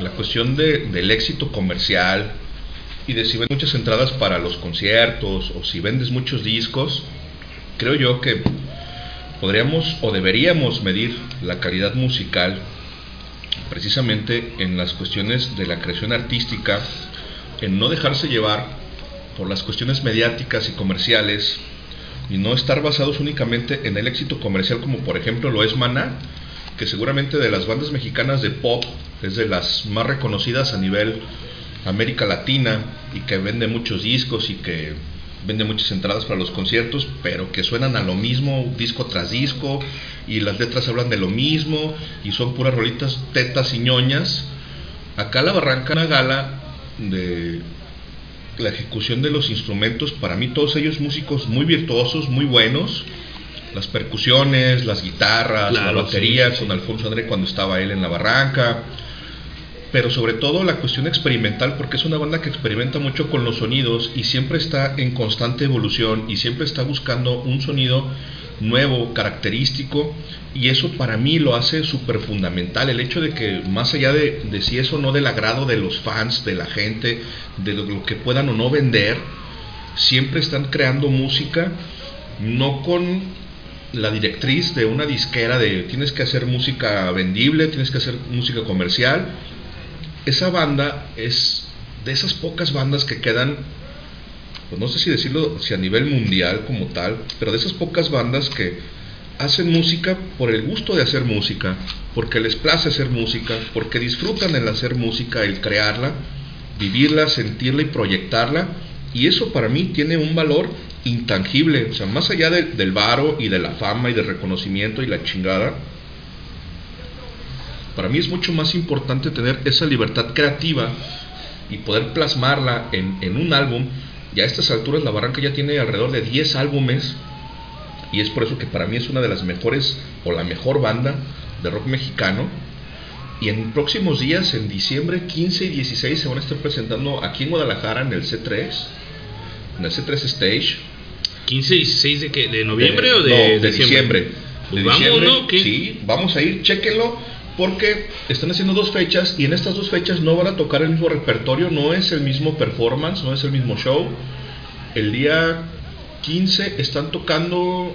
la cuestión de- del éxito comercial y de si vendes muchas entradas para los conciertos o si vendes muchos discos, creo yo que podríamos o deberíamos medir la calidad musical precisamente en las cuestiones de la creación artística, en no dejarse llevar por las cuestiones mediáticas y comerciales y no estar basados únicamente en el éxito comercial como por ejemplo lo es Maná, que seguramente de las bandas mexicanas de pop es de las más reconocidas a nivel América Latina y que vende muchos discos y que vende muchas entradas para los conciertos, pero que suenan a lo mismo disco tras disco y las letras hablan de lo mismo y son puras rolitas tetas y ñoñas. Acá la Barranca una gala de la ejecución de los instrumentos, para mí todos ellos músicos muy virtuosos, muy buenos. Las percusiones, las guitarras, Claro, la batería sí, sí, con. Alfonso André cuando estaba él en la barranca. Pero sobre todo la cuestión experimental, porque es una banda que experimenta mucho con los sonidos y siempre está en constante evolución y siempre está buscando un sonido nuevo, característico, y eso para mí lo hace súper fundamental. El hecho de que, más allá de, de si eso no del agrado de los fans, de la gente, de lo que puedan o no vender, siempre están creando música, no con la directriz de una disquera de tienes que hacer música vendible, tienes que hacer música comercial. Esa banda es de esas pocas bandas que quedan pues no sé si decirlo si a nivel mundial como tal, pero de esas pocas bandas que hacen música por el gusto de hacer música, porque les place hacer música, porque disfrutan el hacer música, el crearla, vivirla, sentirla y proyectarla, y eso para mí tiene un valor intangible, o sea, más allá de- del varo y de la fama y del reconocimiento y la chingada, para mí es mucho más importante tener esa libertad creativa y poder plasmarla en, en un álbum. Y a estas alturas La Barranca ya tiene alrededor de 10 álbumes y es por eso que para mí es una de las mejores o la mejor banda de rock mexicano. Y en próximos días, en diciembre 15 y 16, se van a estar presentando aquí en Guadalajara en el C3, en el C3 Stage. 15 y 16 de, qué? ¿De noviembre De- o de, no, de diciembre? diciembre? Pues de vamos, diciembre, ¿no? ¿Qué? Sí, vamos a ir, chéquenlo, porque están haciendo dos fechas y en estas dos fechas no van a tocar el mismo repertorio, no es el mismo performance, no es el mismo show. El día 15 están tocando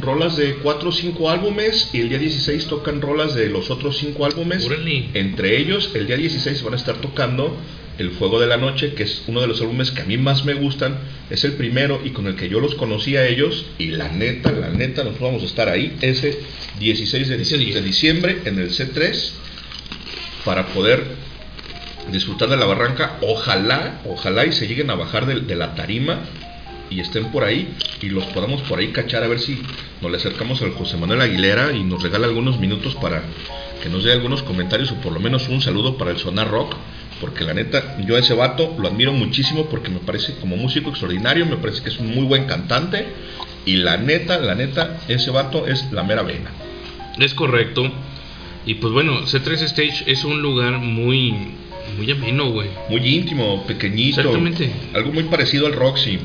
rolas de 4 o 5 álbumes y el día 16 tocan rolas de los otros 5 álbumes. Órale. Entre ellos, el día 16 van a estar tocando El Fuego de la Noche, que es uno de los álbumes que a mí más me gustan. Es el primero y con el que yo los conocí a ellos. Y la neta, la neta, nosotros vamos a estar ahí ese 16 de, Ese día. de diciembre en el C3 para poder disfrutar de la barranca. Ojalá, ojalá y se lleguen a bajar de, de la tarima y estén por ahí y los podamos por ahí cachar a ver si nos le acercamos al José Manuel Aguilera y nos regala algunos minutos para que nos dé algunos comentarios o por lo menos un saludo para el Sonar Rock porque la neta yo a ese vato lo admiro muchísimo porque me parece como músico extraordinario, me parece que es un muy buen cantante y la neta, la neta, ese vato es la mera vena. Es correcto. Y pues bueno, C3 Stage es un lugar muy, muy ameno, güey. Muy íntimo, pequeñito. Exactamente. Algo muy parecido al Roxy.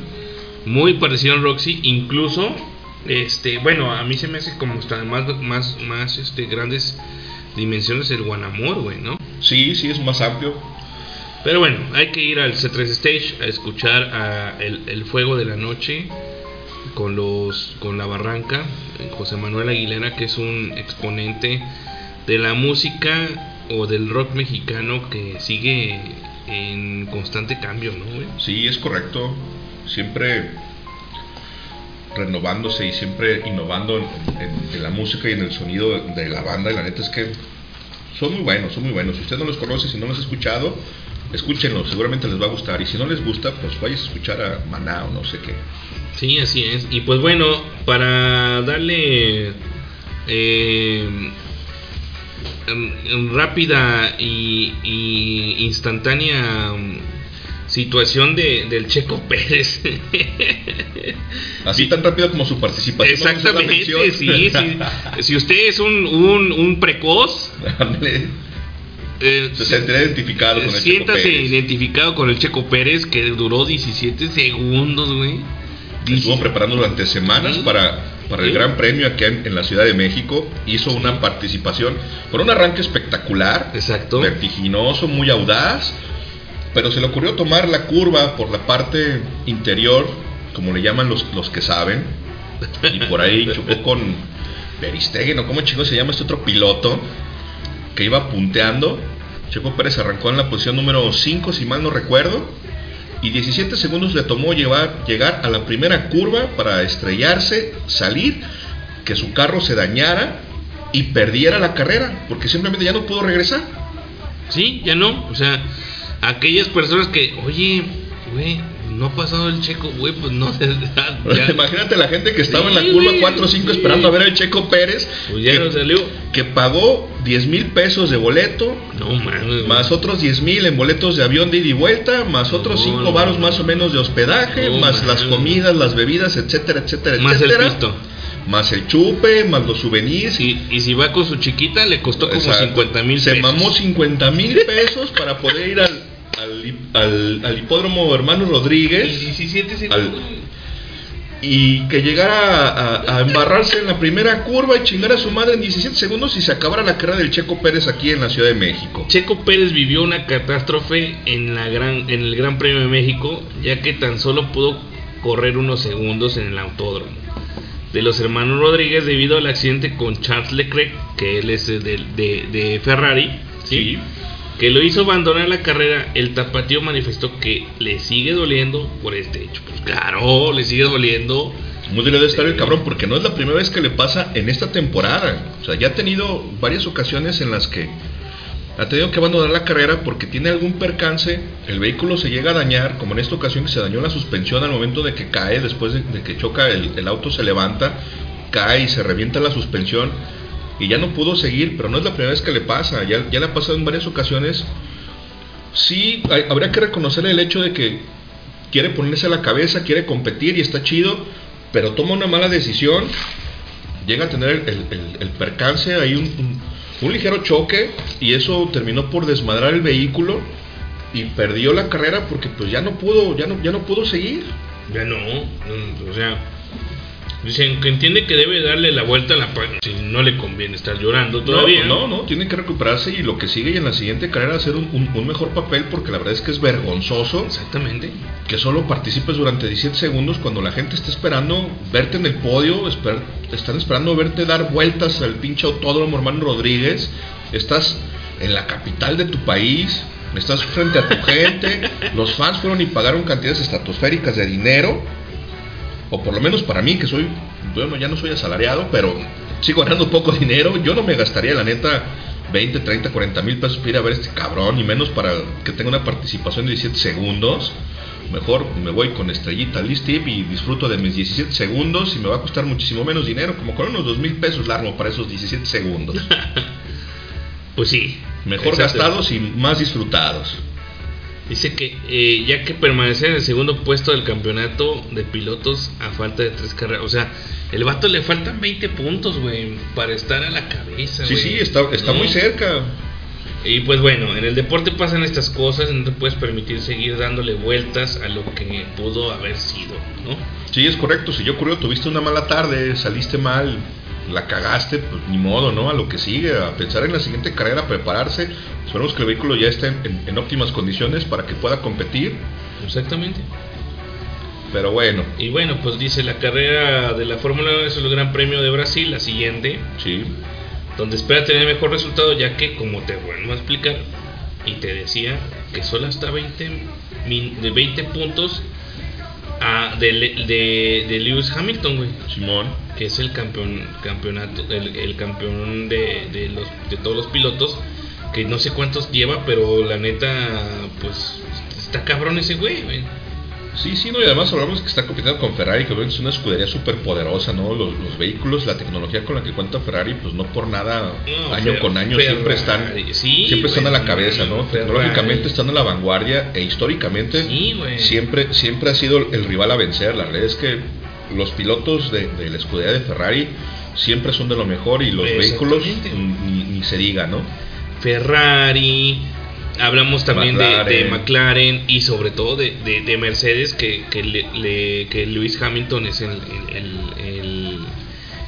Muy parecido al Roxy, incluso, este, bueno, a mí se me hace como hasta más, más, más, este, grandes dimensiones el Guanamor, güey, ¿no? Sí, sí, es más amplio. Pero bueno, hay que ir al C3 Stage a escuchar a el, el Fuego de la Noche con los con la Barranca, José Manuel Aguilera, que es un exponente de la música o del rock mexicano que sigue en constante cambio, ¿no? güey? Sí, es correcto. Siempre renovándose y siempre innovando en la música y en el sonido de la banda. Y la neta es que son muy buenos, son muy buenos. Si usted no los conoce, si no los ha escuchado, escúchenlo, seguramente les va a gustar. Y si no les gusta, pues vayas a escuchar a Maná o no sé qué. Sí, así es. Y pues bueno, para darle eh, em, em, rápida y, y instantánea mm, situación de, del Checo Pérez. Así tan rápido como su participación. Exactamente, mención. sí, sí. Si usted es un, un, un precoz. eh, Se sentirá identificado con el Checo Pérez. identificado con el Checo Pérez que duró 17 segundos, güey. Estuvo preparando durante semanas Sí. para, para el. Gran Premio aquí en, en la Ciudad de México. Hizo una participación con un arranque espectacular, Exacto. vertiginoso, muy audaz. Pero se le ocurrió tomar la curva por la parte interior, como le llaman los, los que saben. Y por ahí chocó con Beristegui, ¿no? ¿Cómo chico se llama este otro piloto? Que iba punteando. Checo Pérez arrancó en la posición número 5, si mal no recuerdo. Y 17 segundos le tomó llevar, llegar a la primera curva para estrellarse, salir, que su carro se dañara y perdiera la carrera, porque simplemente ya no pudo regresar. Sí, ya no. O sea, aquellas personas que, oye, güey, no ha pasado el checo, güey, pues no. ya, Imagínate la gente que estaba en la curva güey, 4 o 5 sí. esperando a ver al Checo Pérez, Pues ya que, no salió. que pagó 10 mil pesos de boleto, No mames. más otros 10 mil en boletos de avión de ida y vuelta, más otros No, 5 no, varos no. más o menos de hospedaje, más las comidas, las bebidas, etcétera, etcétera, Más el etcétera. pisto. Más el chupe, más los souvenirs. Y, y si va con su chiquita, le costó como Exacto. 50 mil Se pesos. mamó 50 mil pesos para poder ir al, al, al- al hipódromo Hermano Rodríguez 17 Al- segundos. y que llegara a, a embarrarse en la primera curva y chingar a su madre en 17 segundos y se acabara la carrera del Checo Pérez aquí en la Ciudad de México. Checo Pérez vivió una catástrofe en, la gran, en el Gran Premio de México, ya que tan solo pudo correr unos segundos en el autódromo de los hermanos Rodríguez debido al accidente con Charles Leclerc, que él es de, de- de Ferrari, ¿sí? Que lo hizo abandonar la carrera. El tapatío manifestó que le sigue doliendo por este hecho. Pues claro, le sigue doliendo. Muy debe de estar el cabrón porque no es la primera vez que le pasa en esta temporada. O sea, ya ha tenido varias ocasiones en las que ha tenido que abandonar la carrera porque tiene algún percance, el vehículo se llega a dañar, como en esta ocasión que se dañó la suspensión al momento de que cae, después de, de que choca el, el auto se levanta, cae y se revienta la suspensión y ya no pudo seguir, pero no es la primera vez que le pasa, ya, ya le ha pasado en varias ocasiones. Sí, hay- habría que reconocer el hecho de que quiere ponerse a la cabeza, quiere competir y está chido, pero toma una mala decisión, llega a tener el, el- percance, hay un, un- un ligero choque y eso terminó por desmadrar el vehículo y perdió la carrera porque pues ya no pudo, ya no, ya no pudo seguir. Ya no, o sea, dicen que entiende que debe darle la vuelta a la página. Si no le conviene estar llorando todavía. No, no, no, tiene que recuperarse y lo que sigue y en la siguiente carrera hacer un, un- un mejor papel porque la verdad es que es vergonzoso Exactamente. que solo participes durante 17 segundos cuando la gente está esperando verte en el podio, esper- están esperando verte dar vueltas al pinche autódromo hermano Rodríguez, estás en la capital de tu país, estás frente a tu gente, los fans fueron y pagaron cantidades estratosféricas de dinero, o por lo menos para mí que soy, bueno, ya no soy asalariado, pero sigo ganando poco dinero, yo no me gastaría la neta 20, 30, 40 mil pesos para ir a ver a este cabrón, y menos para que tenga una participación de 17 segundos. Mejor me voy con estrellita list tip y disfruto de mis 17 segundos y me va a costar muchísimo menos dinero, como con unos 2 mil pesos largo para esos 17 segundos. Pues sí. Mejor Exacto. gastados y más disfrutados. Dice que eh, ya que permanecer en el segundo puesto del campeonato de pilotos a falta de tres carreras. O sea, el vato le faltan 20 puntos, güey, para estar a la cabeza. Sí, sí, está, está ¿No? muy cerca. Y pues bueno, en el deporte pasan estas cosas, no te puedes permitir seguir dándole vueltas a lo que pudo haber sido, ¿no? Sí, es correcto. Si yo ocurrió, tuviste una mala tarde, saliste mal, la cagaste, pues ni modo, ¿no? A lo que sigue, a pensar en la siguiente carrera, a prepararse. Esperemos que el vehículo ya esté en, en- óptimas condiciones para que pueda competir. Exactamente. Pero bueno, Y bueno, pues dice la carrera de la Fórmula 1 es el Gran Premio de Brasil, la siguiente, sí. donde espera tener mejor resultado, ya que, como te vuelvo a explicar, y te decía que solo hasta 20, min- de 20 puntos a- de, de, de Lewis Hamilton, güey, Simón. que es el campeón campeonato el, el campeón de, de los de todos los pilotos que no sé cuántos lleva, pero la neta, pues está cabrón ese güey, güey. Sí, sí, no, y además hablamos que está compitiendo con Ferrari, que es una escudería súper poderosa, ¿no? Los, los vehículos, la tecnología con la que cuenta Ferrari, pues no por nada, No, año Fer- con año, Ferrari, siempre están, sí, siempre están a la cabeza, ¿no? Ferrari. Tecnológicamente están a la vanguardia e históricamente Sí, siempre, siempre ha sido el rival a vencer. La realidad es que los pilotos de, de la escudería de Ferrari siempre son de lo mejor y los vehículos ni, ni se diga, ¿no? Ferrari, hablamos también de- De, McLaren. Y sobre todo de, de- de Mercedes, que, que, le- le- que Lewis Hamilton es el, el- el- el-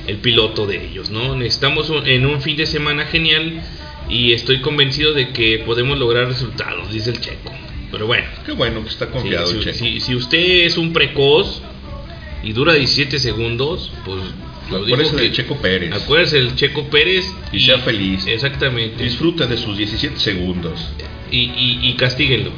el piloto de ellos, ¿no? Necesitamos un- en un fin de semana genial y estoy convencido de que podemos lograr resultados, dice el checo. Pero bueno, Qué bueno que está confiado, si, Checo. si- si usted es un precoz y dura 17 segundos, pues lo digo Acuérdese que- de Checo Pérez. Acuérdese del Checo Pérez Y sea feliz. Exactamente. Disfruta de sus 17 segundos. y, y, y castíguenlo.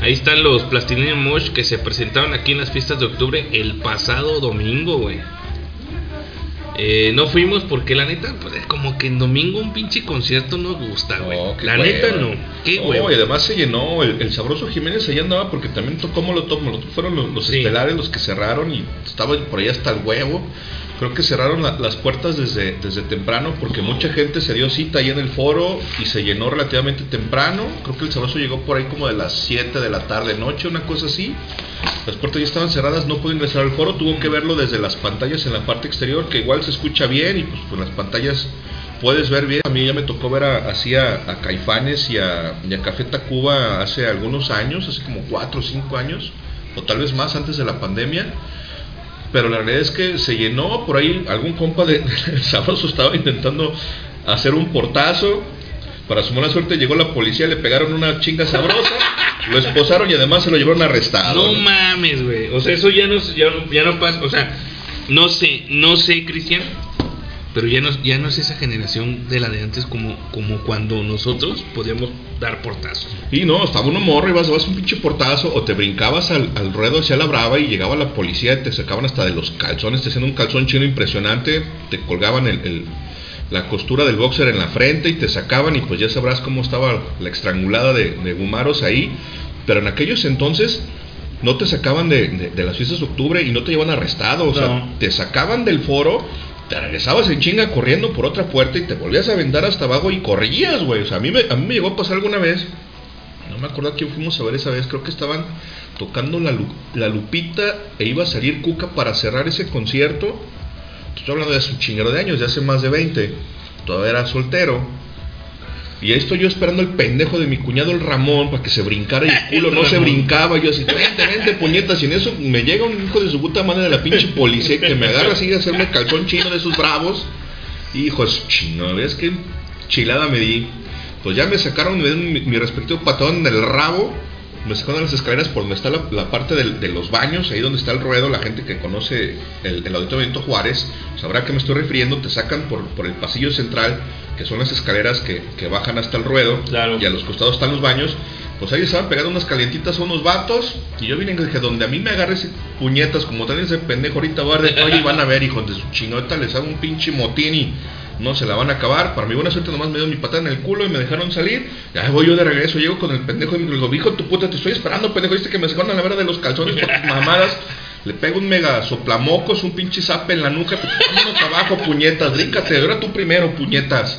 Ahí están los Plastilina Mosh que se presentaron aquí en las fiestas de octubre el pasado domingo, güey. Eh, no fuimos porque la neta, pues es como que en domingo un pinche concierto no gusta, güey. No, la hueva. neta no. Qué No, güey. y además se llenó. El, el sabroso Jiménez allá andaba porque también tocó Molotov. Molotov fueron los, los Sí. estelares los que cerraron y estaba por ahí hasta el huevo. Creo que cerraron la- las puertas desde, desde temprano porque mucha gente se dio cita ahí en el foro y se llenó relativamente temprano. Creo que el sabroso llegó por ahí como de las 7 de la tarde, noche, una cosa así. Las puertas ya estaban cerradas, no pudo ingresar al foro. Tuvo que verlo desde las pantallas en la parte exterior, que igual se escucha bien y pues con las pantallas puedes ver bien. A mí ya me tocó ver a- así a, a Caifanes y a, y a Café Tacuba hace algunos años, hace como 4 o 5 años, o tal vez más antes de la pandemia. Pero la realidad es que se llenó por ahí. Algún compa de, Sabroso estaba intentando hacer un portazo. Para su mala suerte llegó la policía, le pegaron una chinga sabrosa, lo esposaron y además se lo llevaron arrestado. No mames, güey. O sea, eso ya no, ya, no- ya no pasa. O sea, no sé, no sé, Cristian. Pero ya no, ya no es esa generación de la de antes como, como cuando nosotros podíamos dar portazos. Y no, estaba uno morro y vas, vas un pinche portazo o te brincabas al, al ruedo hacia la brava y llegaba la policía y te sacaban hasta de los calzones, te hacían un calzón chino impresionante, te colgaban el, el- la costura del boxer en la frente y te sacaban y pues ya sabrás cómo estaba la estrangulada de, de gumaros ahí. Pero en aquellos entonces no te sacaban de, de- de las fiestas de octubre y no te llevaban arrestado, o sea, te sacaban del foro. Te regresabas en chinga corriendo por otra puerta y te volvías a aventar hasta abajo y corrías, güey. O sea, a mí, me, a mí me llegó a pasar alguna vez no me acuerdo a quién fuimos a ver esa vez. Creo que estaban tocando la, Lu- la Lupita e iba a salir Cuca para cerrar ese concierto. Estoy hablando de hace un chingero de años, de hace más de 20. Todavía era soltero. Y ahí estoy yo esperando el pendejo de mi cuñado el Ramón para que se brincara y el culo no se brincaba. Yo así, vente, vente, puñetas. Y en eso me llega un hijo de su puta madre de la pinche policía que me agarra así a hacerme calzón chino de esos bravos. Hijos, chino, ¿ves qué chilada me di? Pues ya me sacaron, me dieron mi, mi respectivo patón en el rabo. Me sacaron las escaleras por donde está la, la parte del- de los baños, ahí donde está el ruedo. La gente que conoce el, el auditorio Benito Juárez sabrá que me estoy refiriendo. Te sacan por, por el pasillo central, que son las escaleras que, que bajan hasta el ruedo. Claro. Y a los costados están los baños. Pues ahí estaban pegando unas calientitas a unos vatos. Y yo vine y dije, donde a mí me agarre ese puñetas, como traen ese pendejo ahorita, va a y van a ver, hijos de su chinota, les hago un pinche motín y no se la van a acabar. Para mi buena suerte nomás me dio mi patada en el culo y me dejaron salir. Ya voy yo de regreso, llego con el pendejo y me digo, hijo tu puta, te estoy esperando, pendejo, viste que me sacaron a la vera de los calzones por tus mamadas. Le pego un mega soplamocos, un pinche zape en la nuca, pues, vámonos abajo, puñetas, bríncate, ahora tú primero, puñetas.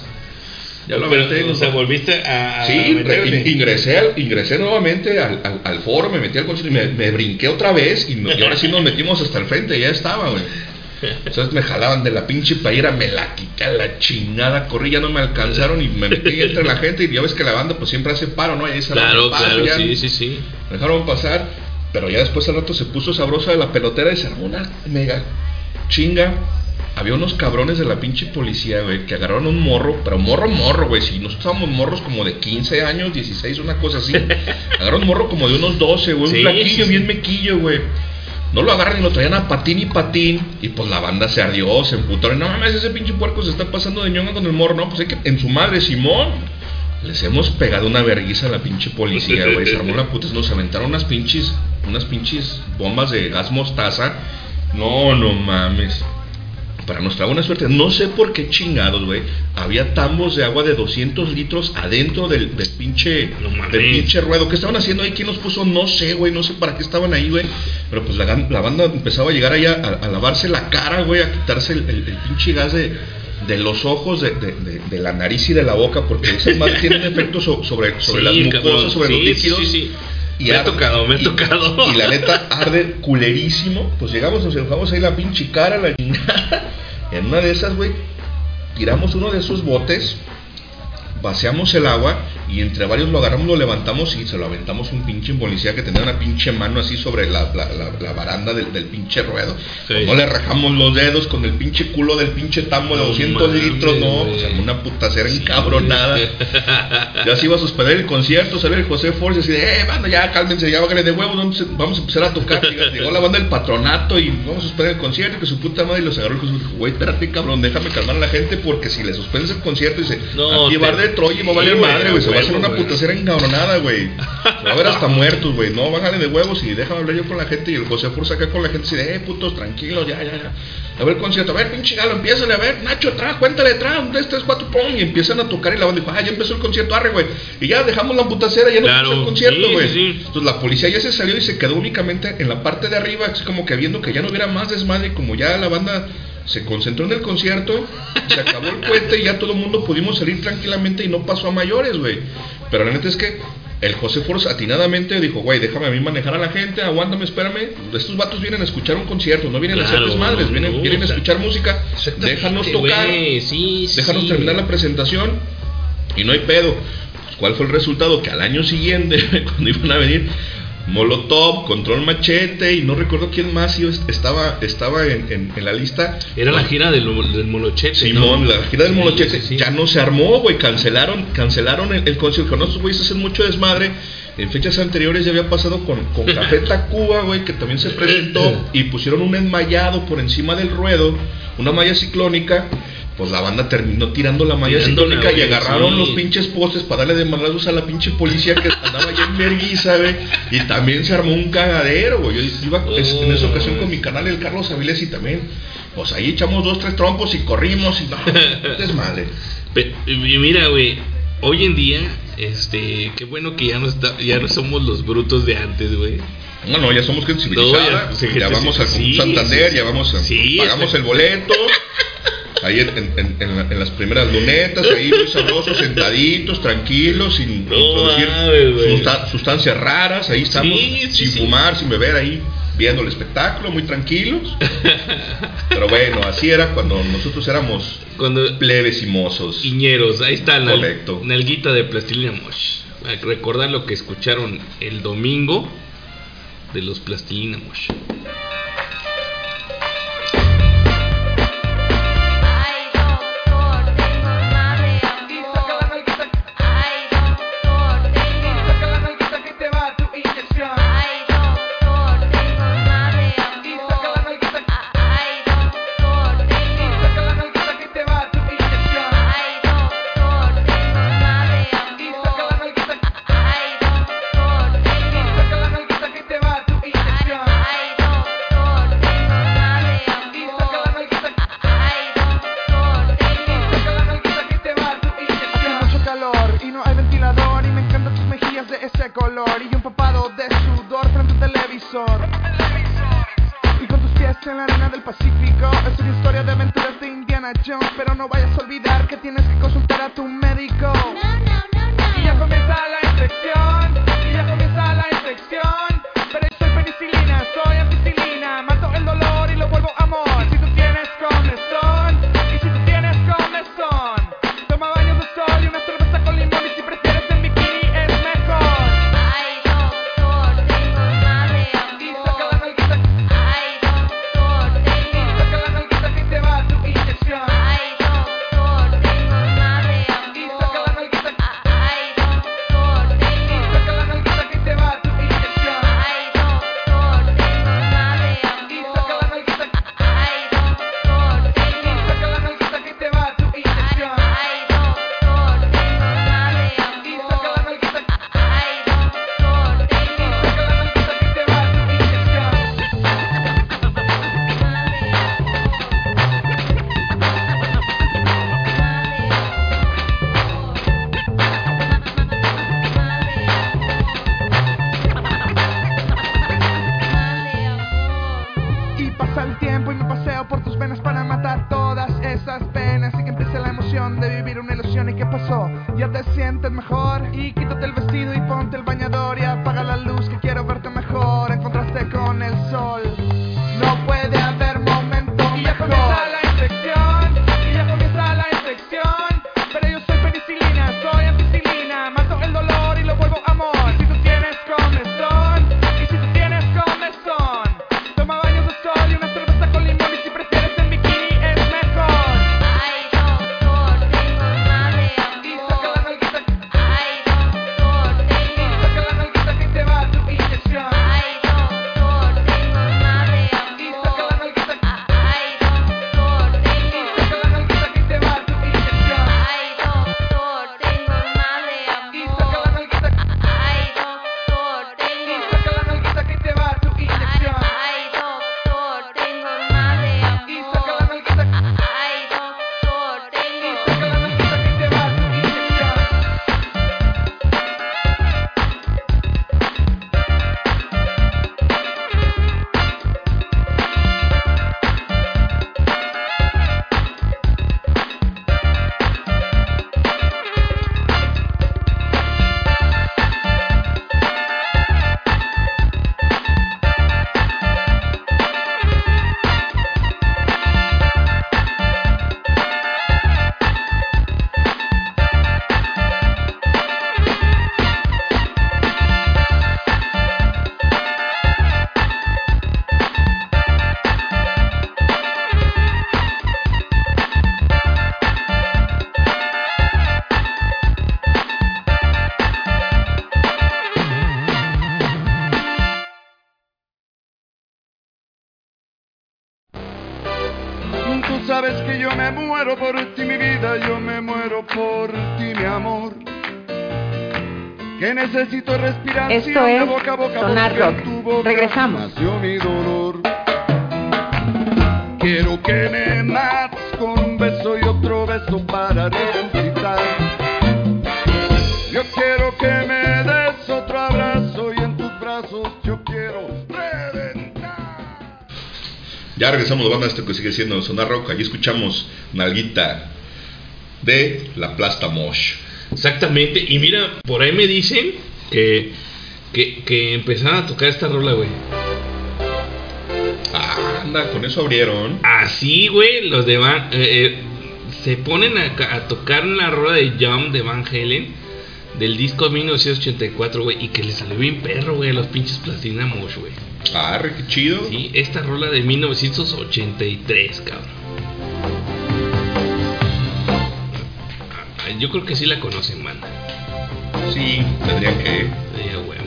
Ya lo Pero, aventé, o sea, volviste a. a Sí, re- ingresé, ingresé nuevamente al, al- al foro, me metí al concierto y me, me brinqué otra vez y, no- y ahora sí nos metimos hasta el frente, ya estaba, güey. Entonces me jalaban de la pinche playera, me la quité a la chingada, corrí, ya no me alcanzaron y me metí entre la gente y ya ves que la banda pues siempre hace paro, ¿no? Ahí Claro, el paso, claro, ya sí, sí, sí. me dejaron pasar, pero ya después al rato se puso sabrosa de la pelotera y se armó una mega chinga. Había unos cabrones de la pinche policía, güey, que agarraron un morro, pero morro, morro, güey. Si nosotros estábamos morros como de 15 años, 16, una cosa así. Agarraron un morro como de unos 12, güey, un flaquillo, sí, bien mequillo, güey. No lo agarran y lo traían a patín y patín. Y pues la banda se ardió, se emputaron. No mames, ese pinche puerco se está pasando de ñonga con el morro. No, pues hay que. En su madre, Simón. Les hemos pegado una verguiza a la pinche policía, güey. Se armó la puta. Nos aventaron unas pinches unas pinches bombas de gas mostaza. No, no mames. Para nuestra buena suerte, no sé por qué chingados, güey. Había tambos de agua de 200 litros adentro del, del pinche No del pinche ruedo. ¿Qué estaban haciendo ahí? ¿Quién los puso? No sé, güey. No sé para qué estaban ahí, güey. Pero pues la, banda empezaba a llegar allá a, a lavarse la cara, güey. A quitarse el, el- el pinche gas de, de los ojos, de, de- de- de la nariz y de la boca. Porque esas más tienen efecto so- sobre, sobre las mucosas, cabrón. sobre los Sí, sí, líquidos. sí, sí. Y Me ha tocado, me ha tocado. Y la neta arde culerísimo. Pues llegamos, nos dejamos ahí la pinche cara, la chingada. En una de esas, güey, tiramos uno de esos botes, vaciamos el agua y entre varios lo agarramos, lo levantamos y se lo aventamos a un pinche policía que tenía una pinche mano así sobre la, la- la- la baranda del, del pinche ruedo. Sí. No le rajamos los dedos con el pinche culo del pinche tambo de No 200 mames, litros, no, pues armó una putacera encabronada. Ya se iba a suspender el concierto, salió el José Force así de, eh, banda, ya cálmense, ya bájale de huevos, vamos, a- vamos a empezar a tocar. Llegó- la banda del patronato y vamos a suspender el concierto, que su puta madre y los agarró el José dijo, güey, espérate cabrón, déjame calmar a la gente porque si le suspendes el concierto, dice, No, aquí va te- de Troya y va a valer madre, güey, se va a hacer una putacera encabronada, güey. Se va a ver hasta muertos, güey, no, bájale de huevos y déjame hablar yo con la gente y el José Force acá con la gente de, eh, putos, tranquilos, ya, ya, ya. A ver el concierto, a ver, pinche galo, empiézale, a ver, Nacho, atrás, cuéntale atrás, un, dos, tres, cuatro, pum, y empiezan a tocar y la banda dijo, ah, ya empezó el concierto, arre, güey. Y ya dejamos la putacera, ya no Claro, empezó el concierto, güey. sí, sí. Entonces la policía ya se salió y se quedó únicamente en la parte de arriba, así como que viendo que ya no hubiera más desmadre, y como ya la banda se concentró en el concierto, se acabó el puente y ya todo el mundo pudimos salir tranquilamente y no pasó a mayores, güey. Pero la neta es que el José Force atinadamente dijo, güey, déjame a mí manejar a la gente, aguántame, espérame. Estos vatos vienen a escuchar un concierto, no vienen a hacer desmadres, vienen, no, vienen a o sea, escuchar música, déjanos tocar. sí, Déjanos sí. terminar la presentación y no hay pedo. Pues, ¿Cuál fue el resultado? Que al año siguiente, cuando iban a venir Molotov, Control Machete y no recuerdo quién más estaba, estaba en, en- en la lista. Era la gira del, del Molochete. Simón, ¿no? la gira del Sí, Molochete sí. ya no se armó, güey, cancelaron, cancelaron el, el concierto. No, estos güeyes hacen mucho desmadre. En fechas anteriores ya había pasado con, con Café Tacuba, güey, que también se presentó y pusieron un enmayado por encima del ruedo, una malla ciclónica. Pues la banda terminó tirando la malla ciclónica y agarraron sí. los pinches postes para darle de a la pinche policía que andaba allá en verguiza, güey. Y también se armó un cagadero, güey. Yo iba es- en esa ocasión con mi canal, el Carlos Avilés, y también, pues ahí echamos dos, tres trompos y corrimos y no, desmadre. Y mira, güey, hoy en día, este, qué bueno que ya no está, ya no somos los brutos de antes, güey. No, no, ya somos gente civilizada. No, ya- vamos al sí, Santander, sí, ya vamos a, sí, pagamos este- el boleto. Ahí en, en- en- en la- en las primeras lunetas, ahí muy sabrosos, sentaditos, tranquilos, sin No introducir sustancias raras, ahí estamos, Sí, sí, sin sí. fumar, sin beber, ahí viendo el espectáculo, muy tranquilos. Pero bueno, así era cuando nosotros éramos Cuando plebes y mozos. Iñeros, ahí está la Correcto. nalguita de plastilina mosh. Recordar lo que escucharon el domingo de los plastilina mosh. Necesito respiración Esto de es boca a boca Sonar Rock. tu boca Regresamos. mi dolor. Quiero que me mates con un beso y otro beso para resucitar. Yo quiero que me des otro abrazo y en tus brazos yo quiero reventar. Ya regresamos de banda, esto que sigue siendo Sonar Rock. Allí escuchamos Nalguita de La Plasta Mosh. Exactamente. Y mira, por ahí me dicen que, que, que empezaron a tocar esta rola, güey. Ah, anda, con eso abrieron. Así, güey, los de Van... eh, eh, se ponen a, ca- a tocar la rola de Jump de Van Halen del disco de 1984, güey, y que le salió bien perro, güey, a los pinches Plastina Mosh, güey. Ah, re, qué chido. Sí, esta rola de 1983, cabrón. Yo creo que sí la conocen, man. Sí, tendrían que. Sí, a huevo.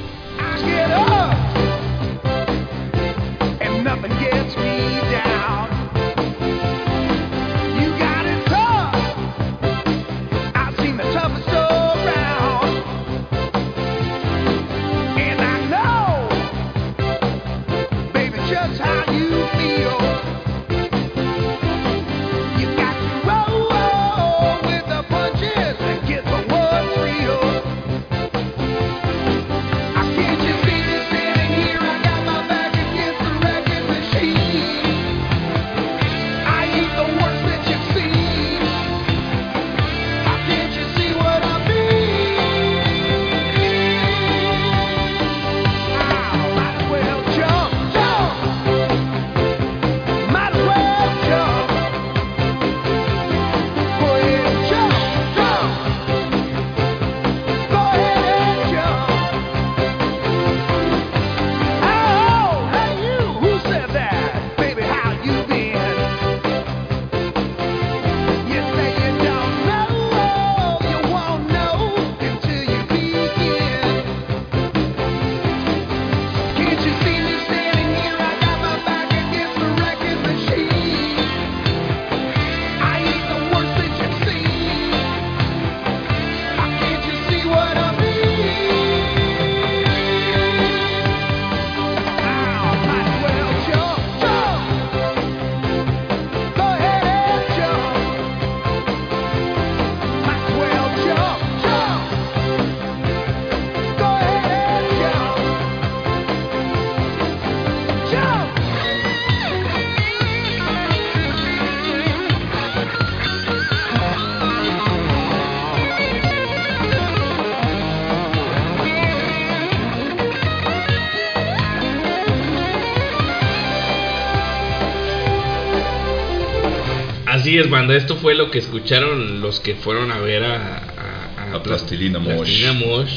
Así es, banda. Esto fue lo que escucharon los que fueron a ver a, a, A Plastilina Mosh. Plastilina Mosh.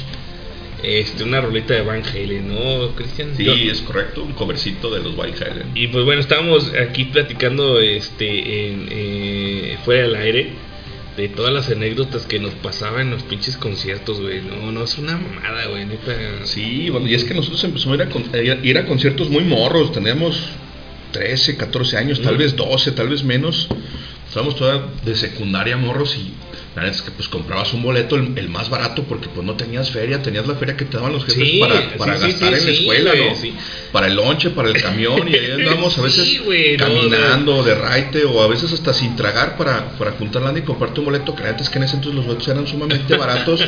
Este, una rolita de Van Halen, ¿no, Cristian? Sí, Yo- es correcto, un covercito de los Van Halen. Y pues bueno, estábamos aquí platicando este en, eh, fuera del aire de todas las anécdotas que nos pasaban en los pinches conciertos, güey. No, no es una mamada, güey, neta. Sí, bueno, y es que nosotros empezamos a ir a, con- ir a- ir a conciertos muy morros, teníamos 13, 14 años, tal Mm. vez 12, tal vez menos. Estábamos toda de secundaria morros y la verdad es que pues comprabas un boleto el, el más barato porque pues no tenías feria, tenías la feria que te daban los jefes Sí, para, para sí, gastar sí, en la escuela, güey, ¿no? sí. Para el lonche, para el camión y ahí andábamos a veces güey, no, caminando de raite o a veces hasta sin tragar para, para juntar lana y comprarte un boleto, que la neta es que en ese entonces los boletos eran sumamente baratos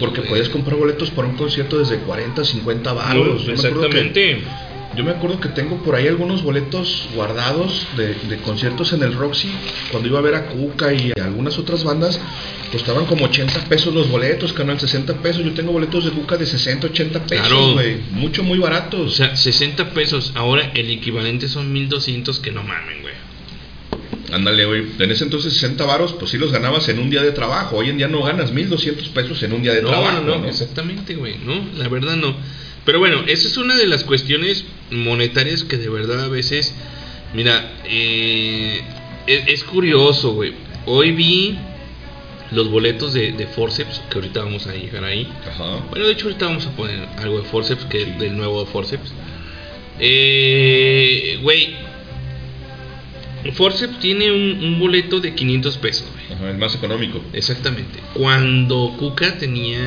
porque podías comprar boletos para un concierto desde 40, 50 baros. Que- Exactamente. Yo me acuerdo que tengo por ahí algunos boletos guardados de, de conciertos en el Roxy. Cuando iba a ver a Cuca y a algunas otras bandas, costaban como 80 pesos los boletos, canal 60 pesos. Yo tengo boletos de Cuca de 60, 80 Claro. pesos, güey. Mucho, muy O baratos. sea, 60 pesos. Ahora el equivalente son 1200 que no mamen, güey. Ándale, güey. En ese entonces 60 varos, pues sí los ganabas en un día de trabajo. Hoy en día no ganas 1200 pesos en un día de No, trabajo. no, no, ¿no? exactamente, güey, no, la verdad no. Pero bueno, esa es una de las cuestiones monetarias que de verdad a veces, mira, eh, es, es curioso, güey. Hoy vi los boletos de, de Forceps, que ahorita vamos a llegar ahí. Ajá. Bueno, de hecho ahorita vamos a poner algo de Forceps, que es del nuevo Forceps. Eh, güey, Forceps tiene un, un boleto de 500 pesos, güey. Ajá, el más económico. Exactamente. Cuando Cuca tenía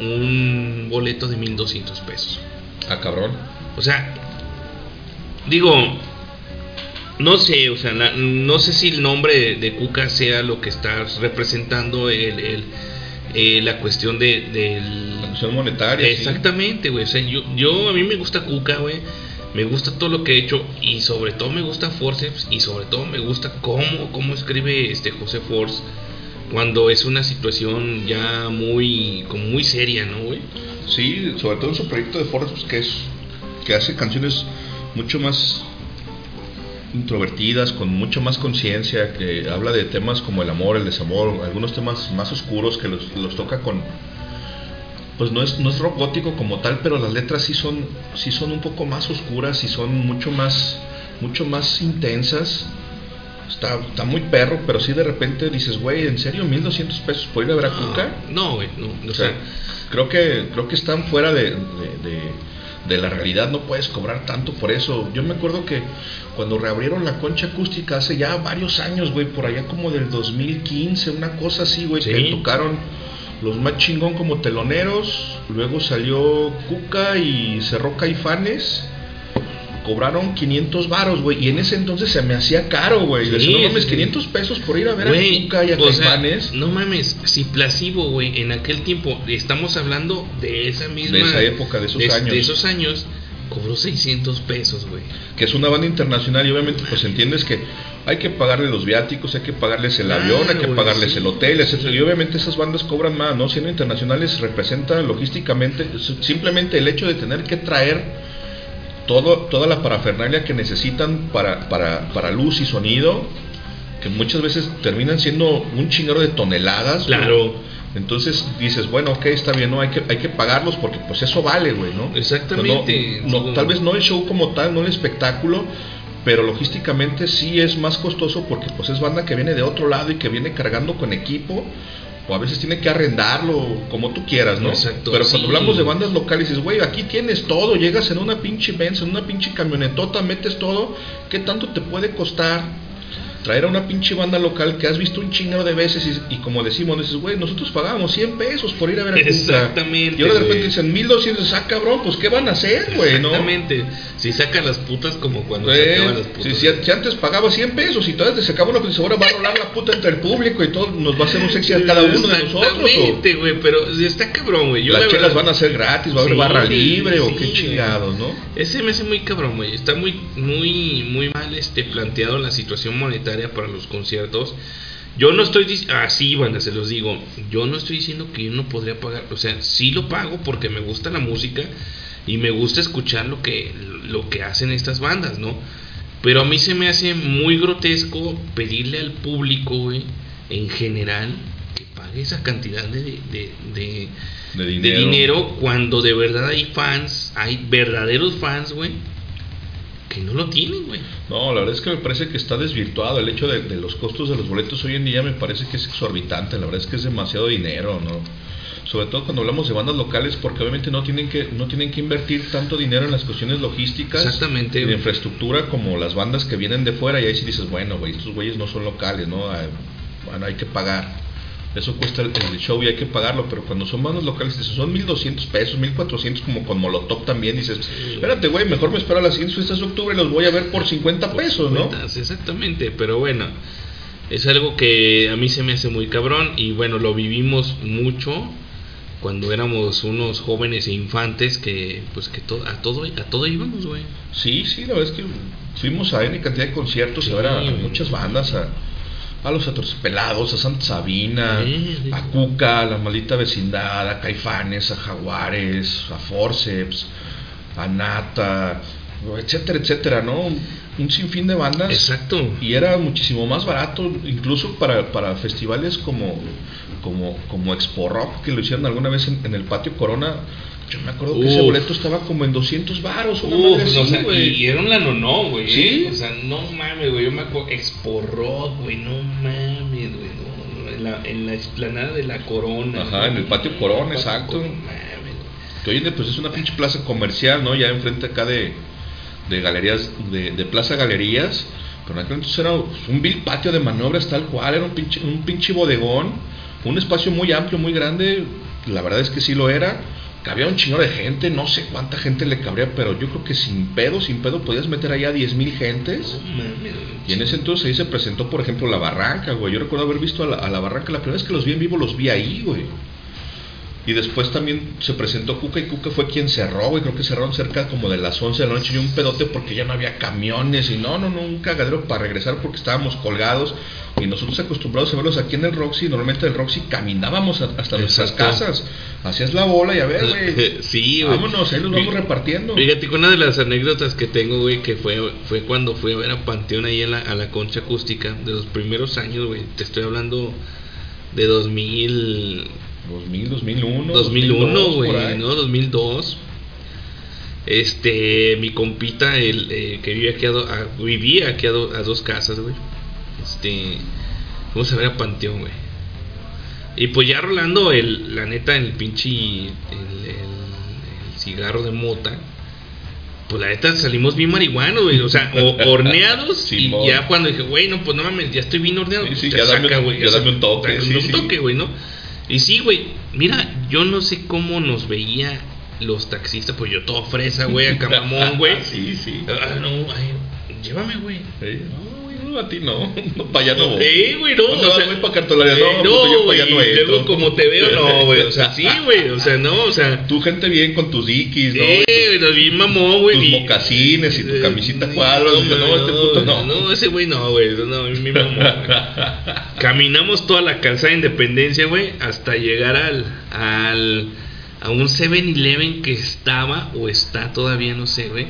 un boleto de 1200 pesos. Ah, cabrón. O sea, digo, no sé, o sea, la- no sé si el nombre de, de Cuca sea lo que está representando el, el- eh, la cuestión de, del... La cuestión monetaria. Exactamente, güey. O sea, yo, yo a mí me gusta Cuca, güey. Me gusta todo lo que he hecho y sobre todo me gusta Forceps y sobre todo me gusta cómo, cómo escribe este José Force cuando es una situación ya muy como muy seria, ¿no, güey? Sí, sobre todo en su proyecto de Force, que es que hace canciones mucho más introvertidas, con mucho más conciencia, que habla de temas como el amor, el desamor, algunos temas más oscuros que los, los toca con pues no es no es rock gótico como tal, pero las letras sí son sí son un poco más oscuras y son mucho más mucho más intensas. Está, está muy perro, pero sí de repente dices, güey, ¿en serio? ¿1200 pesos por ir a ver a Cuca? No, güey, no, o O sea, sea, creo que creo que están fuera de, de, de- de la realidad, no puedes cobrar tanto por eso. Yo me acuerdo que cuando reabrieron la concha acústica hace ya varios años, güey, por allá como del 2015, una cosa así, güey, Sí. que tocaron los más chingón como teloneros, luego salió Cuca y cerró Caifanes. Cobraron 500 varos, güey, y en ese entonces se me hacía caro, güey. Sí, no mames, sí. 500 pesos por ir a ver a Cuca y a Caifanes. no mames, si Placebo, güey, en aquel tiempo estamos hablando de esa misma De esa época, de esos años. De esos años cobró 600 pesos, güey. que es una banda internacional y obviamente pues entiendes que hay que pagarle los viáticos, hay que pagarles el avión, hay que pagarles sí. el hotel, etcétera y obviamente esas bandas cobran más, ¿no? Siendo internacionales representa logísticamente simplemente el hecho de tener que traer todo, toda la parafernalia que necesitan para, para, para luz y sonido, que muchas veces terminan siendo un chingero de toneladas. Claro. Entonces dices, bueno, ok, está bien, ¿no? Hay que, hay que pagarlos porque pues eso vale, güey, ¿no? Exactamente. No, no, tal vez no el show como tal, no el espectáculo, pero logísticamente sí es más costoso porque pues es banda que viene de otro lado y que viene cargando con equipo o a veces tiene que arrendarlo como tú quieras, ¿no? Exacto, pero cuando hablamos de bandas locales dices, güey, aquí tienes todo, llegas en una pinche Benz, en una pinche camionetota, metes todo, ¿qué tanto te puede costar? Traer a una pinche banda local que has visto un chingero de veces y, y como decimos, dices, güey, nosotros pagábamos 100 pesos por ir a ver a Cuca". Exactamente, Y ahora de repente güey. dicen 1200, ah, cabrón, pues ¿qué van a hacer, güey, no? Exactamente. Si saca las putas como cuando se acaban las putas. si, si- si antes pagaba 100 pesos y todavía te sacaba una pues ahora va a rolar la puta entre el público y todo nos va a hacer un sexy a cada uno de nosotros. Exactamente, güey, pero está cabrón, güey. Yo Las la chelas verdad- van a ser gratis, va a haber Sí, barra sí, libre o qué chingados, ¿no? Ese me hace muy cabrón, güey. Está muy, muy, muy mal este planteado la situación monetaria para los conciertos. Yo no estoy diciendo, así, banda, se los digo. Yo no estoy diciendo que yo no podría pagar. O sea, sí lo pago porque me gusta la música y me gusta escuchar lo que, lo que hacen estas bandas, ¿no? Pero a mí se me hace muy grotesco pedirle al público, güey, en general, que pague esa cantidad de, de, de- De de dinero. dinero cuando de verdad hay fans, hay verdaderos fans, güey, que no lo tienen, güey. No, la verdad es que me parece que está desvirtuado el hecho de, de los costos de los boletos hoy en día me parece que es exorbitante, la verdad es que es demasiado dinero, ¿no? Sobre todo cuando hablamos de bandas locales porque obviamente no tienen que no tienen que invertir tanto dinero en las cuestiones logísticas Exactamente, y de infraestructura como las bandas que vienen de fuera y ahí sí dices, bueno, güey, estos güeyes no son locales, ¿no? Bueno, hay que pagar. Eso cuesta el, el show y hay que pagarlo, pero cuando son bandas locales dices, son 1200 pesos, 1400 como con Molotov también dices, espérate, güey, mejor me espero a las siguientes fiestas de octubre y los voy a ver por 50 Por pesos, ¿no? cuentas, Exactamente, pero bueno, es algo que a mí se me hace muy cabrón y bueno, lo vivimos mucho cuando éramos unos jóvenes e infantes que pues que to- a todo a todo íbamos, güey. Sí, sí, la verdad es que fuimos a N cantidad de conciertos, Sí, a ver a, muchas bandas, a, a los Pelados, a Santa Sabina, Sí, sí. a Cuca, a la maldita vecindad, a Caifanes, a Jaguares, a Forceps, a Nata, etcétera, etcétera, ¿no? Un, un sinfín de bandas. Exacto. Y era muchísimo más barato, incluso para, para festivales como, como, como Expo Rock, que lo hicieron alguna vez en, en el patio Corona. Yo me acuerdo que ese boleto estaba como en 200 varos, una Uf, madre o sea, güey. y era un lano no, güey. Sí. ¿eh? O sea, no mames, güey. Yo me acuerdo Expo Rock, güey. No mames, güey. No, en, la, en la explanada de la Corona. Ajá, güey. en el patio Corona, Patio exacto. Corona, mames, güey. Que hoy en día, pues es una pinche plaza comercial, ¿no? Ya enfrente acá de, de galerías, de, de Plaza Galerías. Pero en aquel entonces era un vil patio de maniobras tal cual, era un pinche, un pinche bodegón, un espacio muy amplio, muy grande. La verdad es que sí lo era. Cabía un chingo de gente, no sé cuánta gente le cabría, pero yo creo que sin pedo, sin pedo, podías meter allá 10 mil gentes. Y en ese entonces ahí se presentó, por ejemplo, La Barranca, güey. Yo recuerdo haber visto a la, a la Barranca, la primera vez que los vi en vivo, los vi ahí, güey. Y después también se presentó Cuca y Cuca fue quien cerró, güey. Creo que cerraron cerca como de las 11 de la noche y un pedote porque ya no había camiones y no, no, no, un cagadero para regresar porque estábamos colgados. Y nosotros acostumbrados a verlos aquí en el Roxy, normalmente en el Roxy caminábamos hasta nuestras casas. Hacías la bola y a ver, güey. Sí, güey. Vámonos, ahí los vamos repartiendo. Fíjate que una de las anécdotas que tengo, güey, que fue, fue cuando fui a ver a Panteón ahí en la, a la concha acústica, de los primeros años, güey. Te estoy hablando de 2000, 2000, 2001. 2001, 2002, por güey. ¿no? 2002. Este, mi compita, el eh, que vivía aquí a, do- a- vivía aquí a, do- a dos casas, güey. Este, vamos a ver a Panteón, güey. Y pues ya rolando el, la neta, el pinche, el, el- el cigarro de mota. Pues la neta salimos bien marihuanos, güey. O sea, o- horneados. y ya cuando dije, güey, no, pues no mames, ya estoy bien horneado. Sí, pues sí, te ya dame- saca, güey, ya sea, dame un toque, güey, ¿no? Y sí, güey, mira, yo no sé cómo nos veía los taxistas, pues yo todo fresa, güey, acá mamón, güey. sí, sí. Ah, no, ay, llévame, güey. Sí, No, güey, no, a ti no. No, para allá no voy. Eh, güey, no. ¿Dónde o sea, güey, pa' cartularia? eh, No, puto, yo pa' güey, allá no entro. luego como te veo, no, güey. O sea, sí, güey. O sea, no, o sea. Tu gente bien con tus dikis, ¿no? Eh, lo vi mamón, güey. tus mocasines y tu eh, camisita cuadros. dices, no, este puto no. No, ese güey no, güey. No, me mamó. Caminamos toda la calzada de Independencia, güey, hasta llegar al, al a un 7-Eleven que estaba o está todavía, no sé, güey.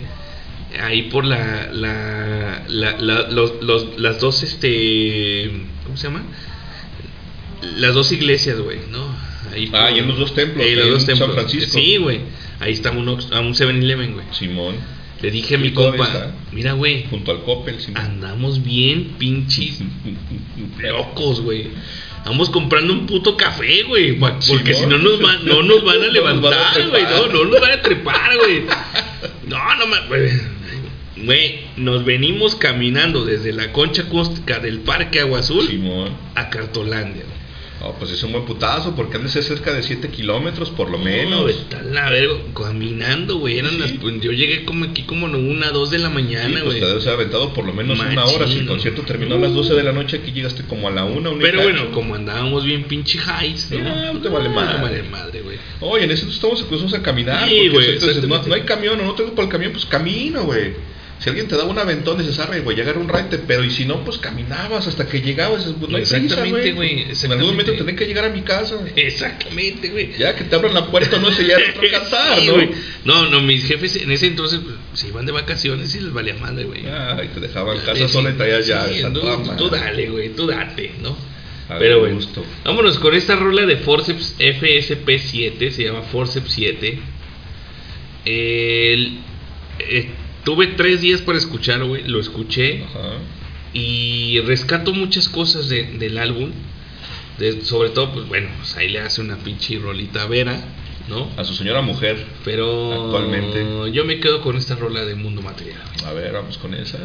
Ahí por la, la, la, la- los, los- las dos, este, ¿cómo se llama? Las dos iglesias, güey, ¿no? Ahí Ah, por- y en los dos templos, Eh, los dos templos. San Francisco. Sí, güey. Ahí está un, Ox- a un 7-Eleven, güey. Simón, Le dije a mi ¿Y todavía compa, está? mira, güey, junto al Coppel, Simón. andamos bien pinches locos, güey. Vamos comprando un puto café, güey, porque si ¿no? no nos no nos van a levantar, güey, no, no nos van a trepar, güey. No, no güey. Güey, nos venimos caminando desde la concha acústica del Parque Agua Azul Simón. a Cartolandia. No, pues es un buen putazo, porque han de ser cerca de 7 kilómetros por lo No, menos. está la verga, caminando, güey. Eran Sí. las, pues, yo llegué como aquí como a una, dos de la Sí, mañana, pues güey. te debes aventado por lo menos una Machín, hora. Si el ¿no? concierto terminó a las 12 de la noche, aquí llegaste como a la 1, una y Pero bueno, como andábamos bien pinche highs, ¿no? Ah, no te vale madre. No vale madre, güey. Oye, en ese entonces estamos acostumbrados a caminar. Sí, güey, no, no hay camión o no tengo para el camión, pues camino, güey. Si alguien te daba un aventón, dices, arre, güey, llegar un raite, pero y si no, pues caminabas hasta que llegabas. Pues, no Exactamente, güey. En algún momento tenés que llegar a mi casa. Exactamente, güey. Ya que te abran la puerta, no sé, ya es otro cantar, Sí, ¿no? No, no, mis jefes en ese entonces pues, se iban de vacaciones y les valía madre, güey. Ay, te dejaban casa Sí, sola y traías sí, llaves a tú, toda madre. tú dale, güey, tú date, ¿no? A Pero bueno, gusto. vámonos con esta rola de Forceps FSP7, se llama Forceps 7. El- eh, tuve tres días para escuchar, güey, lo escuché Ajá. y rescato muchas cosas de- del álbum. De- sobre todo, pues bueno, pues ahí le hace una pinche rolita a Vera, ¿no? A su señora mujer. Pero Actualmente. yo me quedo con esta rola de Mundo Material. A ver, vamos con esa.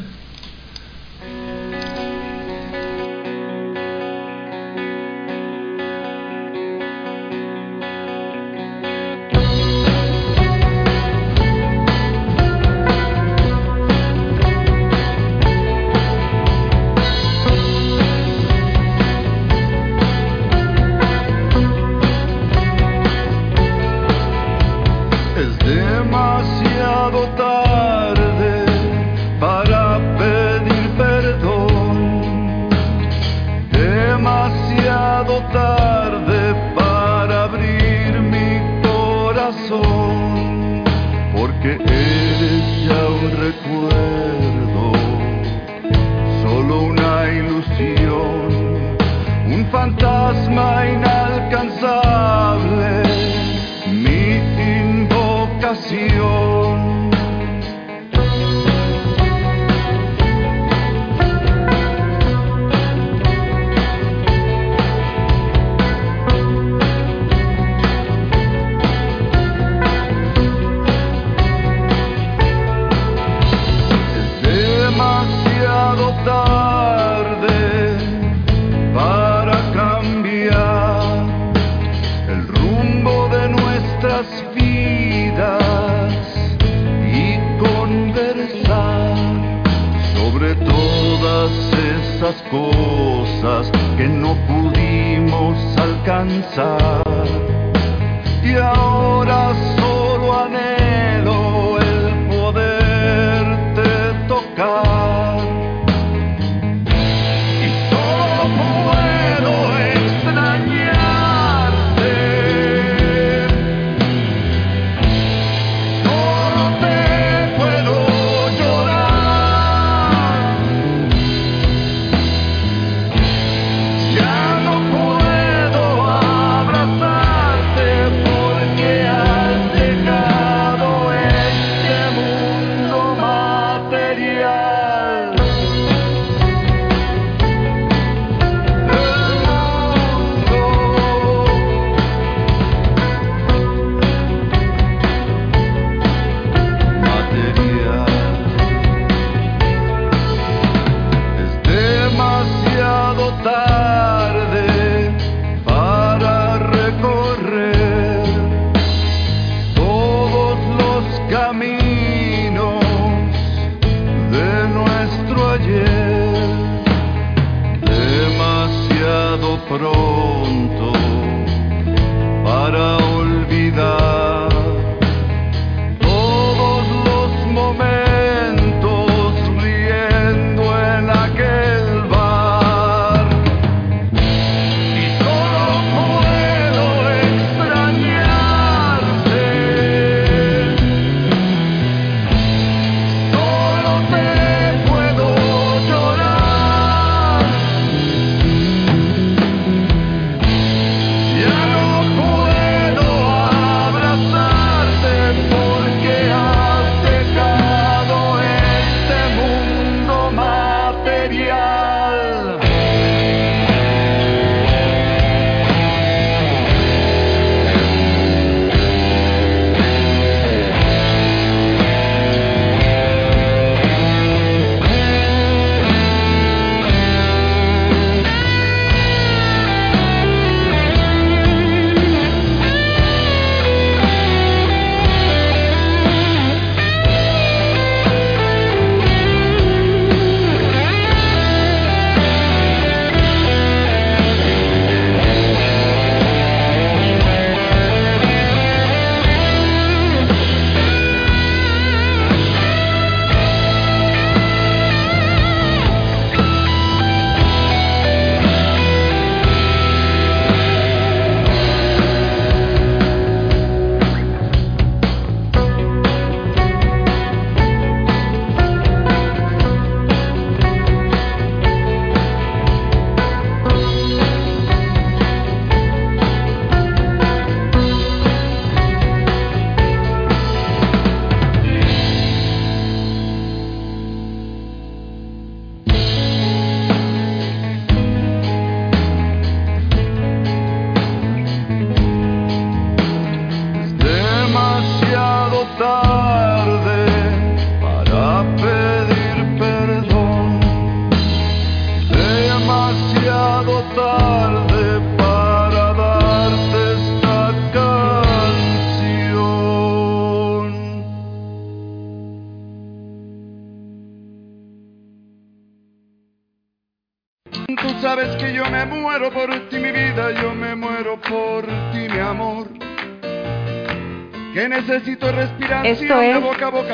Esto es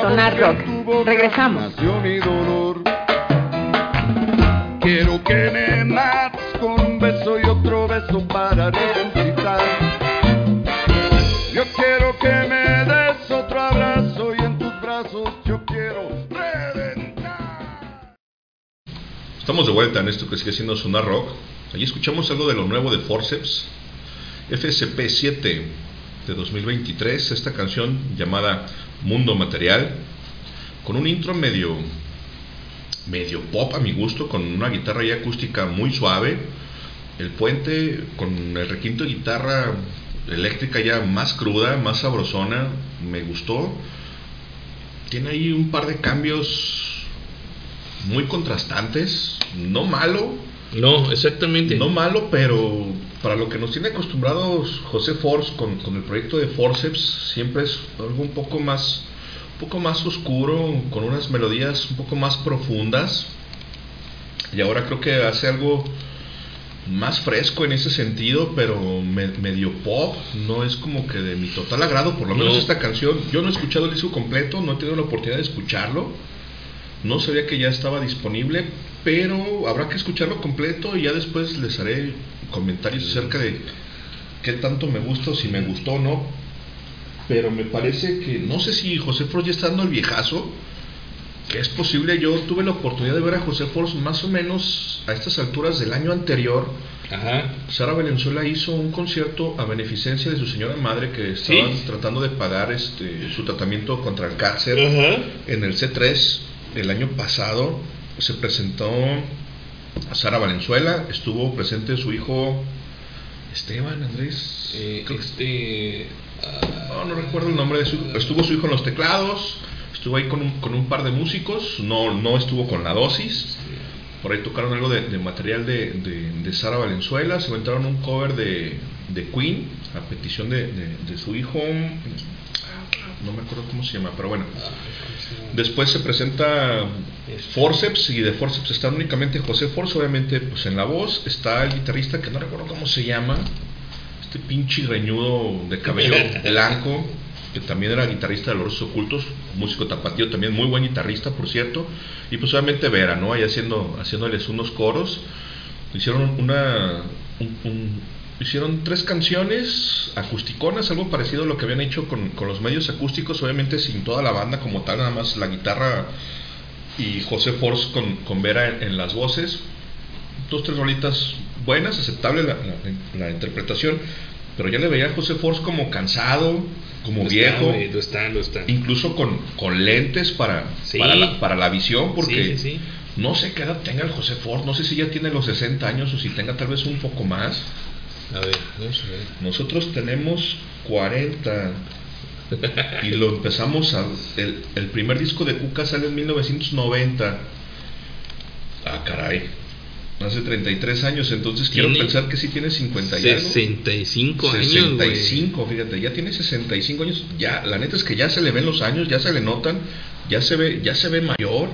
Sonar Rock. Regresamos. Nació mi dolor. Quiero que me mates con un beso y otro beso para resucitar. Yo quiero que me des otro abrazo y en tus brazos yo quiero reventar. Estamos de vuelta en esto que sigue siendo Sonar Rock. Allí escuchamos algo de lo nuevo de Forceps, FSP7 de 2023, esta canción llamada Mundo Material, con un intro medio, medio pop a mi gusto, con una guitarra ya acústica muy suave, el puente con el requinto de guitarra eléctrica ya más cruda, más sabrosona, me gustó. Tiene ahí un par de cambios muy contrastantes, no malo, No, exactamente. no malo, pero para lo que nos tiene acostumbrados José Force con, con el proyecto de Forceps, siempre es algo un poco más, un poco más oscuro, con unas melodías un poco más profundas. Y ahora creo que hace algo más fresco en ese sentido, pero me- medio pop, no es como que de mi total agrado, por lo menos No. esta canción. Yo no he escuchado el disco completo, no he tenido la oportunidad de escucharlo. No sabía que ya estaba disponible, pero habrá que escucharlo completo y ya después les haré comentarios acerca de qué tanto me gusta o si me gustó o no. Pero me parece que, no sé si José Force ya está dando el viejazo, que es posible, yo tuve la oportunidad de ver a José Force más o menos a estas alturas del año anterior. Ajá. Sara Valenzuela hizo un concierto a beneficencia de su señora madre que estaban Sí. tratando de pagar este su tratamiento contra el cáncer Ajá. en el C3 el año pasado se presentó Sara Valenzuela, estuvo presente su hijo Esteban Andrés, Eh, este. no, no recuerdo el nombre de su estuvo su hijo en los teclados, estuvo ahí con un, con un par de músicos, no, no estuvo con la dosis, por ahí tocaron algo de, de material de, de, de Sara Valenzuela, se inventaron un cover de, de Queen a petición de, de- de su hijo, no me acuerdo cómo se llama, pero bueno. Después se presenta Forceps y de Forceps está únicamente José Force, obviamente pues en la voz. Está el guitarrista que no recuerdo cómo se llama, este pinche reñudo de cabello blanco, que también era guitarrista de Los Ocultos, músico tapatío, también muy buen guitarrista por cierto, y pues obviamente Vera, ¿no? Ahí haciendo, haciéndoles unos coros, hicieron una... un- un- Hicieron tres canciones acusticonas, algo parecido a lo que habían hecho con, con los medios acústicos, obviamente sin toda la banda como tal, nada más la guitarra y José Force con, con Vera en, en las voces. Dos, tres rolitas buenas, aceptable la, la- la interpretación, pero ya le veía a José Force como cansado, como Lo viejo, está, lo está, lo está. incluso con, con lentes para, Sí. para, la, para la visión, porque Sí, sí, sí. no sé qué edad tenga el José Force, no sé si ya tiene los 60 años o si tenga tal vez un poco más. A ver, vamos a ver. Nosotros tenemos 40 y lo empezamos a... El, el primer disco de Cuca sale en 1990. Ah, caray. Hace 33 años, entonces quiero pensar que sí tiene 50 y algo. 65 años, güey. 65, fíjate, ya tiene 65 años. Ya, la neta es que ya se le ven los años, ya se le notan, ya se ve, ya se ve mayor.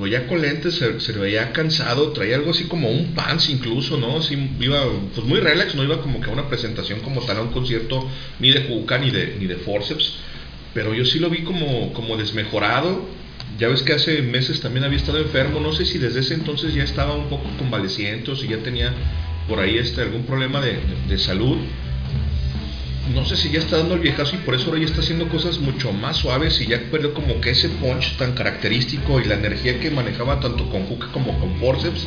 O ya con lentes se, se veía cansado, traía algo así como un pants incluso, ¿no? Así iba, pues muy relax, no iba como que a una presentación como tal, a un concierto ni de Cuca ni de, ni de Forceps. Pero yo sí lo vi como, como desmejorado. Ya ves que hace meses también había estado enfermo, no sé si desde ese entonces ya estaba un poco convaleciente o si ya tenía por ahí este, algún problema de, de- de salud. No sé si ya está dando el viejazo y por eso ahora ya está haciendo cosas mucho más suaves y ya perdió como que ese punch tan característico y la energía que manejaba tanto con Cuca como con Forceps.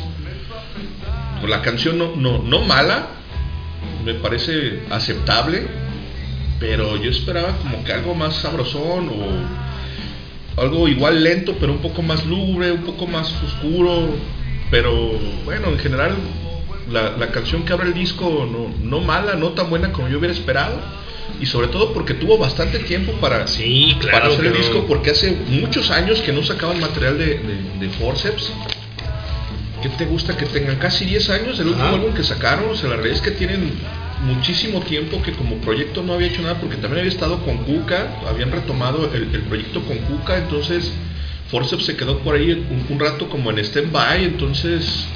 Pues la canción no, no, no mala, me parece aceptable, pero yo esperaba como que algo más sabrosón o algo igual lento, pero un poco más lúgubre, un poco más oscuro. Pero bueno, en general, la, la canción que abre el disco no, no mala, no tan buena como yo hubiera esperado. Y sobre todo porque tuvo bastante tiempo para, Sí, claro, para hacer el disco, porque hace muchos años que no sacaban material de, de, de Forceps. ¿Qué te gusta que tengan? Casi 10 años el último Ajá. álbum que sacaron. O sea, la realidad es que tienen muchísimo tiempo que como proyecto no había hecho nada porque también había estado con Cuca, habían retomado el, el proyecto con Cuca, entonces Forceps se quedó por ahí un, un rato como en stand-by, entonces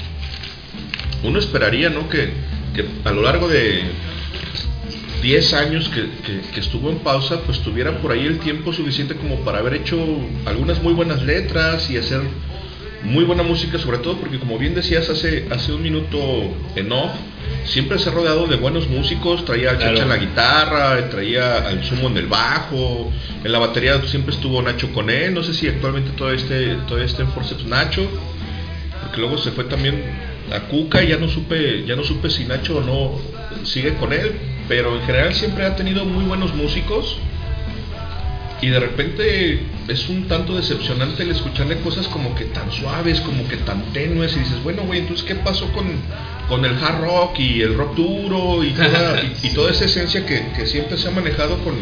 uno esperaría, ¿no? Que, que a lo largo de 10 años que, que- que estuvo en pausa, pues tuviera por ahí el tiempo suficiente como para haber hecho algunas muy buenas letras y hacer muy buena música, sobre todo porque como bien decías hace, hace un minuto en off, siempre se ha rodeado de buenos músicos, traía a Claro. Chacha en la guitarra, traía al Sumo en el bajo, en la batería siempre estuvo Nacho con él, no sé si actualmente todavía esté, todavía esté en Forceps Nacho, porque luego se fue también a Cuca ya no supe, ya no supe si Nacho o no sigue con él, pero en general siempre ha tenido muy buenos músicos y de repente es un tanto decepcionante el escucharle cosas como que tan suaves, como que tan tenues y dices, bueno, güey, entonces ¿qué pasó con, con el hard rock y el rock duro y toda, y, y toda esa esencia que, que siempre se ha manejado con,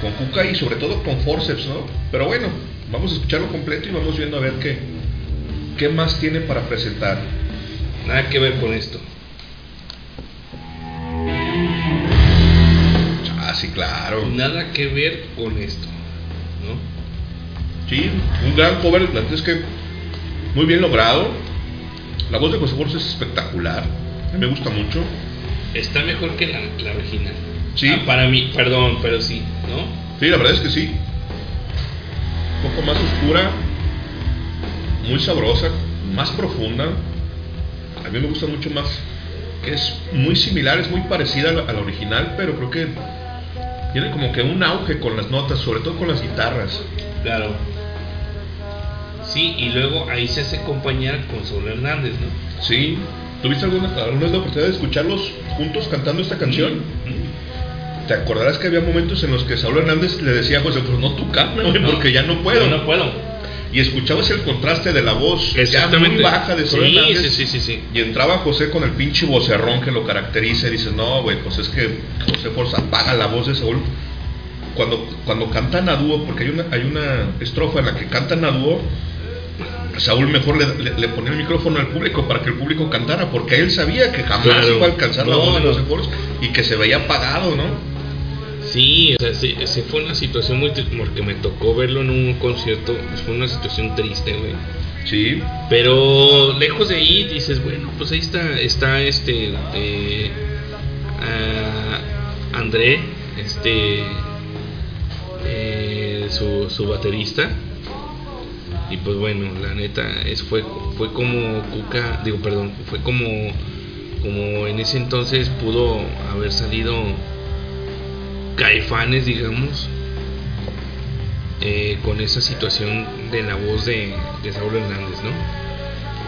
con Cuca y sobre todo con Forceps, ¿no? Pero bueno, vamos a escucharlo completo y vamos viendo a ver qué, qué más tiene para presentar. Nada que ver con esto. Ah, sí, claro. Nada que ver con esto. ¿No? Sí, un gran cover, la verdad es que muy bien logrado. La voz de José Borges es espectacular, a mí me gusta mucho. Está mejor que la, la original. Sí. Ah, para mí, perdón, pero sí, ¿no? Sí, la verdad es que sí. Un poco más oscura, muy sabrosa, más profunda. A mí me gusta mucho más, que es muy similar, es muy parecida a la, a la original, pero creo que tiene como que un auge con las notas, sobre todo con las guitarras. Claro. Sí, y luego ahí se hace acompañar con Saúl Hernández, ¿no? Sí. ¿Tuviste alguna, alguna la oportunidad de escucharlos juntos cantando esta canción? Mm. Te acordarás que había momentos en los que Saúl Hernández le decía a José, pues no tú canta, No, porque ya no puedo. No, no puedo. Y escuchabas el contraste de la voz ya muy baja de Saúl Sí, Hernández. sí, sí, sí. Y entraba José con el pinche vocerrón que lo caracteriza y dices, no, güey, pues es que José Forza apaga la voz de Saúl. Cuando, cuando cantan a dúo, porque hay una, hay una estrofa en la que cantan a dúo, Saúl mejor le, le- le ponía el micrófono al público para que el público cantara, porque él sabía que jamás Claro. iba a alcanzar la No, voz de. José Forza y que se veía apagado, ¿no? Sí, o sea, sí, sí fue una situación muy triste, porque me tocó verlo en un concierto, fue una situación triste, güey. Sí, Pero lejos de ahí dices, bueno, pues ahí está, está este eh, André, este eh, su, su baterista. Y pues bueno, la neta es fue fue como Cuca, digo, perdón, fue como como en ese entonces pudo haber salido Caifanes, digamos, eh, con esa situación de la voz de, de Saúl Hernández, ¿no?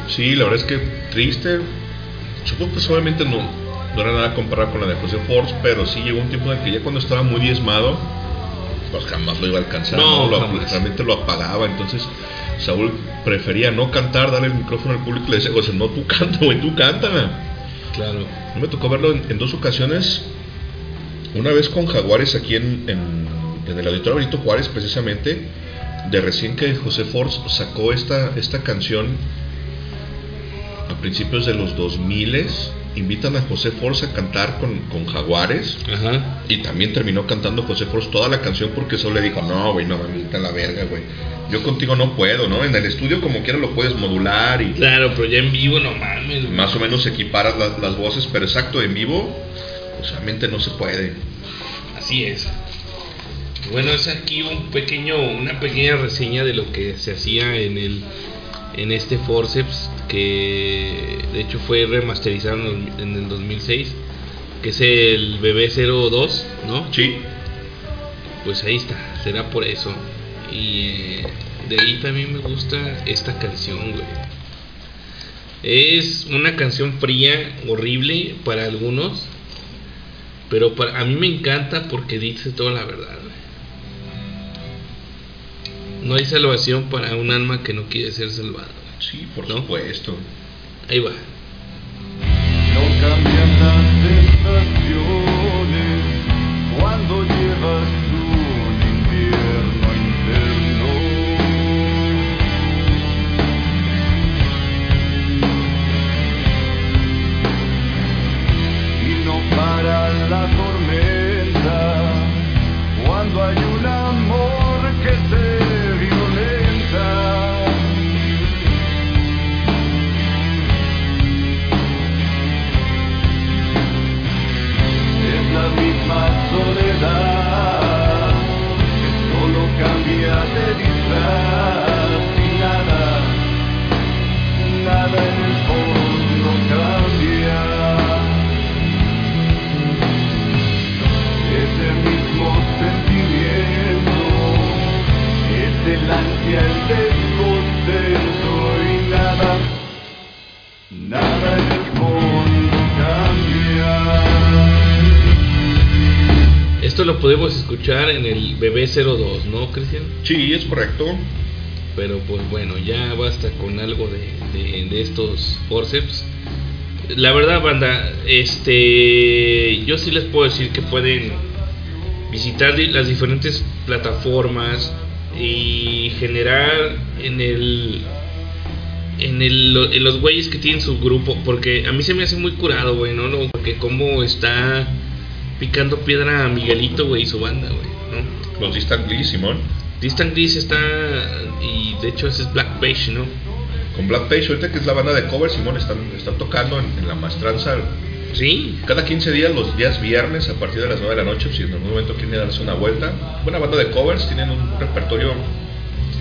Sí, la verdad es que triste. Supongo que obviamente no, no era nada comparado con la de José Force, pero sí llegó un tiempo en el que ya cuando estaba muy diezmado, pues jamás lo iba a alcanzar, No, ¿no? Lo- realmente lo apagaba. Entonces Saúl prefería no cantar, darle el micrófono al público y le decía, José, no, tú canta, güey, tú cántala. Claro. Me tocó verlo en, en dos ocasiones. Una vez con Jaguares aquí en, en, en el Auditorio Benito Juárez, precisamente, de recién que José Force sacó esta, esta canción a principios de los 2000 invitan a José Force a cantar con, con Jaguares Ajá. y también terminó cantando José Force toda la canción porque solo le dijo, no, güey, no me a la verga, güey. Yo contigo no puedo, ¿no? En el estudio como quiera lo puedes modular y Claro, pero ya en vivo no mames. güey. más o menos equiparas las, las voces, pero exacto, en vivo, realmente no se puede. Así es. Bueno, es aquí un pequeño, una pequeña reseña de lo que se hacía en el en este forceps que de hecho fue remasterizado en el- en el 2006, que es el BB02, ¿no? Sí, Pues ahí está, será por eso. Y eh, de ahí también me gusta esta canción, güey. Es una canción fría, horrible para algunos, pero para, a mí me encanta porque dice toda la verdad. No hay salvación para un alma que no quiere ser salvada. sí, por ¿No? supuesto. Ahí va. No cambian las estaciones cuando llevas La tormenta cuando hay un amor que se violenta es la misma soledad que solo cambia de disfraz y nada, nada en la vida. del ansia, el descontento y nada, nada en el. Esto lo podemos escuchar en el BB02, ¿no, Cristian? Sí, es correcto. Pero pues bueno, ya basta con algo de, estos forceps. La verdad, banda, este, yo sí les puedo decir que pueden visitar las diferentes plataformas, y generar en el en el en los güeyes que tienen su grupo porque a mí se me hace muy curado güey no No, porque cómo está picando piedra a Miguelito güey y su banda güey no Los Distant Glee, Simón. Distant Gris está y de hecho ese es Black Page no Con Black Page, ahorita que es la banda de cover, Simón, están, están tocando en, en la maestranza sí cada 15 días, los días viernes, a partir de las 9 de la noche, si en algún momento quieren darse una vuelta. Buena banda de covers, tienen un repertorio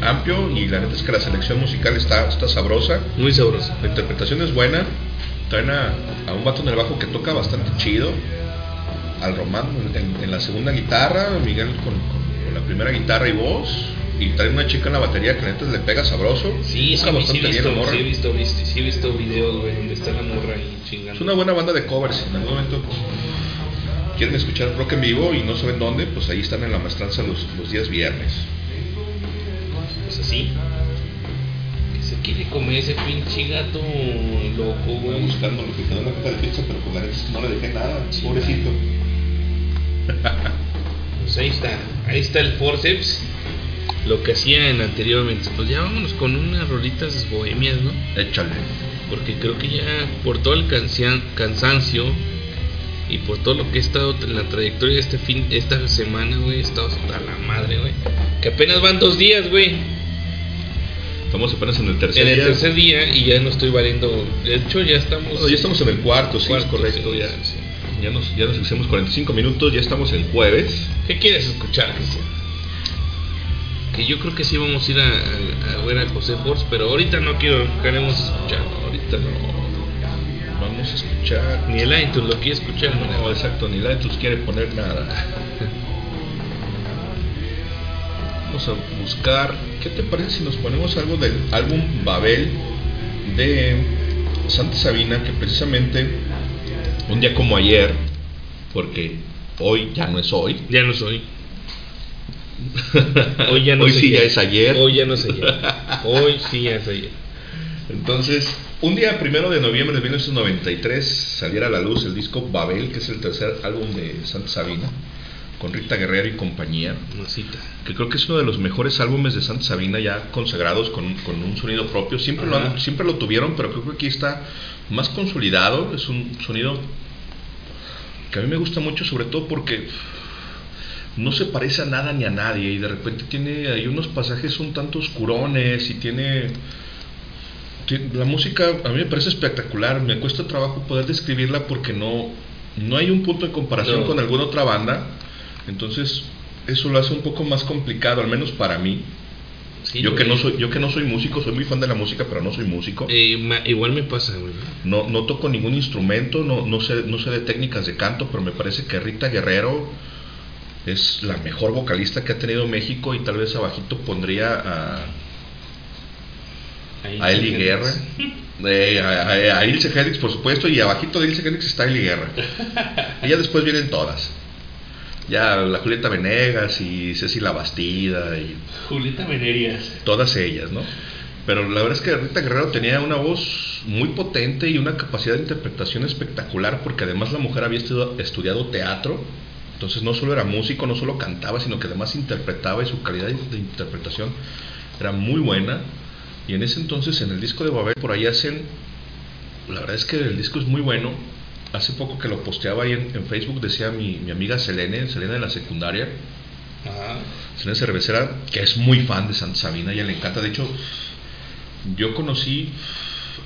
amplio y la neta es que la selección musical está, está sabrosa. muy sabroso La interpretación es buena. Traen a, a un vato en el bajo que toca bastante chido. Al Román en, en la segunda guitarra, Miguel con, con- con la primera guitarra y voz. Y traen una chica en la batería que neta le pega sabroso. sí sí, sí, bastante he bien visto la morra. sí he visto sí he visto videos güey donde está la morra ahí chingando Es una buena banda de covers. En algún momento quieren escuchar rock en vivo y no saben dónde, pues ahí están en la maestranza los, los días viernes. pues así que se quiere comer ese pinche gato loco güey buscando lo que quedó en la caja de pizza, pero pues la neta no le dejé nada, pobrecito. Pues ahí está, ahí está el forceps. Lo que hacían anteriormente. Pues ya vámonos con unas rolitas bohemias, ¿no? Échale. Porque creo que ya por todo el cansia- cansancio y por todo lo que he estado en la trayectoria de este fin, esta semana, güey, he estado hasta la madre, güey. Que apenas van dos días, güey. Estamos apenas en el tercer En el día. tercer día y ya no estoy valiendo. De hecho, ya estamos. No, ya estamos en el cuarto, sí, Cuarto, es correcto. sí, ya, sí. ya nos, ya nos hicimos 45 minutos, ya estamos en jueves. ¿Qué quieres escuchar, Cristian? Que yo creo que sí vamos a ir a, a- a ver a José Force, pero ahorita no quiero, queremos escuchar. Ahorita no. Vamos a escuchar. Ni el iTunes lo quiere escuchar, No, ¿no? exacto, ni la iTunes quiere poner nada. Vamos a buscar. ¿Qué te parece si nos ponemos algo del álbum Babel de Santa Sabina? Que precisamente un día como ayer, porque hoy ya no es hoy. Ya no soy. Hoy ya no Hoy sí ya es ayer. Hoy ya no sé ayer. Hoy sí ya es ayer. Entonces, un día primero de noviembre de 1993 saliera a la luz el disco Babel, que es el tercer álbum de Santa Sabina, con Rita Guerrero y compañía, Masita. que creo que es uno de los mejores álbumes de Santa Sabina ya consagrados con, con un sonido propio. Siempre lo, han- siempre lo tuvieron, pero creo que aquí está más consolidado. Es un sonido que a mí me gusta mucho, sobre todo porque no se parece a nada ni a nadie y de repente tiene hay unos pasajes un tanto oscurones y tiene ti- la música a mí me parece espectacular me cuesta trabajo poder describirla porque no no hay un punto de comparación No. con alguna otra banda entonces eso lo hace un poco más complicado al menos para mí Sí, yo que no soy yo que no soy músico soy muy fan de la música pero no soy músico Eh, ma- igual me pasa, güey. no, no toco ningún instrumento, no, no, sé, no sé de técnicas de canto, pero me parece que Rita Guerrero es la mejor vocalista que ha tenido México y tal vez abajito pondría a, a Eli Guerra. Eh, a, a- a Ilse por supuesto, y abajito de Ilse Helix está Eli Guerra. y ya después vienen todas. Ya la Julieta Venegas y Ceci La Bastida y Julieta Venerías. todas ellas, ¿no? Pero la verdad es que Rita Guerrero tenía una voz muy potente y una capacidad de interpretación espectacular porque además la mujer había estudiado, estudiado teatro, entonces no solo era músico, no solo cantaba, sino que además interpretaba y su calidad de interpretación era muy buena. Y en ese entonces en el disco de Babel por ahí hacen, la verdad es que el disco es muy bueno. Hace poco que lo posteaba ahí en, en Facebook decía mi, mi amiga Selene, Selene de la secundaria, Ajá. Selene Cervecera, que es muy fan de Santa Sabina, ella le encanta. De hecho, yo conocí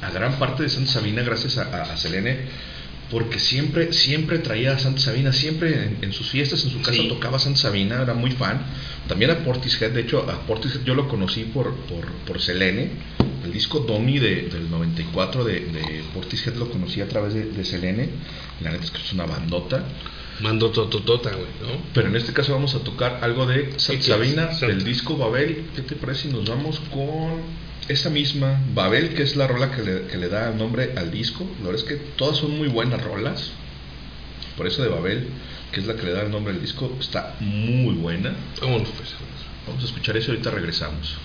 a gran parte de Santa Sabina gracias a, a- a Selene, porque siempre, siempre traía a Santa Sabina, siempre en, en sus fiestas, en su casa Sí. tocaba Santa Sabina, era muy fan. También a Portishead, de hecho, a Portishead yo lo conocí por, por, por Selene. El disco Domi de, del 94 de, de Portishead lo conocí a través de, de Selene. La neta es que es una bandota. Mando tototota, güey, ¿no? Pero en este caso vamos a tocar algo de Santa? Sabina del disco Babel. ¿Qué te parece si nos vamos con esa misma Babel, que es la rola que le, que le da nombre al disco? La verdad es que todas son muy buenas rolas. Por eso de Babel que es la que le da el nombre al disco, está muy buena. Vámonos, pues. Vamos a escuchar eso y ahorita regresamos.